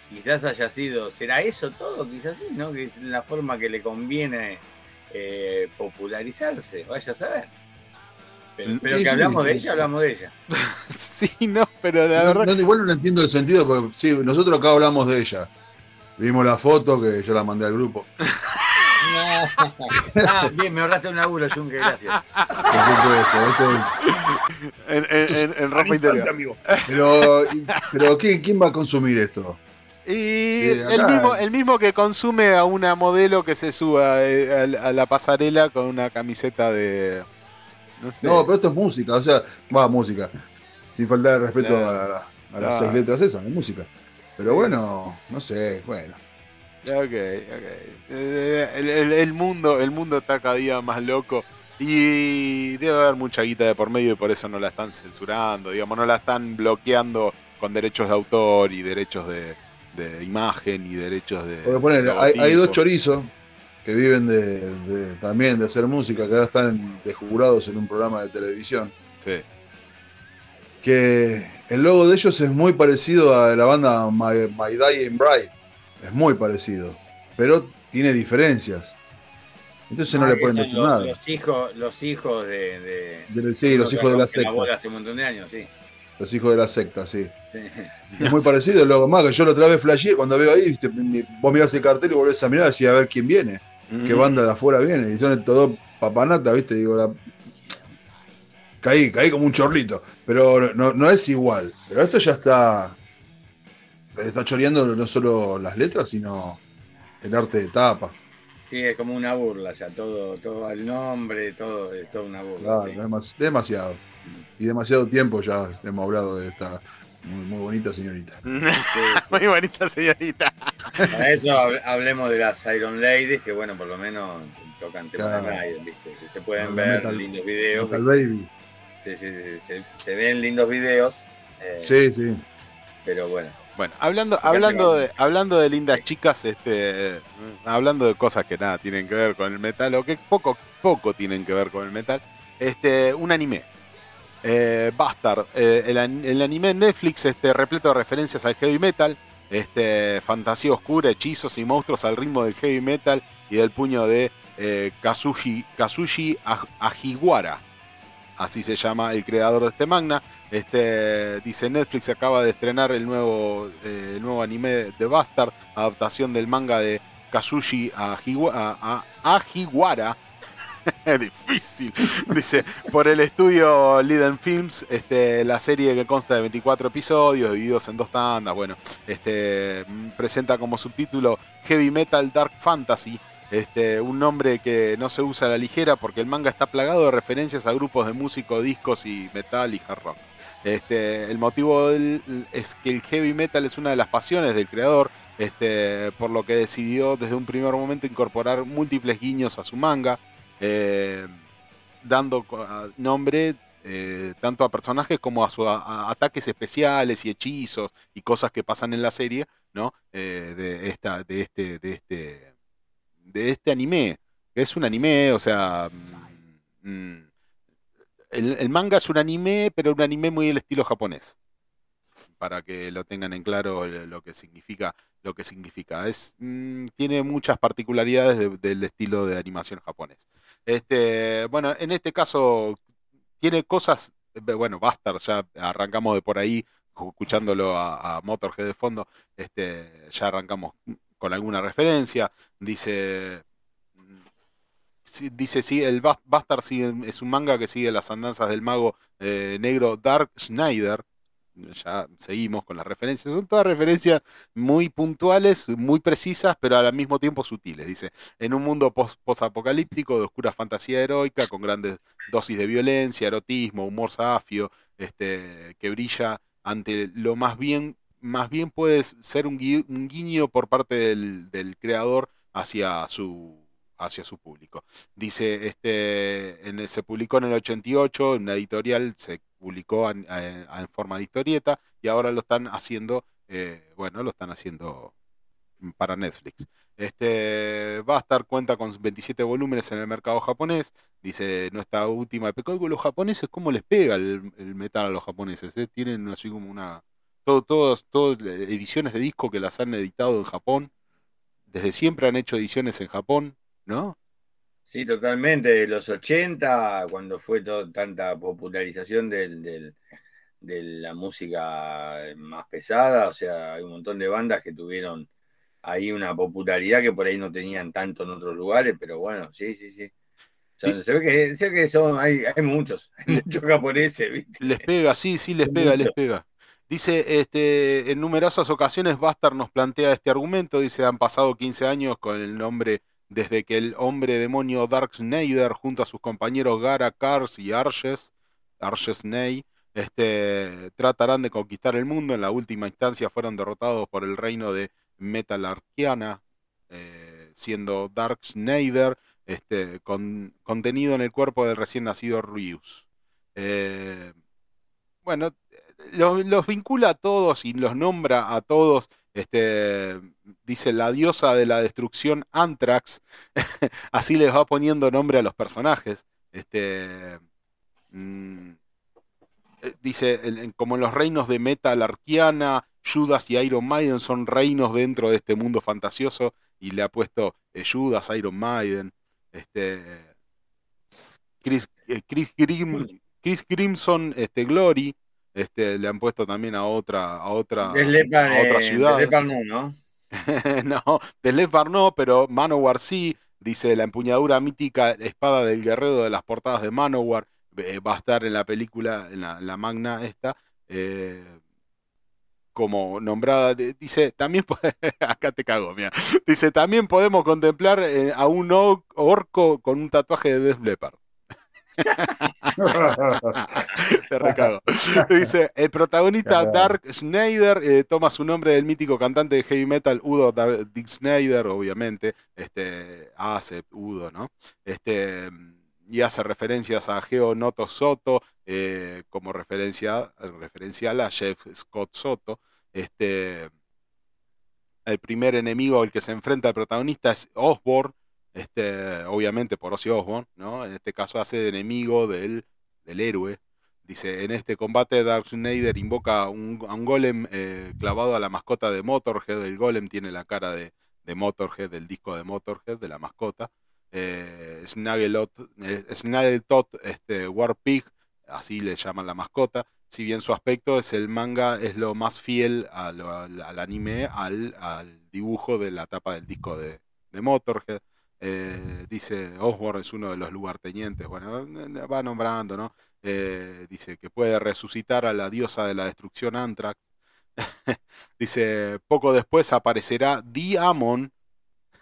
Quizás haya sido, ¿será eso todo? Quizás sí, ¿no? Que es la forma que le conviene eh, popularizarse, vaya a saber. Pero, pero que hablamos de ella, hablamos de ella. [LAUGHS] sí, no, pero la No, verdad. no, igual no entiendo el sentido, porque sí, nosotros acá hablamos de ella. Vimos la foto que yo la mandé al grupo. [LAUGHS] ah, bien, me ahorraste un laburo, Junque, gracias. Por supuesto, esto- En, en- en- en ropa interior. Pero, pero ¿quién, quién va a consumir esto? Y Sí, el mismo, el mismo que consume a una modelo que se suba eh, a, la- pasarela con una camiseta de. No sé. No, pero esto es música, o sea, va, música. Sin faltar de respeto Claro. a, la- a las Claro. seis letras esas, es música. Pero bueno, no sé, bueno. Ok, ok. El, el- el mundo, el mundo está cada día más loco. Y debe haber mucha guita de por medio y por eso no la están censurando, digamos, no la están bloqueando con derechos de autor y derechos de, de imagen y derechos de. Porque hay, dos chorizos que viven de, de- también de hacer música, que ahora están de jurados en un programa de televisión. Sí. Que el logo de ellos es muy parecido a la banda My, My Dying Bride. Es muy parecido. Pero tiene diferencias. Entonces no Ah, le pueden decir los, nada. Los hijos, los hijos de. de- Del- sí, los hijos de la secta. hace un montón de años, sí. Los hijos de la secta, sí. Sí. Es muy parecido el logo. Más yo la otra vez flasheé, cuando veo ahí, viste, vos mirás el cartel y volvés a mirar así a ver quién viene. Qué banda de afuera viene. Y son todos papanata, viste, digo, la... Caí, caí como un chorlito. Pero no, no es igual. Pero esto ya está. Está choreando no solo las letras, sino el arte de tapa. Sí, es como una burla ya, todo, todo el nombre, todo, es toda una burla. Claro, sí. demasiado. Y demasiado tiempo ya hemos hablado de esta muy, muy bonita señorita. [LAUGHS] Muy bonita señorita. Para eso hab- hablemos de las Iron Ladies, que bueno, por lo menos tocan temas Claro. de Raiden, ¿viste? Se- Se pueden Los ver Metal- lindos videos. Metal. Baby. Sí, sí, sí, se, se ven lindos videos. eh, Sí, sí. Pero bueno. Bueno, hablando, hablando, de, hablando de lindas chicas, este, hablando de cosas que nada tienen que ver con el metal, o que poco, poco tienen que ver con el metal, este, un anime. Eh, Bastard, eh, el, an- el anime en Netflix este, repleto de referencias al heavy metal, este, fantasía oscura, hechizos y monstruos al ritmo del heavy metal y del puño de eh, Kazushi, Kazushi Ajiwara así se llama el creador de este manga. Este, dice Netflix acaba de estrenar el nuevo, eh, el nuevo anime de Bastard, adaptación del manga de Kazushi a- a-. [LAUGHS] Difícil. Dice, por el estudio Liden Films, este, la serie que consta de 24 episodios divididos en dos tandas, bueno, este, presenta como subtítulo Heavy Metal Dark Fantasy, este, un nombre que no se usa a la ligera porque el manga está plagado de referencias a grupos de músico, discos y metal y hard rock. Este, el motivo es que el heavy metal es una de las pasiones del creador, este, por lo que decidió desde un primer momento incorporar múltiples guiños a su manga, eh, dando nombre eh, tanto a personajes como a, su, a- a ataques especiales y hechizos y cosas que pasan en la serie, ¿no? Eh, de esta, de este, de este, de este anime. Es un anime, o sea, mm, mm, el, manga es un anime, pero un anime muy del estilo japonés. Para que lo tengan en claro lo lo que significa, lo que significa. Es, mm, tiene muchas particularidades de- del estilo de animación japonés. Este, bueno, en este caso tiene cosas, eh, bueno, Bastard, ya arrancamos de por ahí, escuchándolo a, a Motorhead de fondo, este, ya arrancamos con alguna referencia. Dice, dice sí, el Bas- Bastard es un manga que sigue las andanzas del mago eh, negro Dark Schneider. Ya seguimos con las referencias. Son todas referencias muy puntuales, muy precisas, pero al mismo tiempo sutiles. Dice, en un mundo post- post-apocalíptico de oscura fantasía heroica, con grandes dosis de violencia, erotismo, humor safio, este, que brilla ante lo más bien, más bien puede ser un, un guiño por parte del, creador hacia su hacia su público. Dice, este, en se publicó en el 88, en una editorial se publicó en, forma de historieta y ahora lo están haciendo, eh, bueno, lo están haciendo para Netflix. Este, Bastard cuenta con 27 volúmenes en el mercado japonés. Dice nuestra última con los japoneses, ¿cómo les pega el, el metal a los japoneses? eh? Tienen así como una. Todo, todos, todas ediciones de disco que las han editado en Japón. Desde siempre han hecho ediciones en Japón, ¿no? Sí, totalmente. De los 80, cuando fue to- tanta popularización del, del- de la música más pesada, o sea, hay un montón de bandas que tuvieron ahí una popularidad que por ahí no tenían tanto en otros lugares, pero bueno, sí, sí, sí. O sea, se ve que, se ve que son, hay, hay muchos, [LAUGHS] hay muchos japoneses, ¿viste? Les pega, sí, sí, les pega, les pega. Dice, este, en numerosas ocasiones Bastard nos plantea este argumento, dice, han pasado 15 años con el nombre, desde que el hombre demonio Dark Snyder, junto a sus compañeros Gara, Kars y Arches, Arches este, tratarán de conquistar el mundo. En la última instancia fueron derrotados por el reino de Metalarkiana, eh, siendo Dark Snyder este, con- contenido en el cuerpo del recién nacido Ryus. Eh, bueno, los, vincula a todos y los nombra a todos. Este, dice la diosa de la destrucción Antrax. [LAUGHS] Así les va poniendo nombre a los personajes. Este, mm, eh, dice, como en los reinos de Metal Arquiana, Judas y Iron Maiden son reinos dentro de este mundo fantasioso. Y le ha puesto eh, Judas, Iron Maiden. Este, Chris, eh, este, Glory. Este, le han puesto también a otra, a otra, Leppard, a otra ciudad. Leppard no, ¿no? [LAUGHS] de Leppard no, pero Manowar sí. Dice la empuñadura mítica espada del guerrero de las portadas de Manowar. eh, va a estar en la película, en la, en la magna esta. eh, como nombrada, dice, también, [LAUGHS] acá te cago, mira, dice, también podemos contemplar eh, a un or- orco con un tatuaje de Leppard. Te recago. Dice, el protagonista. Dark Schneider eh, toma su nombre del mítico cantante de heavy metal Udo Dar- Dick Schneider, obviamente, este, hace Udo, ¿no? Este, y hace referencias a Geo Noto Soto eh, como referencia, referencial a Jeff Scott Soto. Este, el primer enemigo al que se enfrenta el protagonista es Osborn, este, obviamente por Ozzy Osbourne, ¿no? En este caso hace de enemigo del, del héroe. Dice, en este combate Dark Schneider invoca un, a un golem eh, clavado a la mascota de Motorhead. El golem tiene la cara de, de Motorhead, del disco de Motorhead, de la mascota. Eh, Snaggletot, eh, este, Warpig, así le llaman la mascota. Si bien su aspecto es el manga, es lo más fiel al, anime, al, al dibujo de la tapa del disco de, de Motorhead. Eh, dice Osborne es uno de los lugartenientes, bueno, va nombrando, ¿no? Eh, dice que puede resucitar a la diosa de la destrucción Antrax. [LAUGHS] dice, poco después aparecerá Diamond,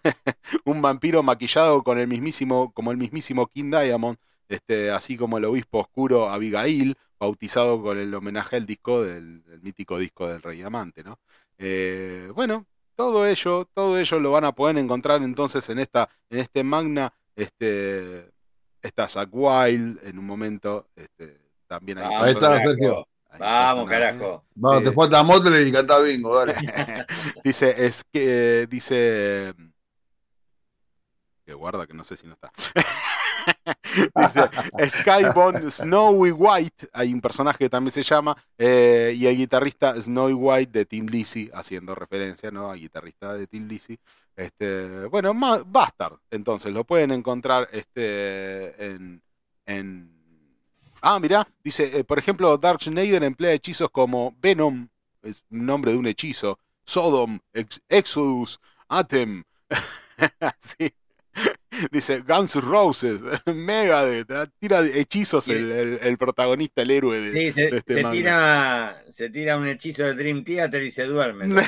[LAUGHS] un vampiro maquillado con el mismísimo, como el mismísimo King Diamond, este, así como el obispo oscuro Abigail, bautizado con el homenaje al disco del, mítico disco del Rey Amante, ¿no? Eh, bueno, todo ello, todo ello lo van a poder encontrar entonces en esta, en este magna, este, está Zack Wild en un momento, este, también hay Ahí está, carajo. Sergio. Vamos, carajo. Vamos, Sí. te falta Motley y canta bingo, dale. [LAUGHS] dice, es que, dice, que guarda que no sé si no está. [LAUGHS] [LAUGHS] dice, Skyborn Snowy White, hay un personaje que también se llama, eh, y el guitarrista Snowy White de Tim Lizzy, haciendo referencia, ¿no? Al guitarrista de Tim Lizzy. Este, bueno, Bastard, entonces lo pueden encontrar este, en, en Ah, mirá, dice, eh, por ejemplo, Dark Schneider emplea hechizos como Venom, es un nombre de un hechizo, Sodom, Ex- Exodus, Atem, [LAUGHS] sí. Dice Guns Roses, [LAUGHS] Megadeth, ah, tira hechizos el, el- el protagonista, el héroe de, Sí, de se, este se manga. tira, se tira un hechizo de Dream Theater y se duerme. [LAUGHS]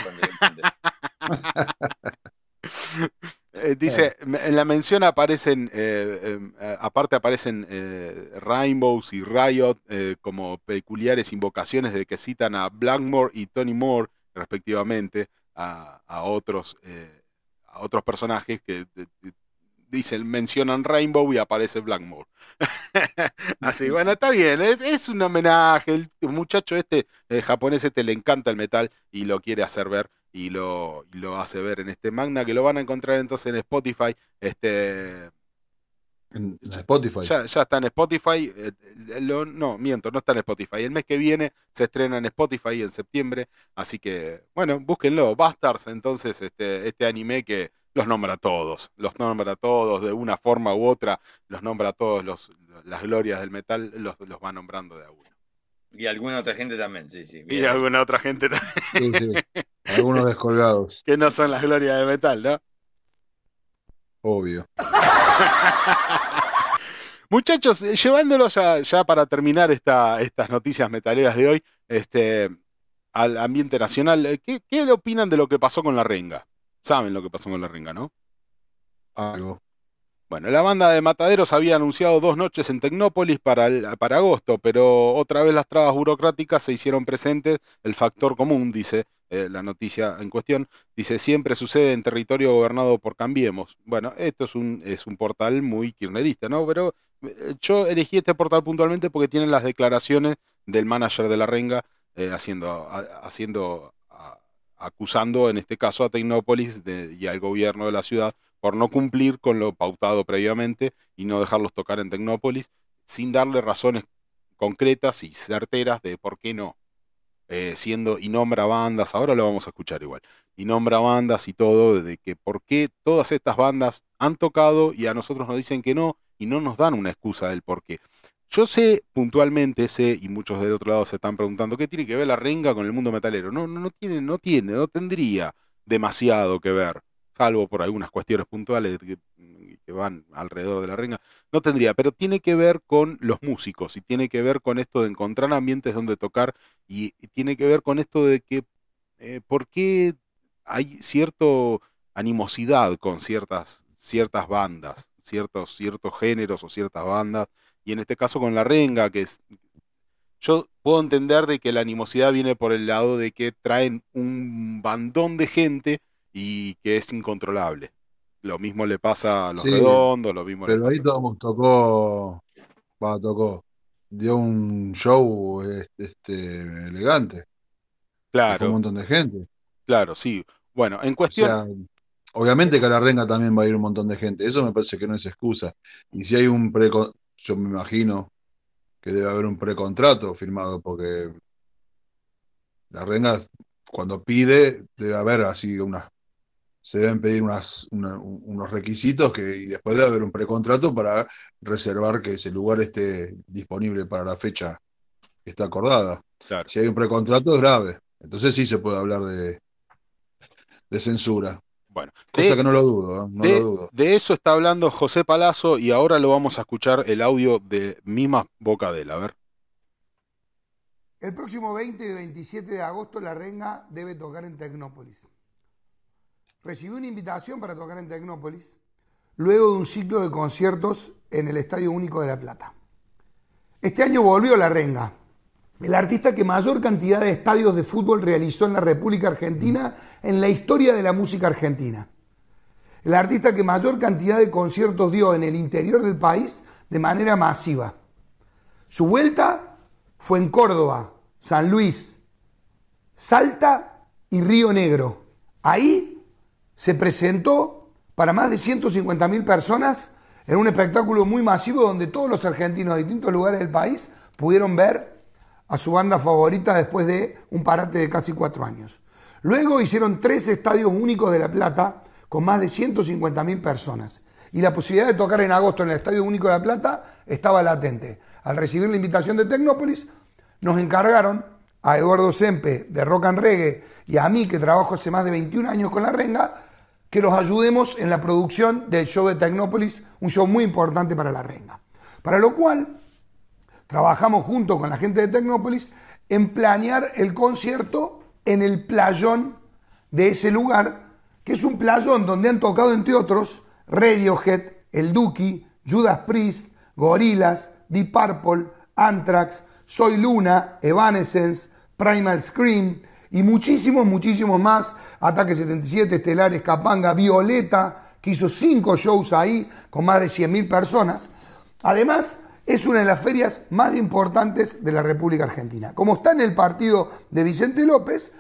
Eh, dice, me- en la mención aparecen, eh, eh, eh, aparte aparecen eh, Rainbows y Riot eh, como peculiares invocaciones de que citan a Blackmore y Tony Moore, respectivamente, a, a otros, eh, a otros personajes que de- de- dicen, mencionan Rainbow y aparece Blackmore. [LAUGHS] Así, bueno, está bien, es, es un homenaje. El muchacho este, el japonés este, le encanta el metal y lo quiere hacer ver. y lo, y lo hace ver en este magna, que lo van a encontrar entonces en Spotify. Este, En, Spotify. ya, ya está en Spotify. eh, lo- no, miento, no está en Spotify. El mes que viene se estrena en Spotify en septiembre. Así que, bueno, búsquenlo. Bastards, entonces, este, este anime que los nombra a todos. Los nombra a todos de una forma u otra. Los nombra a todos los, las glorias del metal. Los, los va nombrando de a uno. Y alguna otra gente también, sí, sí. Y alguna otra gente también, Sí, sí. Algunos descolgados, [LAUGHS] que no son las glorias del metal, ¿no? obvio. [LAUGHS] Muchachos, eh, llevándolos ya, ya para terminar esta, estas noticias metaleras de hoy, este, al ambiente nacional, eh, ¿qué, qué opinan de lo que pasó con la renga? Saben lo que pasó con la renga, ¿no? Algo. Bueno, la banda de Mataderos había anunciado dos noches en Tecnópolis para, el- para agosto, pero otra vez las trabas burocráticas se hicieron presentes. El factor común, dice eh, la noticia en cuestión, dice siempre sucede en territorio gobernado por Cambiemos. Bueno, esto es un, es un portal muy kirchnerista, ¿no? Pero eh, yo elegí este portal puntualmente porque tienen las declaraciones del manager de la renga eh, haciendo, a- haciendo acusando en este caso a Tecnópolis y al gobierno de la ciudad por no cumplir con lo pautado previamente y no dejarlos tocar en Tecnópolis sin darle razones concretas y certeras de por qué no. Eh, siendo y nombra bandas, ahora lo vamos a escuchar igual, y nombra bandas y todo, de que por qué todas estas bandas han tocado y a nosotros nos dicen que no y no nos dan una excusa del por qué. Yo sé puntualmente, sé, y muchos del otro lado se están preguntando, ¿qué tiene que ver la renga con el mundo metalero? No, no, no tiene, no tiene, no tendría demasiado que ver, salvo por algunas cuestiones puntuales que, van alrededor de la renga, no tendría, pero tiene que ver con los músicos y tiene que ver con esto de encontrar ambientes donde tocar y, tiene que ver con esto de que eh, por qué hay cierto animosidad con ciertas, ciertas bandas, ciertos, ciertos géneros o ciertas bandas, y en este caso con la renga, que es, yo puedo entender de que la animosidad viene por el lado de que traen un bandón de gente y que es incontrolable. Lo mismo le pasa a los Sí, redondos, lo mismo le Pero ahí pasa. todo tocó, va, tocó, dio un show este, este, elegante, que fue un Claro, montón de gente. claro, sí. Bueno, en O cuestión, sea, obviamente que a la renga también va a ir un montón de gente, eso me parece que no es excusa. Y si hay un pre, yo me imagino que debe haber un precontrato firmado, porque la renga cuando pide debe haber así unas, se deben pedir unas, una- unos requisitos que, y después debe haber un precontrato para reservar que ese lugar esté disponible para la fecha que está acordada. claro. Si hay un precontrato es grave, entonces sí se puede hablar de, de censura, Bueno, cosa de- que no lo dudo, ¿eh? no de, lo dudo. de eso está hablando José Palazzo y ahora lo vamos a escuchar el audio de Mima Bocadela. A ver. El próximo 20 y 27 de agosto la renga debe tocar en Tecnópolis. Recibí una invitación para tocar en Tecnópolis luego de un ciclo de conciertos en el Estadio Único de La Plata. Este año volvió la renga, el artista que mayor cantidad de estadios de fútbol realizó en la República Argentina en la historia de la música argentina. El artista que mayor cantidad de conciertos dio en el interior del país de manera masiva. Su vuelta fue en Córdoba, San Luis, Salta y Río Negro. Ahí se presentó para más de 150.000 personas en un espectáculo muy masivo donde todos los argentinos de distintos lugares del país pudieron ver a su banda favorita después de un parate de casi cuatro años. Luego hicieron tres estadios únicos de La Plata con más de 150.000 personas. Y la posibilidad de tocar en agosto en el Estadio Único de La Plata estaba latente. Al recibir la invitación de Tecnópolis, nos encargaron a Eduardo Sempe de Rock and Reggae y a mí, que trabajo hace más de 21 años con la renga, que los ayudemos en la producción del show de Tecnópolis, un show muy importante para la renga. Para lo cual, trabajamos junto con la gente de Tecnópolis en planear el concierto en el playón de ese lugar, que es un playón donde han tocado, entre otros, Radiohead, El Duki, Judas Priest, Gorillaz, Deep Purple, Anthrax, Soy Luna, Evanescence, Primal Scream y muchísimos, muchísimos más. Ataque 77, Estelares, Capanga, Violeta, que hizo cinco shows ahí con más de 100.000 personas. Además, es una de las ferias más importantes de la República Argentina. Como está en el partido de Vicente López,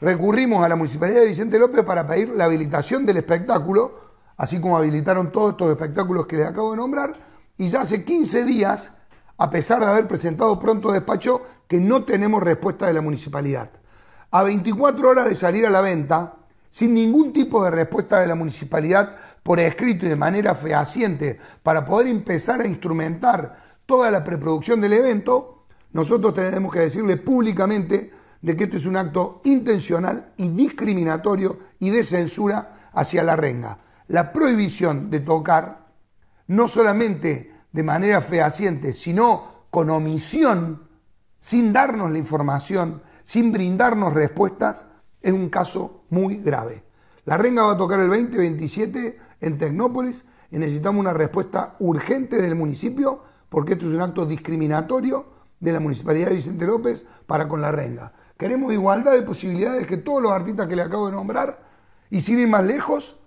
recurrimos a la Municipalidad de Vicente López para pedir la habilitación del espectáculo, así como habilitaron todos estos espectáculos que les acabo de nombrar, y ya hace 15 días, a pesar de haber presentado pronto despacho, que no tenemos respuesta de la municipalidad. A 24 horas de salir a la venta, sin ningún tipo de respuesta de la municipalidad por escrito y de manera fehaciente para poder empezar a instrumentar toda la preproducción del evento, nosotros tenemos que decirle públicamente de que esto es un acto intencional y discriminatorio y de censura hacia la renga. La prohibición de tocar, no solamente de manera fehaciente, sino con omisión, sin darnos la información, sin brindarnos respuestas, es un caso muy grave. La renga va a tocar el 2027 en Tecnópolis y necesitamos una respuesta urgente del municipio porque esto es un acto discriminatorio de la Municipalidad de Vicente López para con la renga. Queremos igualdad de posibilidades que todos los artistas que le acabo de nombrar y sin ir más lejos,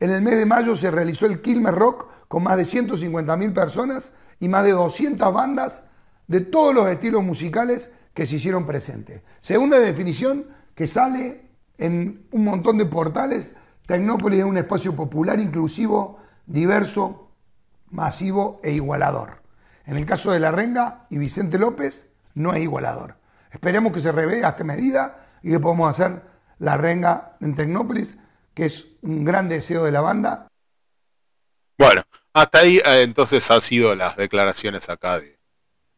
en el mes de mayo se realizó el Quilmes Rock con más de 150.000 personas y más de 200 bandas de todos los estilos musicales que se hicieron presentes. Segunda definición que sale en un montón de portales, Tecnópolis es un espacio popular, inclusivo, diverso, masivo e igualador. En el caso de La Renga y Vicente López, no es igualador. Esperemos que se revea esta medida y que podamos hacer La Renga en Tecnópolis, que es un gran deseo de la banda. Bueno, hasta ahí eh, entonces han sido las declaraciones acá de,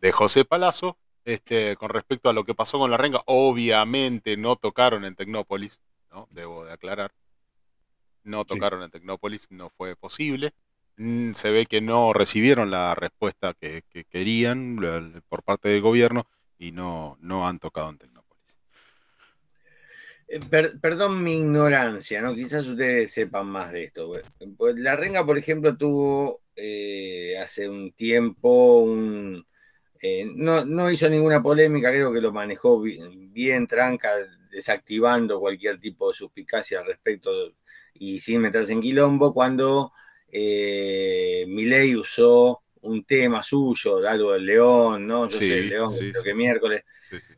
de José Palazzo. Este, con respecto a lo que pasó con la renga, obviamente no tocaron en Tecnópolis, ¿no? Debo de aclarar. No tocaron en Tecnópolis, no fue posible. Mm, Se ve que no recibieron la respuesta que, que querían por parte del gobierno y no, no han tocado en Tecnópolis. Eh, per- perdón mi ignorancia, ¿no? Quizás ustedes sepan más de esto. Pues La Renga, por ejemplo, tuvo eh, hace un tiempo un... eh, no, no hizo ninguna polémica, creo que lo manejó bi- bien, tranca, desactivando cualquier tipo de suspicacia al respecto y sin meterse en quilombo, cuando eh, Milei usó un tema suyo, algo del León, ¿no? Yo Sí, sé, el León, sí, creo que miércoles,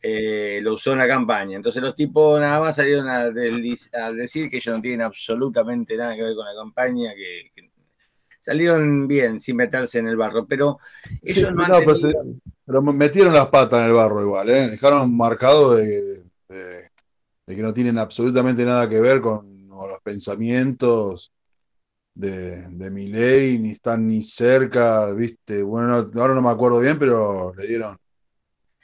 eh, lo usó en la campaña. Entonces los tipos nada más salieron a, decir que ellos no tienen absolutamente nada que ver con la campaña, que, que salieron bien sin meterse en el barro, pero Sí, ellos no han no, pero, tenido- se- pero metieron las patas en el barro igual, ¿eh? Dejaron marcado de, de- de que no tienen absolutamente nada que ver con, con los pensamientos de, de Milei, ni están ni cerca, ¿viste? Bueno, no- ahora no me acuerdo bien, pero le dieron,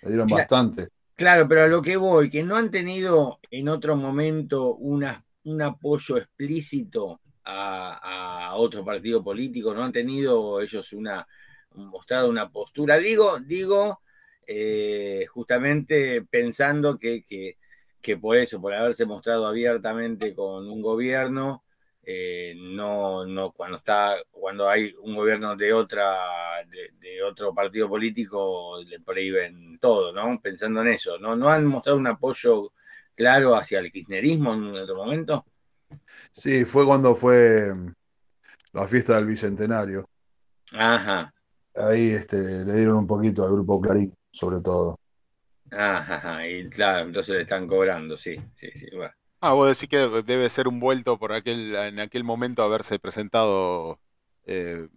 le dieron Mira, bastante. Claro, pero a lo que voy, que no han tenido en otro momento una, un apoyo explícito a, a otro partido político, no han tenido ellos una mostrado una postura. Digo, digo, eh, justamente pensando que, que, que por eso, por haberse mostrado abiertamente con un gobierno, eh, no, no, cuando está, cuando hay un gobierno de otra, de, de otro partido político, le prohíben todo, ¿no? Pensando en eso. ¿No, no han mostrado un apoyo claro hacia el kirchnerismo en otro momento? Sí, fue cuando fue la fiesta del Bicentenario. Ajá, Ahí este, le dieron un poquito al grupo Clarín, sobre todo. ajá, ajá, y claro, entonces le están cobrando, sí, sí, sí, bueno. Ah, vos decís que debe ser un vuelto por aquel, en aquel momento haberse presentado eh,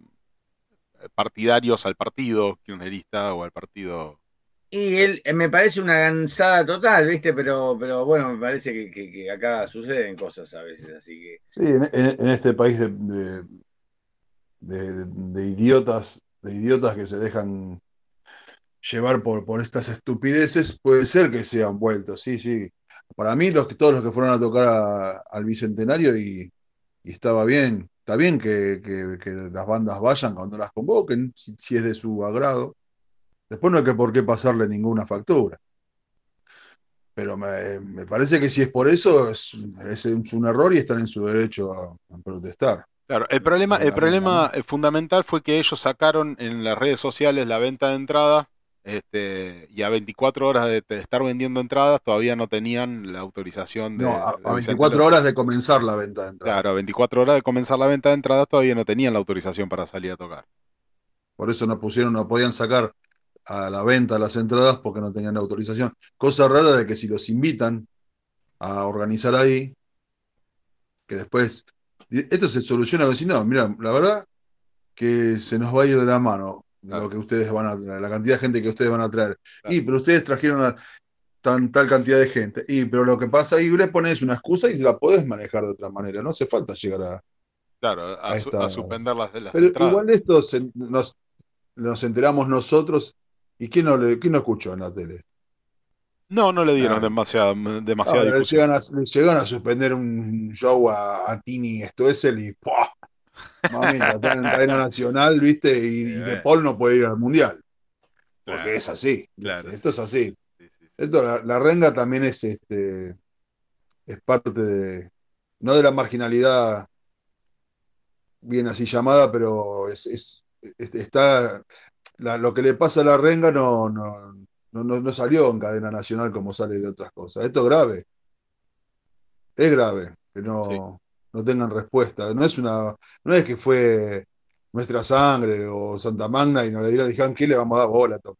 partidarios al partido kirchnerista o al partido. Y él eh, me parece una gansada total, ¿viste? Pero, pero bueno, me parece que, que- que acá suceden cosas a veces, así que. Sí, en, en- en este país de, de- de- de idiotas, de idiotas que se dejan llevar por, por estas estupideces, puede ser que sean vueltos, sí, sí. Para mí, los todos los que fueron a tocar a- al Bicentenario y, y estaba bien, está bien que, que- que las bandas vayan cuando las convoquen, si, si es de su agrado. Después no hay que por qué pasarle ninguna factura. Pero me, me parece que si es por eso, es, es un error y están en su derecho a, a protestar. Claro, el problema, el problema eh, fundamental fue que ellos sacaron en las redes sociales la venta de entradas, este, y a 24 horas de, de estar vendiendo entradas todavía no tenían la autorización de, No, a, de a Vicente 24 López. horas de comenzar la venta de entradas. Claro, a 24 horas de comenzar la venta de entradas todavía no tenían la autorización para salir a tocar. Por eso no pusieron, no podían sacar a la venta las entradas porque no tenían autorización. Cosa rara de que si los invitan a organizar ahí, que después, esto se soluciona, si no, mira, la verdad que se nos va a ir de la mano lo que ustedes van a traer, la cantidad de gente que ustedes van a traer. Y, pero ustedes trajeron a tan, tal cantidad de gente. Y, pero lo que pasa ahí, le pones una excusa y la podés manejar de otra manera. No hace falta llegar a. Claro, a, a su- esta- a suspender las, las Pero entradas. igual esto se- nos, nos enteramos nosotros. ¿Y quién no, le, quién no escuchó en la tele? No, no le dieron Ah. demasiada, demasiada llegan, a, le llegan a suspender un show a, a Tini Stoessel y ¡pua! Mamita, están en cadena nacional, ¿viste? Y, y De Paul no puede ir al mundial. Porque es así. Esto es así. Esto, la, la renga también es este es parte de, no de la marginalidad bien así llamada, pero es, es- es- está la- lo que le pasa a la renga no, no, no, no- no salió en cadena nacional como sale de otras cosas. Esto es grave. Es grave que no, no tengan respuesta. No es una, no es que fue nuestra sangre o Santa Magna y nos le dieron, dijeron, ¿qué le vamos a dar bola? Tom?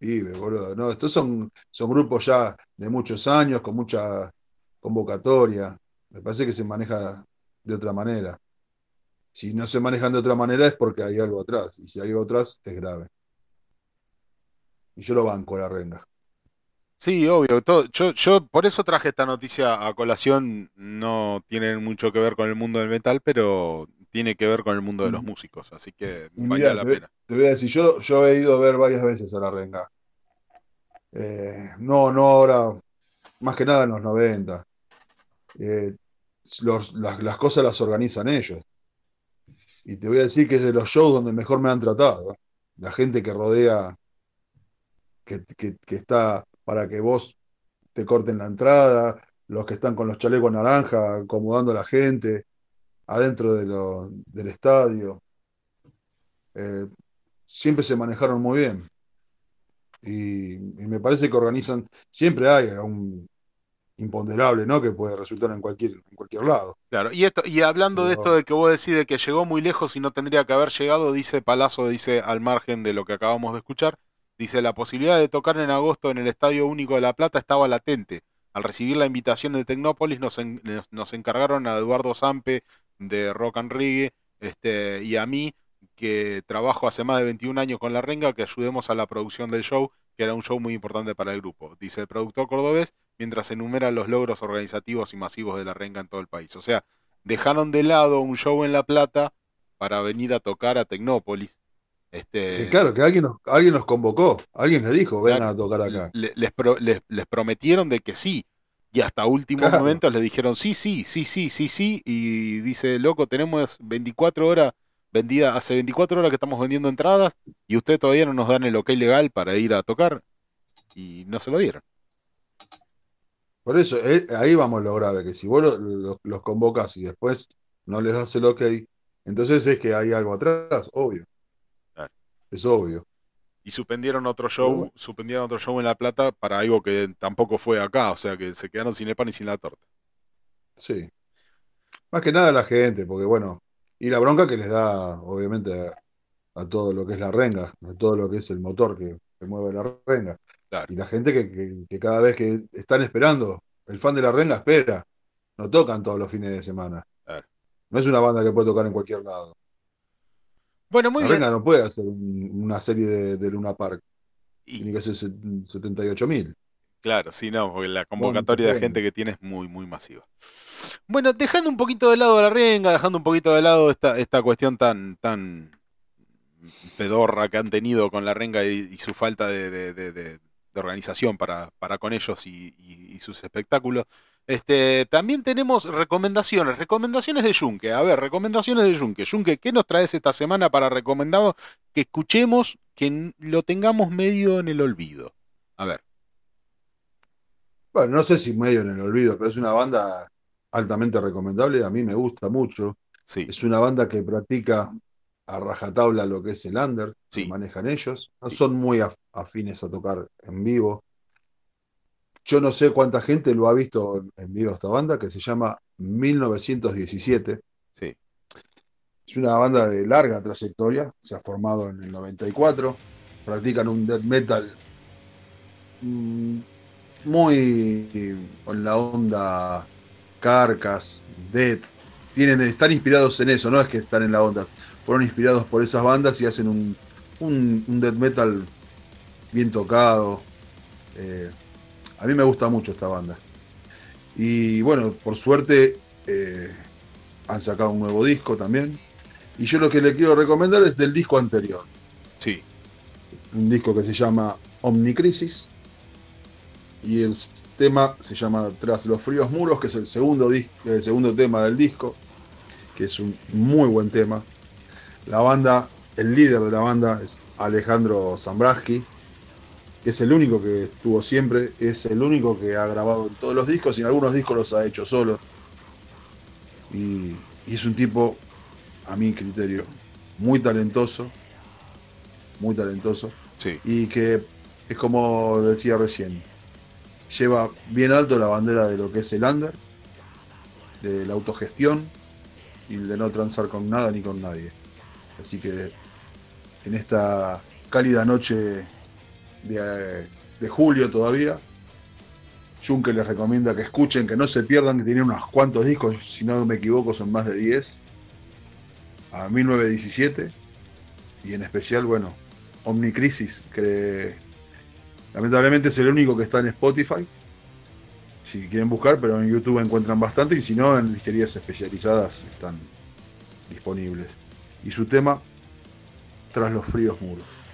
Vive, boludo. No, estos son, son grupos ya de muchos años, con mucha convocatoria. Me parece que se maneja de otra manera. Si no se manejan de otra manera es porque hay algo atrás. Y si hay algo atrás, es grave. Y yo lo banco la renga. Sí, obvio. todo- yo, yo por eso traje esta noticia a colación. No tiene mucho que ver con el mundo del metal, pero tiene que ver con el mundo de los músicos. Así que valía la te, pena. te voy a decir, yo, yo he ido a ver varias veces a la renga. Eh, no, no ahora, más que nada en los 90. Eh, los- las, las cosas las organizan ellos. Y te voy a decir que es de los shows donde mejor me han tratado. ¿eh? La gente que rodea, que, que- que está para que vos te corten la entrada, los que están con los chalecos naranja acomodando a la gente adentro de lo- del estadio. Eh, siempre se manejaron muy bien. Y, y me parece que organizan, siempre hay un imponderable, ¿no? Que puede resultar en cualquier, en cualquier lado. Claro, y esto, y hablando de esto de que vos decís de que llegó muy lejos y no tendría que haber llegado, dice Palazzo, dice al margen de lo que acabamos de escuchar, dice la posibilidad de tocar en agosto en el Estadio Único de La Plata estaba latente. Al recibir la invitación de Tecnópolis nos, nos encargaron a Eduardo Sampe de Rock and Reggae este, y a mí, que trabajo hace más de 21 años con La Renga, que ayudemos a la producción del show, que era un show muy importante para el grupo, dice el productor cordobés, mientras enumera los logros organizativos y masivos de La Renga en todo el país. O sea, dejaron de lado un show en La Plata para venir a tocar a Tecnópolis. Este, Sí, claro, que alguien nos, alguien nos convocó, alguien les dijo, vengan a tocar acá. le- les, pro- les, les prometieron de que sí. Y hasta últimos Claro. momentos les dijeron sí, sí, sí, sí, sí, sí. Y dice, loco, tenemos 24 horas vendidas, hace 24 horas que estamos vendiendo entradas y ustedes todavía no nos dan el ok legal para ir a tocar. Y no se lo dieron. Por eso, eh, ahí vamos lo grave, que si vos lo- lo- los convocas y después no les das el ok, entonces es que hay algo atrás, obvio. Es obvio. Y suspendieron otro show, suspendieron otro show en La Plata para algo que tampoco fue acá. O sea que se quedaron sin el pan y sin la torta. Sí. Más que nada la gente, porque bueno, y la bronca que les da, obviamente, a, a todo lo que es la renga, a todo lo que es el motor que, que mueve la renga. Claro. Y la gente que, que- que cada vez que están esperando, el fan de la renga espera, no tocan todos los fines de semana. Claro. No es una banda que puede tocar en cualquier lado. Bueno, muy la bien. renga no puede hacer un- una serie de, de Luna Park. Tiene que ser set- 78 mil. Claro, sí, no, porque la convocatoria de gente que tiene es muy, muy masiva. Bueno, dejando un poquito de lado la renga, dejando un poquito de lado esta, esta cuestión tan, tan pedorra que han tenido con la renga y, y su falta de, de- de- de- de organización para, para con ellos y, y- y sus espectáculos. Este, también tenemos recomendaciones, recomendaciones de Yunque. A ver, recomendaciones de Yunque. Yunque, ¿qué nos traes esta semana para recomendar que escuchemos, que lo tengamos medio en el olvido? A ver. Bueno, no sé si medio en el olvido, pero es una banda altamente recomendable. A mí me gusta mucho. Es una banda que practica a rajatabla lo que es el under, se manejan ellos. No son muy af- afines a tocar en vivo. Yo no sé cuánta gente lo ha visto en- vivo esta banda, que se llama 1917. Sí. Es una banda de larga trayectoria, se ha formado en el 94, practican un death metal mm, muy en la onda Carcas, Dead. Tienen, están inspirados en eso, no es que están en la onda. Fueron inspirados por esas bandas y hacen un, un, un death metal bien tocado. Eh, a mí me gusta mucho esta banda. Y bueno, por suerte eh, han sacado un nuevo disco también. Y yo lo que le quiero recomendar es del disco anterior. Sí. Un disco que se llama Omnicrisis. Y el tema se llama Tras los fríos muros, que es el segundo, el segundo tema del disco. Que es un muy buen tema. La banda, el líder de la banda es Alejandro Zambraski, que es el único que estuvo siempre, es el único que ha grabado todos los discos y en algunos discos los ha hecho solo. Y, y es un tipo, a mi criterio, muy talentoso, muy talentoso, Sí. y que es como decía recién, lleva bien alto la bandera de lo que es el under, de la autogestión y de no transar con nada ni con nadie. Así que en esta cálida noche de, julio todavía, Junke les recomienda que escuchen, que no se pierdan, que tiene unos cuantos discos, si no me equivoco son más de 10, a 1917, y en especial, bueno, Omnicrisis, que lamentablemente es el único que está en Spotify, si quieren buscar, pero en YouTube encuentran bastante, y si no, en disquerías especializadas están disponibles. Y su tema, Tras los fríos muros.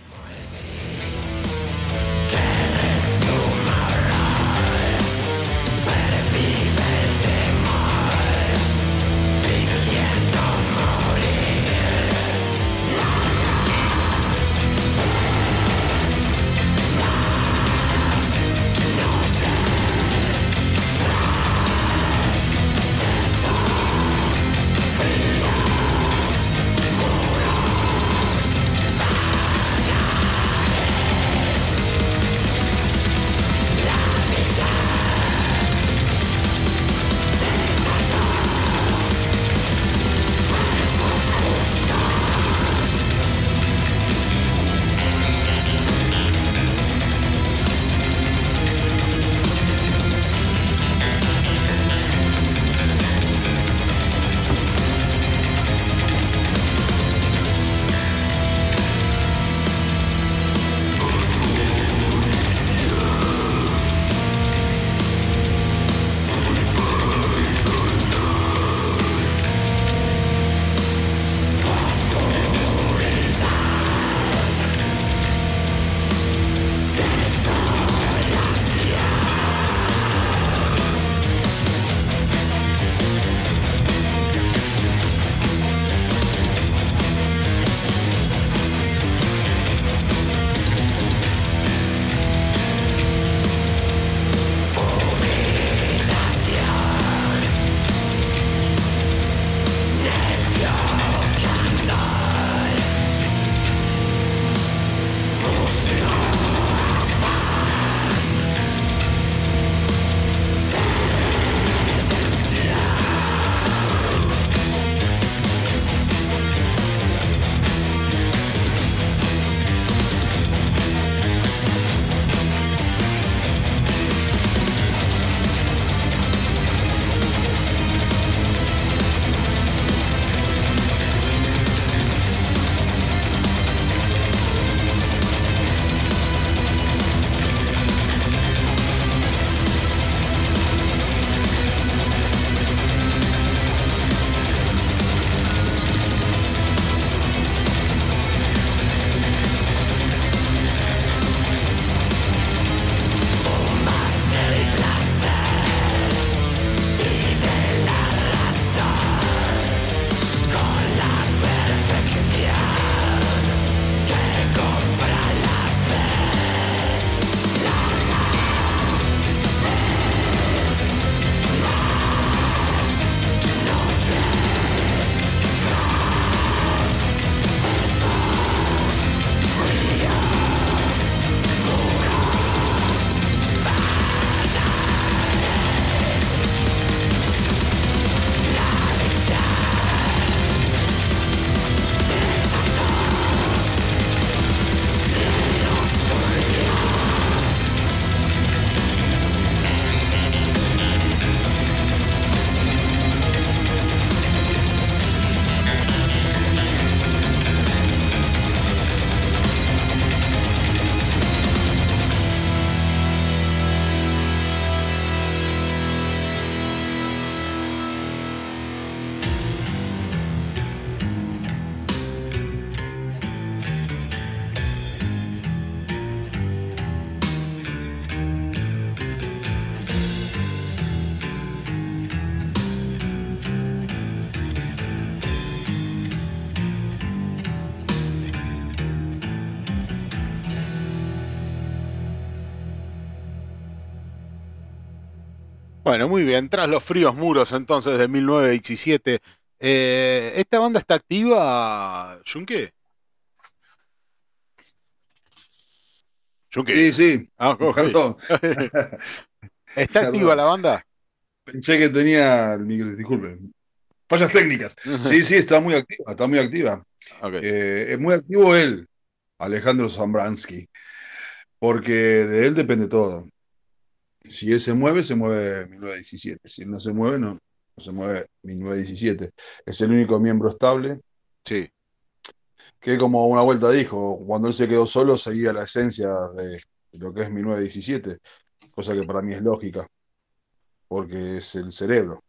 Bueno, muy bien. Tras los fríos muros entonces de 1917, eh, ¿esta banda está activa, Junque? Junque. Sí, sí. Ah, ok. Perdón. [LAUGHS] ¿Está activa la banda? Pensé que tenía el micro, disculpen. Fallas técnicas. Sí, sí, está muy activa, está muy activa. Ok. Eh, es muy activo él, Alejandro Zambransky, porque de él depende todo. Si él se mueve, se mueve 1917. Si él no se mueve, no, no se mueve 1917. Es el único miembro estable. Sí. Que como una vuelta dijo, cuando él se quedó solo, seguía la esencia de lo que es 1917, cosa que para mí es lógica, porque es el cerebro.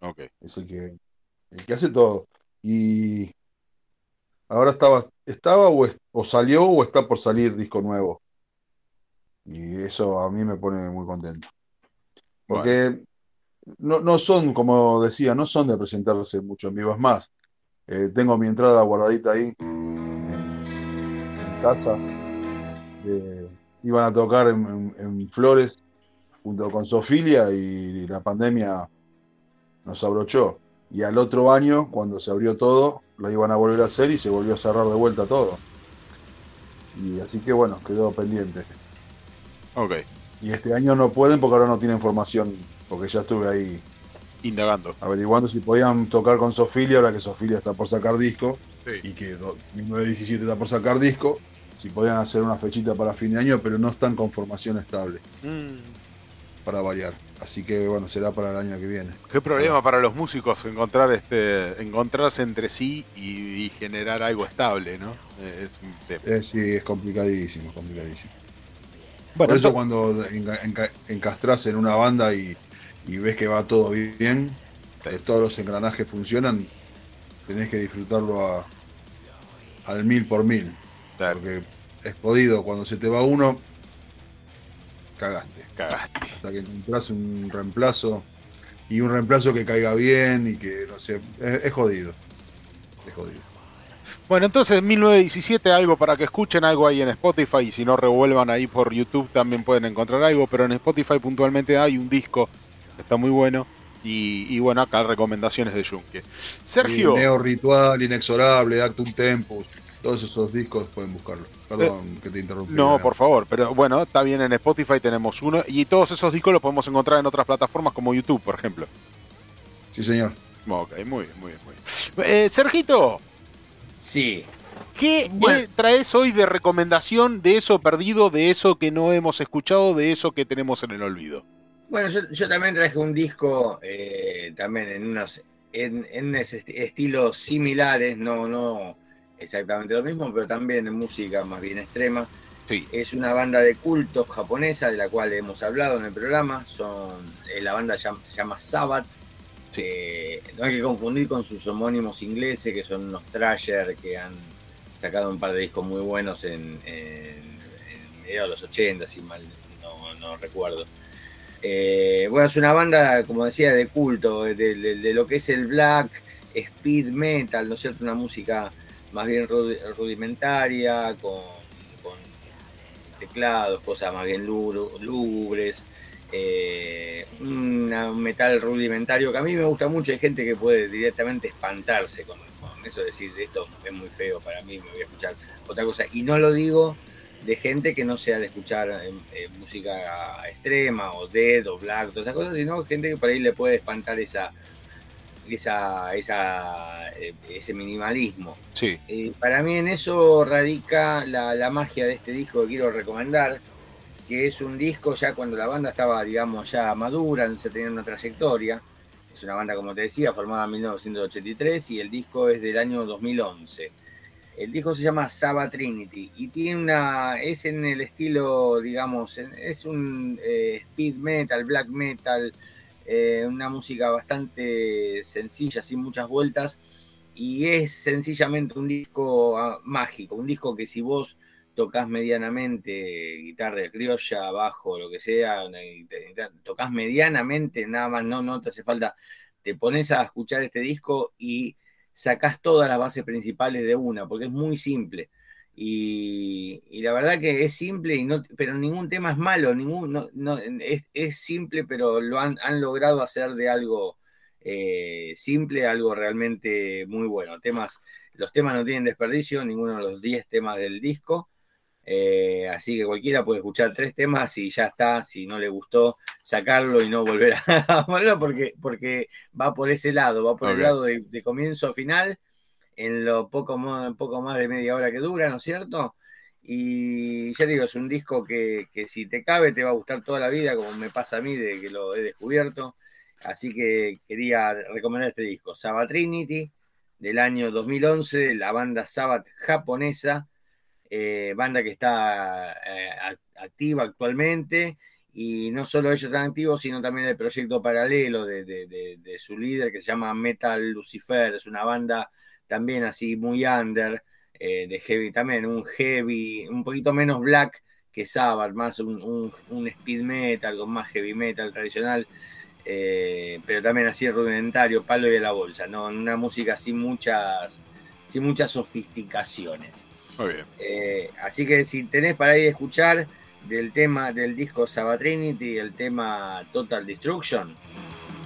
Ok. Es el que, el que hace todo. Y ahora estaba, estaba o, es- o salió o está por salir disco nuevo. Y eso a mí me pone muy contento. Porque no, no son, como decía, no son de presentarse mucho en vivo. Es más, eh, tengo mi entrada guardadita ahí en, en casa. Eh, iban a tocar en, en- en Flores junto con Sofilia y la pandemia nos abrochó. Y al otro año, cuando se abrió todo, lo iban a volver a hacer y se volvió a cerrar de vuelta todo. Y así que bueno, quedó pendiente. Ok. Y este año no pueden porque ahora no tienen formación, porque ya estuve ahí Indagando. averiguando si podían tocar con Sofilia, ahora que Sofilia está por sacar disco Sí. y que do- 1917 está por sacar disco, si podían hacer una fechita para fin de año, pero no están con formación estable, Mm. para variar. Así que bueno, será para el año que viene. Qué problema para los músicos encontrar este, encontrarse entre sí y, y generar algo estable, ¿no? Eh, Es un tema. Eh, sí, es complicadísimo, complicadísimo. Bueno, Por eso cuando enca- enca- encastras en una banda y, y ves que va todo bien, que todos los engranajes funcionan, tenés que disfrutarlo a- al mil por mil. Porque es jodido, cuando se te va uno, cagaste. Cagaste. Hasta que encontrás un reemplazo y un reemplazo que caiga bien y que, no sé, es, es jodido. Es jodido. Bueno, entonces 1917, algo para que escuchen algo ahí en Spotify y si no revuelvan ahí por YouTube también pueden encontrar algo, pero en Spotify puntualmente hay un disco que está muy bueno y, y bueno, acá recomendaciones de Junque. Sergio, Neo Ritual, Inexorable, Actum Tempus, todos esos discos pueden buscarlo. Perdón que te interrumpí. Eh, no, por favor, pero bueno, está bien en Spotify tenemos uno y todos esos discos los podemos encontrar en otras plataformas como YouTube, por ejemplo. Sí, señor. Ok, muy bien, muy bien, muy bien. Eh, Sergito. Sí. ¿Qué eh, traes hoy de recomendación de eso perdido, de eso que no hemos escuchado, de eso que tenemos en el olvido? Bueno, yo, yo también traje un disco eh, también en unos en, estilos similares, no, no exactamente lo mismo, pero también en música más bien extrema. Es una banda de culto japonesa de la cual hemos hablado en el programa. Son, eh, la banda se llama Sabbath. Eh, no hay que confundir con sus homónimos ingleses, que son unos Thrasher que han sacado un par de discos muy buenos en, en, medio de los 80, si mal no, recuerdo. Eh, bueno, es una banda, como decía, de culto, de, lo que es el black, speed metal, ¿no es cierto? Una música más bien rudi- rudimentaria, con, con teclados, cosas más bien lúgubres, eh, un metal rudimentario que a mí me gusta mucho. Hay gente que puede directamente espantarse con, con eso, decir esto es muy feo para mí, me voy a escuchar otra cosa. Y no lo digo de gente que no sea de escuchar eh, eh, música extrema o dead o black, todas esas cosas, sino gente que por ahí le puede espantar esa, esa, esa, eh, ese minimalismo. Sí. Eh, para mí en eso radica la, la magia de este disco que quiero recomendar, que es un disco ya cuando la banda estaba, digamos, ya madura, se tenía una trayectoria. Es una banda, como te decía, formada en 1983 y el disco es del año 2011. El disco se llama Saba Trinity y tiene una, es en el estilo, digamos, es un eh, speed metal, black metal, eh, una música bastante sencilla, sin muchas vueltas, y es sencillamente un disco ah, mágico, un disco que si vos tocas medianamente guitarra criolla, bajo, lo que sea, tocas medianamente, nada más, no, no te hace falta, te pones a escuchar este disco y sacás todas las bases principales de una, porque es muy simple. Y, y la verdad que es simple, y no, pero ningún tema es malo, ningún, no, no, es, es simple, pero lo han, han logrado hacer de algo eh, simple, algo realmente muy bueno. Temas, los temas no tienen desperdicio, ninguno de los 10 temas del disco. Eh, así que cualquiera puede escuchar tres temas y ya está. Si no le gustó, sacarlo y no volver a [LAUGHS] ponerlo porque, porque va por ese lado, va por el lado de, de comienzo a final, en lo poco, más de media hora que dura, ¿no es cierto? Y ya digo, es un disco que, que si te cabe te va a gustar toda la vida, como me pasa a mí de que lo he descubierto. Así que quería recomendar este disco, Sabbath Trinity, del año 2011, la banda Sabbath japonesa, eh, banda que está eh, activa actualmente, y no solo ellos están activos, sino también el proyecto paralelo de, de- su líder que se llama Metal Lucifer, es una banda también así muy under, eh, de heavy también, un heavy, un poquito menos black que Sabbath, más un, un- speed metal con más heavy metal tradicional, pero también así rudimentario, palo y de la bolsa, ¿no? Una música sin muchas, sin muchas sofisticaciones. Muy bien. Eh, así que si tenés para ir a escuchar del tema del disco Sabbath Trinity, el tema Total Destruction,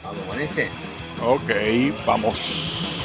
vamos con ese. Ok, vamos.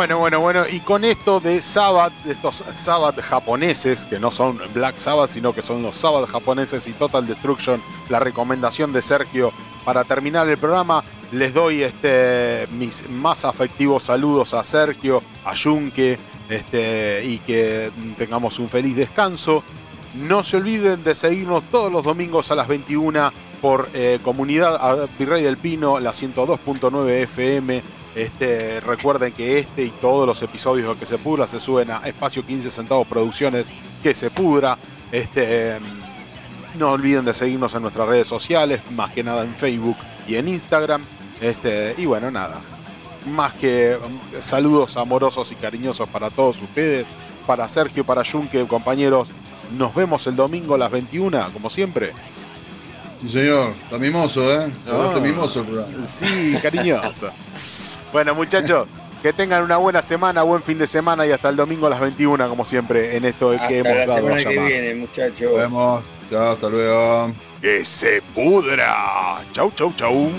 Bueno, bueno, bueno, y con esto de Sabbath, de estos Sabbath japoneses, que no son Black Sabbath, sino que son los Sabbath japoneses y Total Destruction, la recomendación de Sergio para terminar el programa, les doy este, mis más afectivos saludos a Sergio, a Junque, este, y que tengamos un feliz descanso. No se olviden de seguirnos todos los domingos a las 21 por eh, Comunidad Virrey del Pino, la 102.9 FM. Este, recuerden que este y todos los episodios de que se pudra se suben a Espacio 15 Centavos Producciones que se pudra. Este, no olviden de seguirnos en nuestras redes sociales, más que nada en Facebook y en Instagram. Este, y bueno, nada. Más que um, saludos amorosos y cariñosos para todos ustedes, para Sergio, para Junque, compañeros. Nos vemos el domingo a las 21, como siempre. Sí, señor. Está mimoso, ¿eh? Hablaste Ah. mimoso programa. Sí, cariñoso. [LAUGHS] bueno, muchachos, que tengan una buena semana, buen fin de semana y hasta el domingo a las 21, como siempre, en esto que hemos la dado a semana que viene, muchachos. Nos vemos. Chao, hasta luego. Que se pudra. Chau, chau, chau.